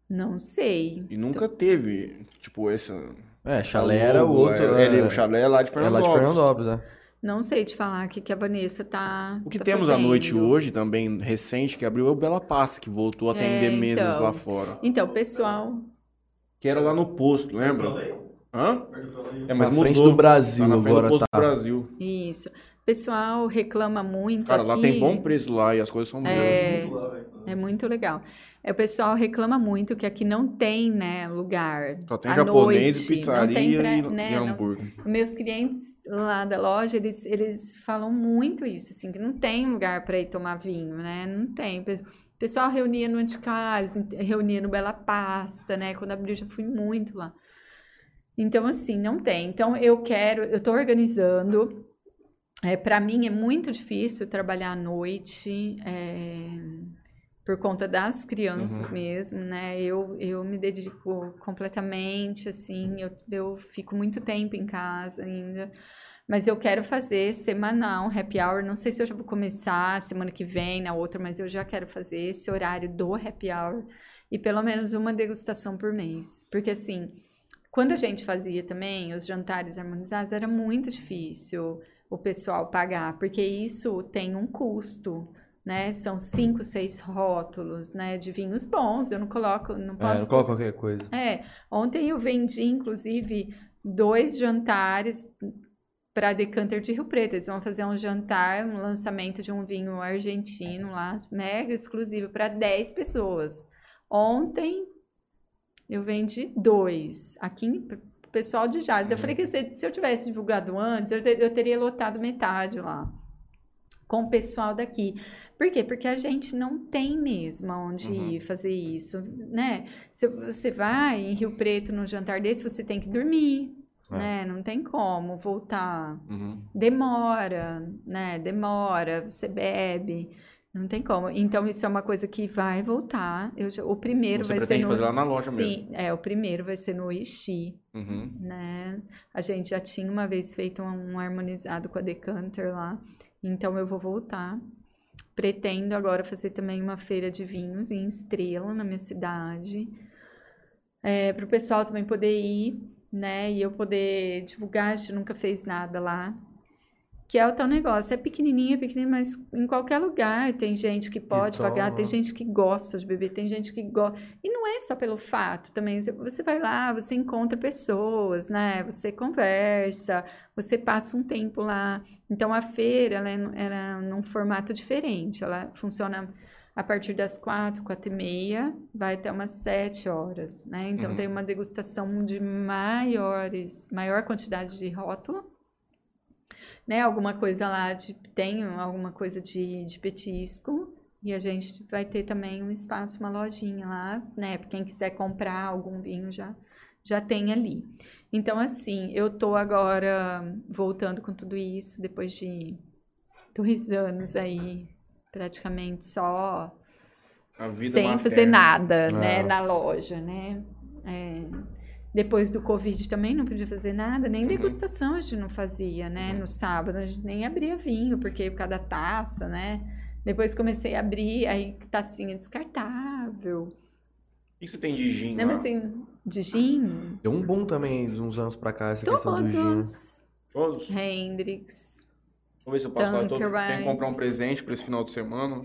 Não sei.
E nunca teve, tipo, essa.
É, chalé era o outro.
É,
é,
o chalé é lá de
é
Fernando
lá de
Alves.
Fernandópolis, né?
Não sei te falar o que, que a Vanessa tá.
O que
tá
temos à noite
fazendo.
hoje, também recente, que abriu é o Bela Pasta, que voltou a atender
É,
mesas
então.
lá fora.
Então, pessoal.
Que era lá no posto, lembra? Hã? É, mas
Na frente
mudou.
do Brasil
Tá na frente
agora
do posto
tá.
do Brasil.
Isso. Pessoal reclama muito.
Cara, lá
aqui.
tem bom preço lá e as coisas são boas.
É,
lá,
é muito legal. É, o pessoal reclama muito que aqui não tem, né, lugar.
Só tem
à
japonês,
noite,
pizzaria
não tem pra-
e,
né,
e
não-
hambúrguer.
Meus clientes lá da loja, eles, eles falam muito isso, assim, que não tem lugar para ir tomar vinho, né? Não tem. O pessoal reunia no Anticaros, reunia no Bela Pasta, né? Quando abriu, já fui muito lá. Então, assim, não tem. Então, eu quero, eu tô organizando. É, para mim é muito difícil trabalhar à noite, é, por conta das crianças mesmo, né? Eu, eu me dedico completamente, assim, eu, eu fico muito tempo em casa ainda. Mas eu quero fazer semanal, um happy hour. Não sei se eu já vou começar semana que vem, na outra, mas eu já quero fazer esse horário do happy hour. E pelo menos uma degustação por mês. Porque assim, quando a gente fazia também os jantares harmonizados, era muito difícil o pessoal pagar, porque isso tem um custo. Né? São cinco, seis rótulos, né? De vinhos bons. Eu não coloco, não
É,
posso
não coloca qualquer coisa.
é, ontem eu vendi, inclusive, dois jantares para Decanter de Rio Preto. Eles vão fazer um jantar, um lançamento de um vinho argentino lá, mega exclusivo, para 10 pessoas. Ontem eu vendi dois, aqui pessoal de Jales. Eu falei que se, se eu tivesse divulgado antes, eu, eu teria lotado metade lá. Com o pessoal daqui. Por quê? Porque a gente não tem mesmo onde
Uhum.
ir fazer isso, né? Se você vai em Rio Preto num jantar desse, você tem que dormir,
É.
né? Não tem como voltar.
Uhum.
Demora, né? Demora, você bebe, não tem como. Então, isso é uma coisa que vai voltar. Eu já- o primeiro
Você
vai ser
pretende
no...
fazer lá na loja
Sim, é, o primeiro vai ser no Ixi,
Uhum.
né? A gente já tinha uma vez feito um harmonizado com a Decanter lá, então eu vou voltar. Pretendo agora fazer também uma feira de vinhos em Estrela, na minha cidade, para o pessoal também poder ir, né? E eu poder divulgar, a gente nunca fez nada lá. Que é o tal negócio, é pequenininho, é pequenininho, mas em qualquer lugar tem gente que pode pagar, tem gente que gosta de beber, tem gente que gosta. E não é só pelo fato também. Você- vai lá, você encontra pessoas, né? Você conversa, você passa um tempo lá. Então a feira ela é, era num formato diferente. Ela funciona a partir das quatro, quatro e meia, vai até umas sete horas, né? Então
Uhum.
tem uma degustação de maiores, maior quantidade de rótulo. Né, alguma coisa lá de tem alguma coisa de, de petisco e a gente vai ter também um espaço, uma lojinha lá, né? Pra quem quiser comprar algum vinho já já tem ali. Então assim, eu tô agora voltando com tudo isso depois de dois anos aí praticamente só
A vida
sem
materna.
fazer nada, né,
É.
na loja, né? É, depois do Covid também não podia fazer nada, nem
Uhum.
degustação a gente não fazia, né?
Uhum.
No sábado a gente nem abria vinho, porque por causa da taça, né? Depois comecei a abrir, aí tacinha descartável.
O que você tem de gin
Lembra
lá?
assim, de gin?
Deu um boom também, de uns anos pra cá, essa questão do gin.
Todos.
Todos?
Hendrix.
Vamos ver se eu passo lá. Eu tô-. Tenho que comprar um presente pra esse final de semana.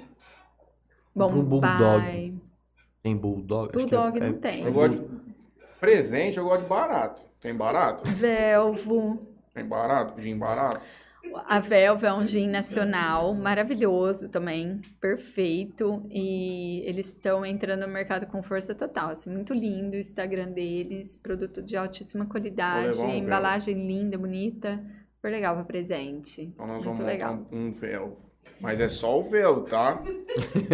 Compra um. Bulldog. Tem Bulldog? Acho que é-
Bulldog
é-
não tem.
Eu gosto de... Presente, eu gosto de barato. Tem barato?
Velvo.
Tem barato? Gin barato?
A Velva é um gin nacional, maravilhoso também, perfeito. E eles estão entrando no mercado com força total. Assim, muito lindo o Instagram deles, produto de altíssima qualidade,
um
embalagem linda, bonita. Super legal para presente.
Então nós
muito
vamos
legal.
montar um, véu. Mas é só o véu, tá?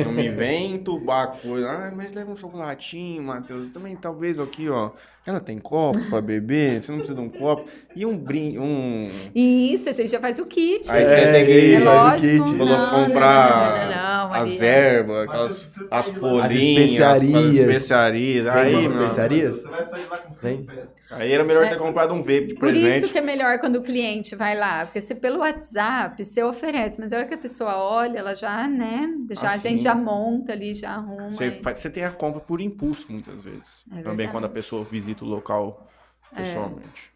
Não me vem entubar coisa. Ah, mas leva um chocolatinho, Matheus. Também, talvez aqui, ó. Ela tem copo pra beber? Você não precisa de um copo? E um brinde, um...
Isso, a gente já faz o kit.
Aí
É,
tem que ir,
faz o kit.
Não,
comprar
não, não, não,
as
Maria.
ervas, aquelas, as folhinhas,
especiarias.
as especiarias. Aí,
as especiarias?
Você vai sair lá com
Vem.
100 peças.
aí era melhor
É.
ter comprado um vape de
Por isso
presente.
que é melhor quando o cliente vai lá, porque você pelo WhatsApp você oferece, mas a hora que a pessoa olha, ela já, né, já a
Assim.
gente já monta ali, já arruma.
Você,
e-
faz- você tem a compra por impulso, muitas vezes.
É
Também quando a pessoa visita o local
É.
pessoalmente.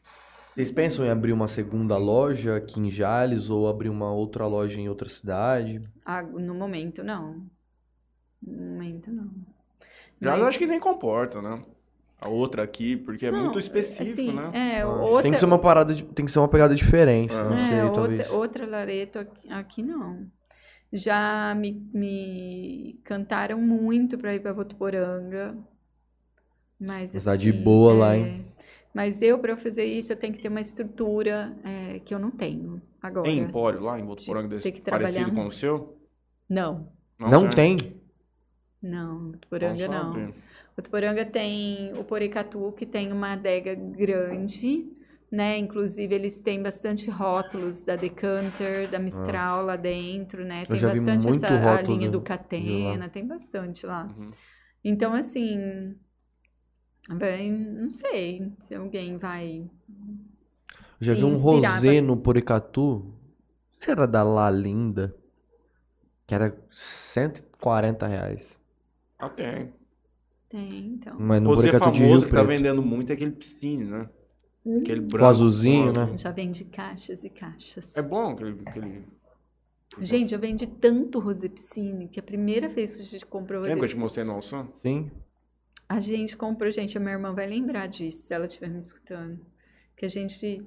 Vocês pensam em abrir uma segunda loja aqui em Jales ou abrir uma outra loja em outra cidade?
Ah, no momento, não. No momento, não.
Já
Mas-
acho que nem comporta, né? A outra aqui, porque é
não,
muito específico,
assim,
né?
É,
Ah,
outra,
Tem que ser uma parada, de- tem que ser uma pegada diferente,
É.
não
é,
sei, talvez.
outra, outra Lareto aqui, aqui não. Já me, me cantaram muito para ir para Votuporanga. Mas
Mas tá de
assim,
boa lá,
é,
hein?
Mas eu, para eu fazer isso, eu tenho que ter uma estrutura é, que eu não tenho agora.
Tem empório lá em Votuporanga desse
Tem que
parecido
trabalhar
com o seu?
Não,
Não tem?
não, Votuporanga não.
sabe.
Votuporanga tem o Porecatu, que tem uma adega grande, né? Inclusive, eles têm bastante rótulos da Decanter, da Mistral lá dentro, né?
Ah. Eu
Tem bastante
muito
essa, a linha
do-
do Catena, tem bastante lá.
Uhum.
Então, assim, bem, não sei se alguém vai...
Já vi um rosé no Poricatu. Se era da La Linda. Que era 140 reais.
Ah, tem.
Tem, então.
Mas no
O Rosé
Poricatu de
famoso
Rio
que tá
Preto.
vendendo muito é aquele piscine, né? Aquele
O
branco.
azulzinho, né?
Já vende caixas e caixas.
É bom aquele... aquele...
Gente, eu vendi tanto Rosé Piscine que a primeira vez que a gente comprou
Lembra que eu te mostrei no Alçan?
Sim.
A gente comprou, gente, a minha irmã vai lembrar disso, se ela estiver me escutando. Que a gente,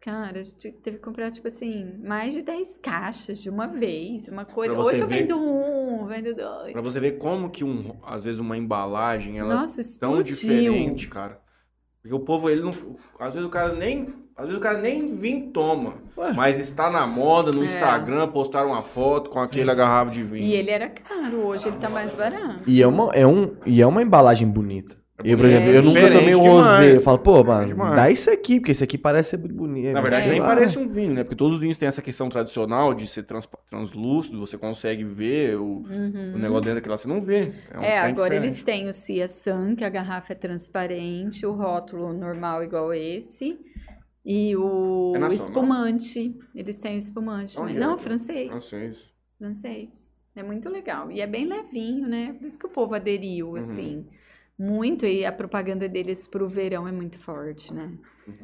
cara, a gente teve que comprar, tipo assim, mais de 10 caixas de uma vez, uma coisa. Hoje eu
ver-
vendo um, vendo dois.
Pra você ver como que, um, às vezes, uma embalagem, ela
Nossa,
é tão diferente, cara. Porque o povo, ele não... Às vezes o cara nem... Às vezes o cara nem vinho toma.
Ué.
Mas está na moda, no
É.
Instagram, postaram uma foto com aquele garrafa de vinho.
E ele era caro, hoje ele tá mais barato.
E é uma, é um, e é uma embalagem bonita.
É
Eu, por exemplo,
É
eu nunca tomei um rosé. Eu falo, pô, mano,
demais.
dá isso aqui, porque esse aqui parece ser muito bonito.
Na verdade,
É.
nem parece um vinho, né? Porque todos os vinhos têm essa questão tradicional de ser trans, translúcido, você consegue ver o, o negócio dentro daquela, você não vê. um
Uhum. É, agora
diferente.
eles têm o Cia San, que a garrafa é transparente, o rótulo normal igual esse. E o
É nacional?
espumante. Eles têm o espumante também.
é
Não,
é?
francês.
Isso.
Francês. É muito legal. E é bem levinho, né? Por isso que o povo aderiu,
Uhum.
assim. Muito. E a propaganda deles pro verão é muito forte, né?
Uhum.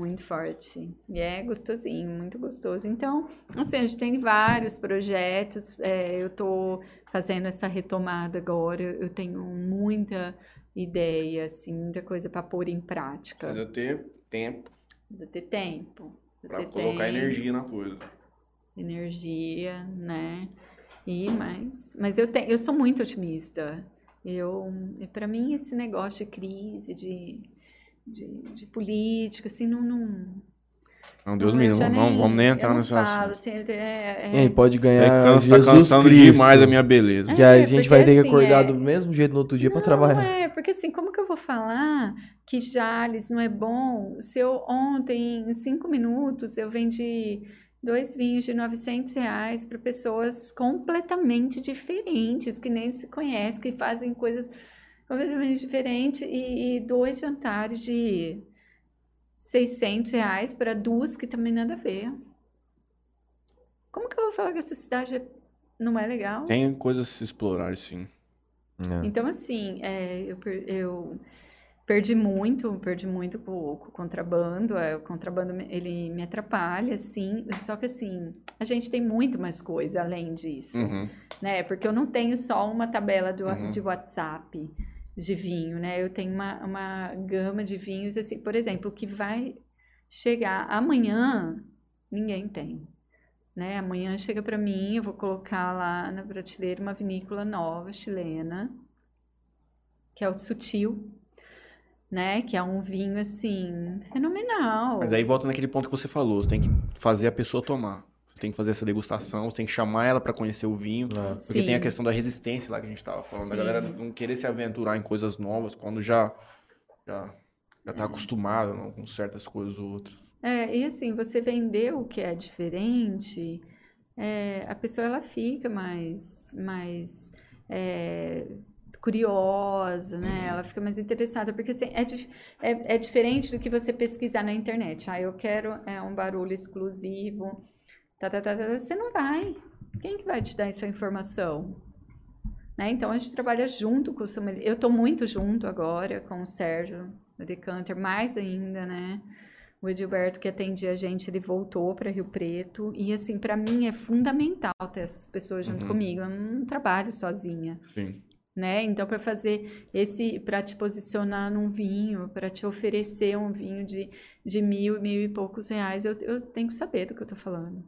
Muito forte. E é gostosinho, muito gostoso. Então, assim, a gente tem vários projetos. é, eu tô fazendo essa retomada agora. Eu tenho muita ideia, assim, muita coisa para pôr em prática.
Precisa ter tempo
Precisa ter tempo. Precisa
pra
ter
colocar
tempo
energia na coisa.
energia, né? E mais, mas eu tenho, eu sou muito otimista. Eu, para mim esse negócio de crise, de, de, de política, assim, não, não,
Não, Deus
não,
me livre,
já
vamos, nem entrar
não falo,
assunto.
assim, é,
E aí,
é,
pode
É,
ganhar
cansa, tá
Jesus
cansando
Cristo.
demais a minha beleza.
Que a
É,
gente vai ter que
assim,
acordar
é-
do mesmo jeito no outro dia pra
Não,
trabalhar.
é, porque assim, como que eu vou falar que Jales não é bom se eu ontem, em cinco minutos, eu vendi dois vinhos de 900 reais para pessoas completamente diferentes, que nem se conhecem, que fazem coisas completamente diferentes, e, e dois jantares de 600 reais para duas que também nada a ver. Como que eu vou falar que essa cidade é- não é legal?
Tem coisas a se explorar, sim.
É.
Então, assim, é, eu, per- eu perdi muito, perdi muito com, com o contrabando. é, o contrabando, me- ele me atrapalha, sim. Só que, assim, a gente tem muito mais coisa além disso,
Uhum.
né? Porque eu não tenho só uma tabela do,
Uhum.
de WhatsApp de vinho, né? Eu tenho uma, uma gama de vinhos, assim, por exemplo, o que vai chegar amanhã, ninguém tem. Né? Amanhã chega para mim, eu vou colocar lá na prateleira uma vinícola nova, chilena, que é o Sutil, né? Que é um vinho, assim, fenomenal.
Mas aí volta naquele ponto que você falou, você tem que fazer a pessoa tomar. Você tem que fazer essa degustação, você tem que chamar ela pra conhecer o vinho.
É.
Porque tem a
Sim.
questão da resistência lá que a gente tava falando, da
Sim.
galera não querer se aventurar em coisas novas quando já já, já tá acostumado não, com certas coisas ou outras.
É, e assim, você vender o que é diferente, é, a pessoa ela fica mais, mais é, curiosa, né?
Uhum.
Ela fica mais interessada, porque assim, é, é, é diferente do que você pesquisar na internet. Ah, eu quero é, um barulho exclusivo, tá, tá, tá, tá, você não vai. Quem que vai te dar essa informação? Né? Então a gente trabalha junto com o sommelier. Eu estou muito junto agora com o Sérgio Decanter, mais ainda, né? O Edilberto que atendia a gente, ele voltou para Rio Preto e assim, para mim é fundamental ter essas pessoas junto
Uhum.
comigo. Eu não trabalho sozinha,
Sim.
né? Então para fazer esse, para te posicionar num vinho, para te oferecer um vinho de, de mil, mil e poucos reais, eu, eu tenho que saber do que eu tô falando,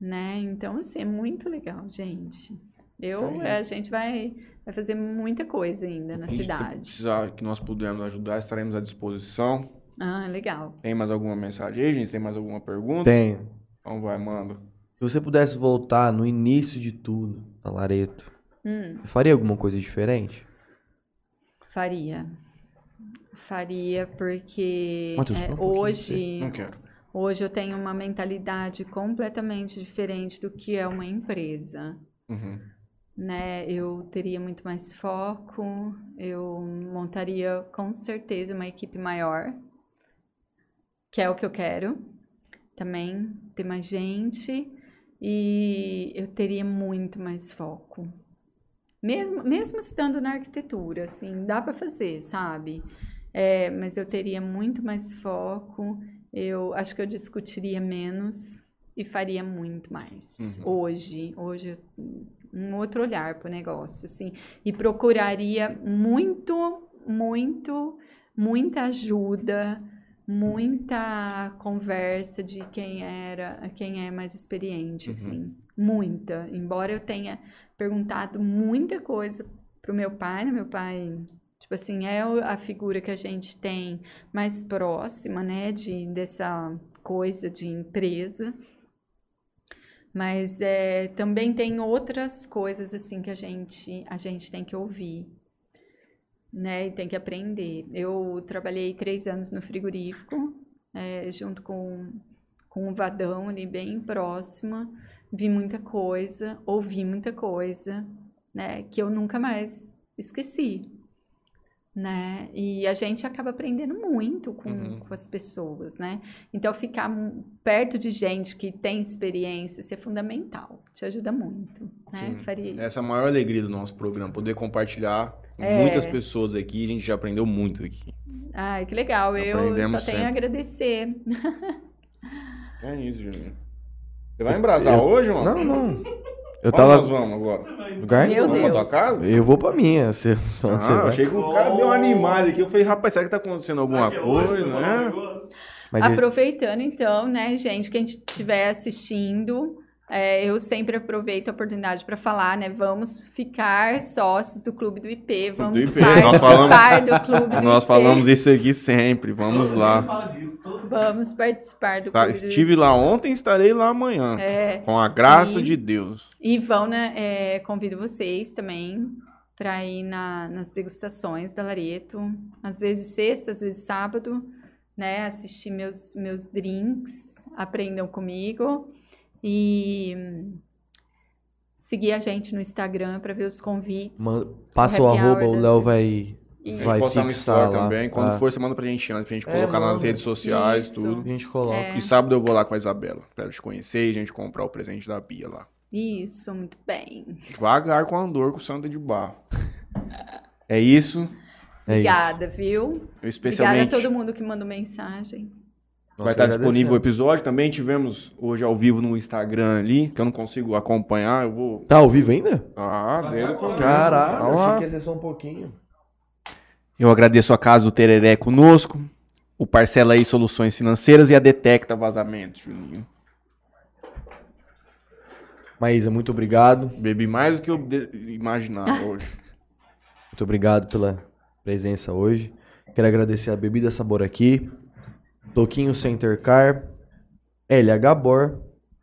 né? Então assim é muito legal, gente. Eu,
É.
a gente vai, vai fazer muita coisa ainda na cidade.
precisar que nós pudermos ajudar, estaremos à disposição.
Ah, legal.
Tem mais alguma mensagem aí, gente? Tem mais alguma pergunta?
Tenho.
Então vai, manda.
Se você pudesse voltar no início de tudo, na Lareto,
Hum.
você faria alguma coisa diferente?
Faria. Faria porque
Matheus,
é, hoje,
Não quero.
Hoje eu tenho uma mentalidade completamente diferente do que é uma empresa.
Uhum.
Né? Eu teria muito mais foco, eu montaria com certeza uma equipe maior. que é o que eu quero. Também ter mais gente e eu teria muito mais foco. Mesmo, mesmo estando na arquitetura, assim, dá para fazer, sabe? É, mas eu teria muito mais foco. Eu acho que eu discutiria menos e faria muito mais
Uhum.
hoje. Hoje um outro olhar para o negócio, assim, e procuraria muito, muito, muita ajuda, muita conversa de quem era, quem é mais experiente,
Uhum.
assim, muita. Embora eu tenha perguntado muita coisa pro meu pai, né? Meu pai, tipo assim, é a figura que a gente tem mais próxima, né, de dessa coisa de empresa. Mas é, também tem outras coisas assim que a gente a gente tem que ouvir, né? E tem que aprender. Eu trabalhei três anos no frigorífico, é, junto com com o Vadão ali bem próxima, vi muita coisa, ouvi muita coisa, né? Que eu nunca mais esqueci, né? E a gente acaba aprendendo muito com,
Uhum.
com as pessoas, né? Então, ficar perto de gente que tem experiência, isso é fundamental, te ajuda muito, né? Faria
Essa é a maior alegria do nosso programa, poder compartilhar com
É.
muitas pessoas aqui. A gente já aprendeu muito aqui.
Ai, que legal, eu
Aprendemos
só tenho a
sempre.
agradecer.
É isso, Juninho. Você vai embrasar
Eu-
hoje, mano?
Não, não. Eu
Onde
tava.
nós vamos agora?
Você
Lugar
Meu
vamos pra
Deus.
tua casa?
Eu vou pra minha. Você, onde você
Ah,
vai?
achei que o cara deu uma animada aqui. Eu falei, rapaz, será que tá acontecendo alguma
é
coisa, né?
Mas
Aproveitando então, né, gente, quem estiver assistindo, é, eu sempre aproveito a oportunidade para falar, né? Vamos ficar sócios do Clube do IP, vamos
IP, nós
participar do Clube do
Nós
IP.
falamos isso aqui sempre. Vamos
Todo
lá.
disso,
Vamos participar do
Tá,
Clube do
estive lá ontem, estarei lá amanhã.
É,
Com a graça
E-
de Deus.
e vão, né? é, convido vocês também para ir na- nas degustações da Lareto, às vezes sexta, às vezes sábado, né? Assistir meus, meus drinks, aprendam comigo e hum, seguir a gente no Instagram para ver os convites.
Man- Passa o
happy
arroba, o Léo vai.
E-
Vai
postar no
fixar
Store
lá.
também. Quando
Ah.
for, você manda pra gente antes, pra gente
É,
colocar nas redes sociais,
Isso.
tudo.
A gente coloca.
É.
E sábado eu vou lá com a Isabela, pra ela te conhecer e a gente comprar o presente da Bia lá.
Isso, muito bem.
Devagar com a Andor, com o Santa de Barro. É isso.
É isso.
Obrigada, viu?
Eu
Obrigada a
especialmente
todo mundo que mandou mensagem.
Vai
Nós
estar disponível o episódio. Também tivemos hoje ao vivo no Instagram ali, que eu não consigo acompanhar. Eu vou.
Tá ao vivo ainda?
Ah, começo.
Caralho,
Tá lá.
achei que ia ser só um pouquinho.
Eu agradeço a Casa do Tereré conosco, o Parcela aí Soluções Financeiras e a Detecta Vazamentos, Juninho.
Maísa, muito obrigado.
Bebi mais do que eu imaginava hoje.
Muito obrigado pela presença hoje. Quero agradecer a Bebida Sabor aqui, Toquinho Center Car, LH Bor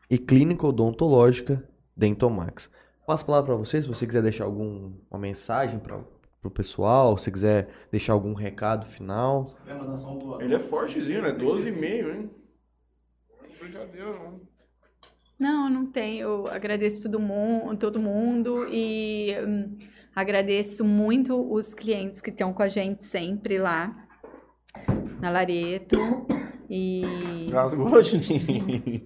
e Clínica Odontológica Dentomax. Passo a palavra para você, se você quiser deixar alguma mensagem para o pessoal, se quiser deixar algum recado final.
Ele é fortezinho, né? 12,5, hein? Brincadeira, não.
Não, não tem. Eu agradeço todo mundo, todo mundo e hum, agradeço muito os clientes que estão com a gente sempre lá na Lareto e
Juninho.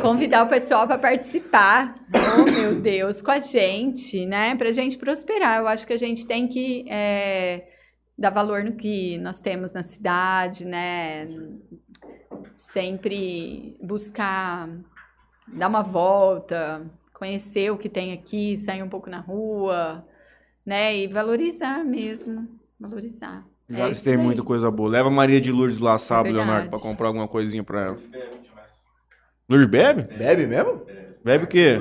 convidar o pessoal para participar. Oh, meu Deus, com a gente, né? Para a gente prosperar. Eu acho que a gente tem que é, dar valor no que nós temos na cidade, né? Sempre buscar dar uma volta, conhecer o que tem aqui, sair um pouco na rua, né? E valorizar mesmo, valorizar.
Já
É
tem muita coisa boa. Leva a Maria de Lourdes lá sábado,
Verdade.
Leonardo, pra comprar alguma coisinha pra ela. Lourdes bebe?
Bebe mesmo?
Bebe o quê?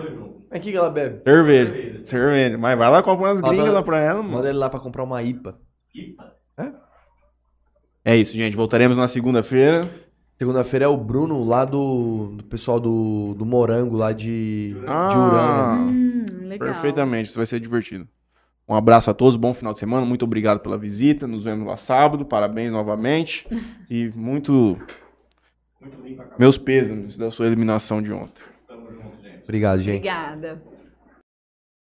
O que, que ela bebe?
Cerveja. Cerveja. Mas vai lá comprar umas gringas
pra-
lá pra ela, mano.
Manda ele lá para comprar uma IPA.
É isso, gente. Voltaremos na segunda-feira.
Segunda-feira é o Bruno lá do, do pessoal do, do Morango lá de, de
Ah.
Urânia.
Hum, legal.
Perfeitamente, isso vai ser divertido. Um abraço a todos, bom final de semana, muito obrigado pela visita, nos vemos lá sábado, parabéns novamente e muito
Muito
meus pêsames da sua eliminação de ontem.
Tamo junto, gente.
Obrigado, gente.
Obrigada.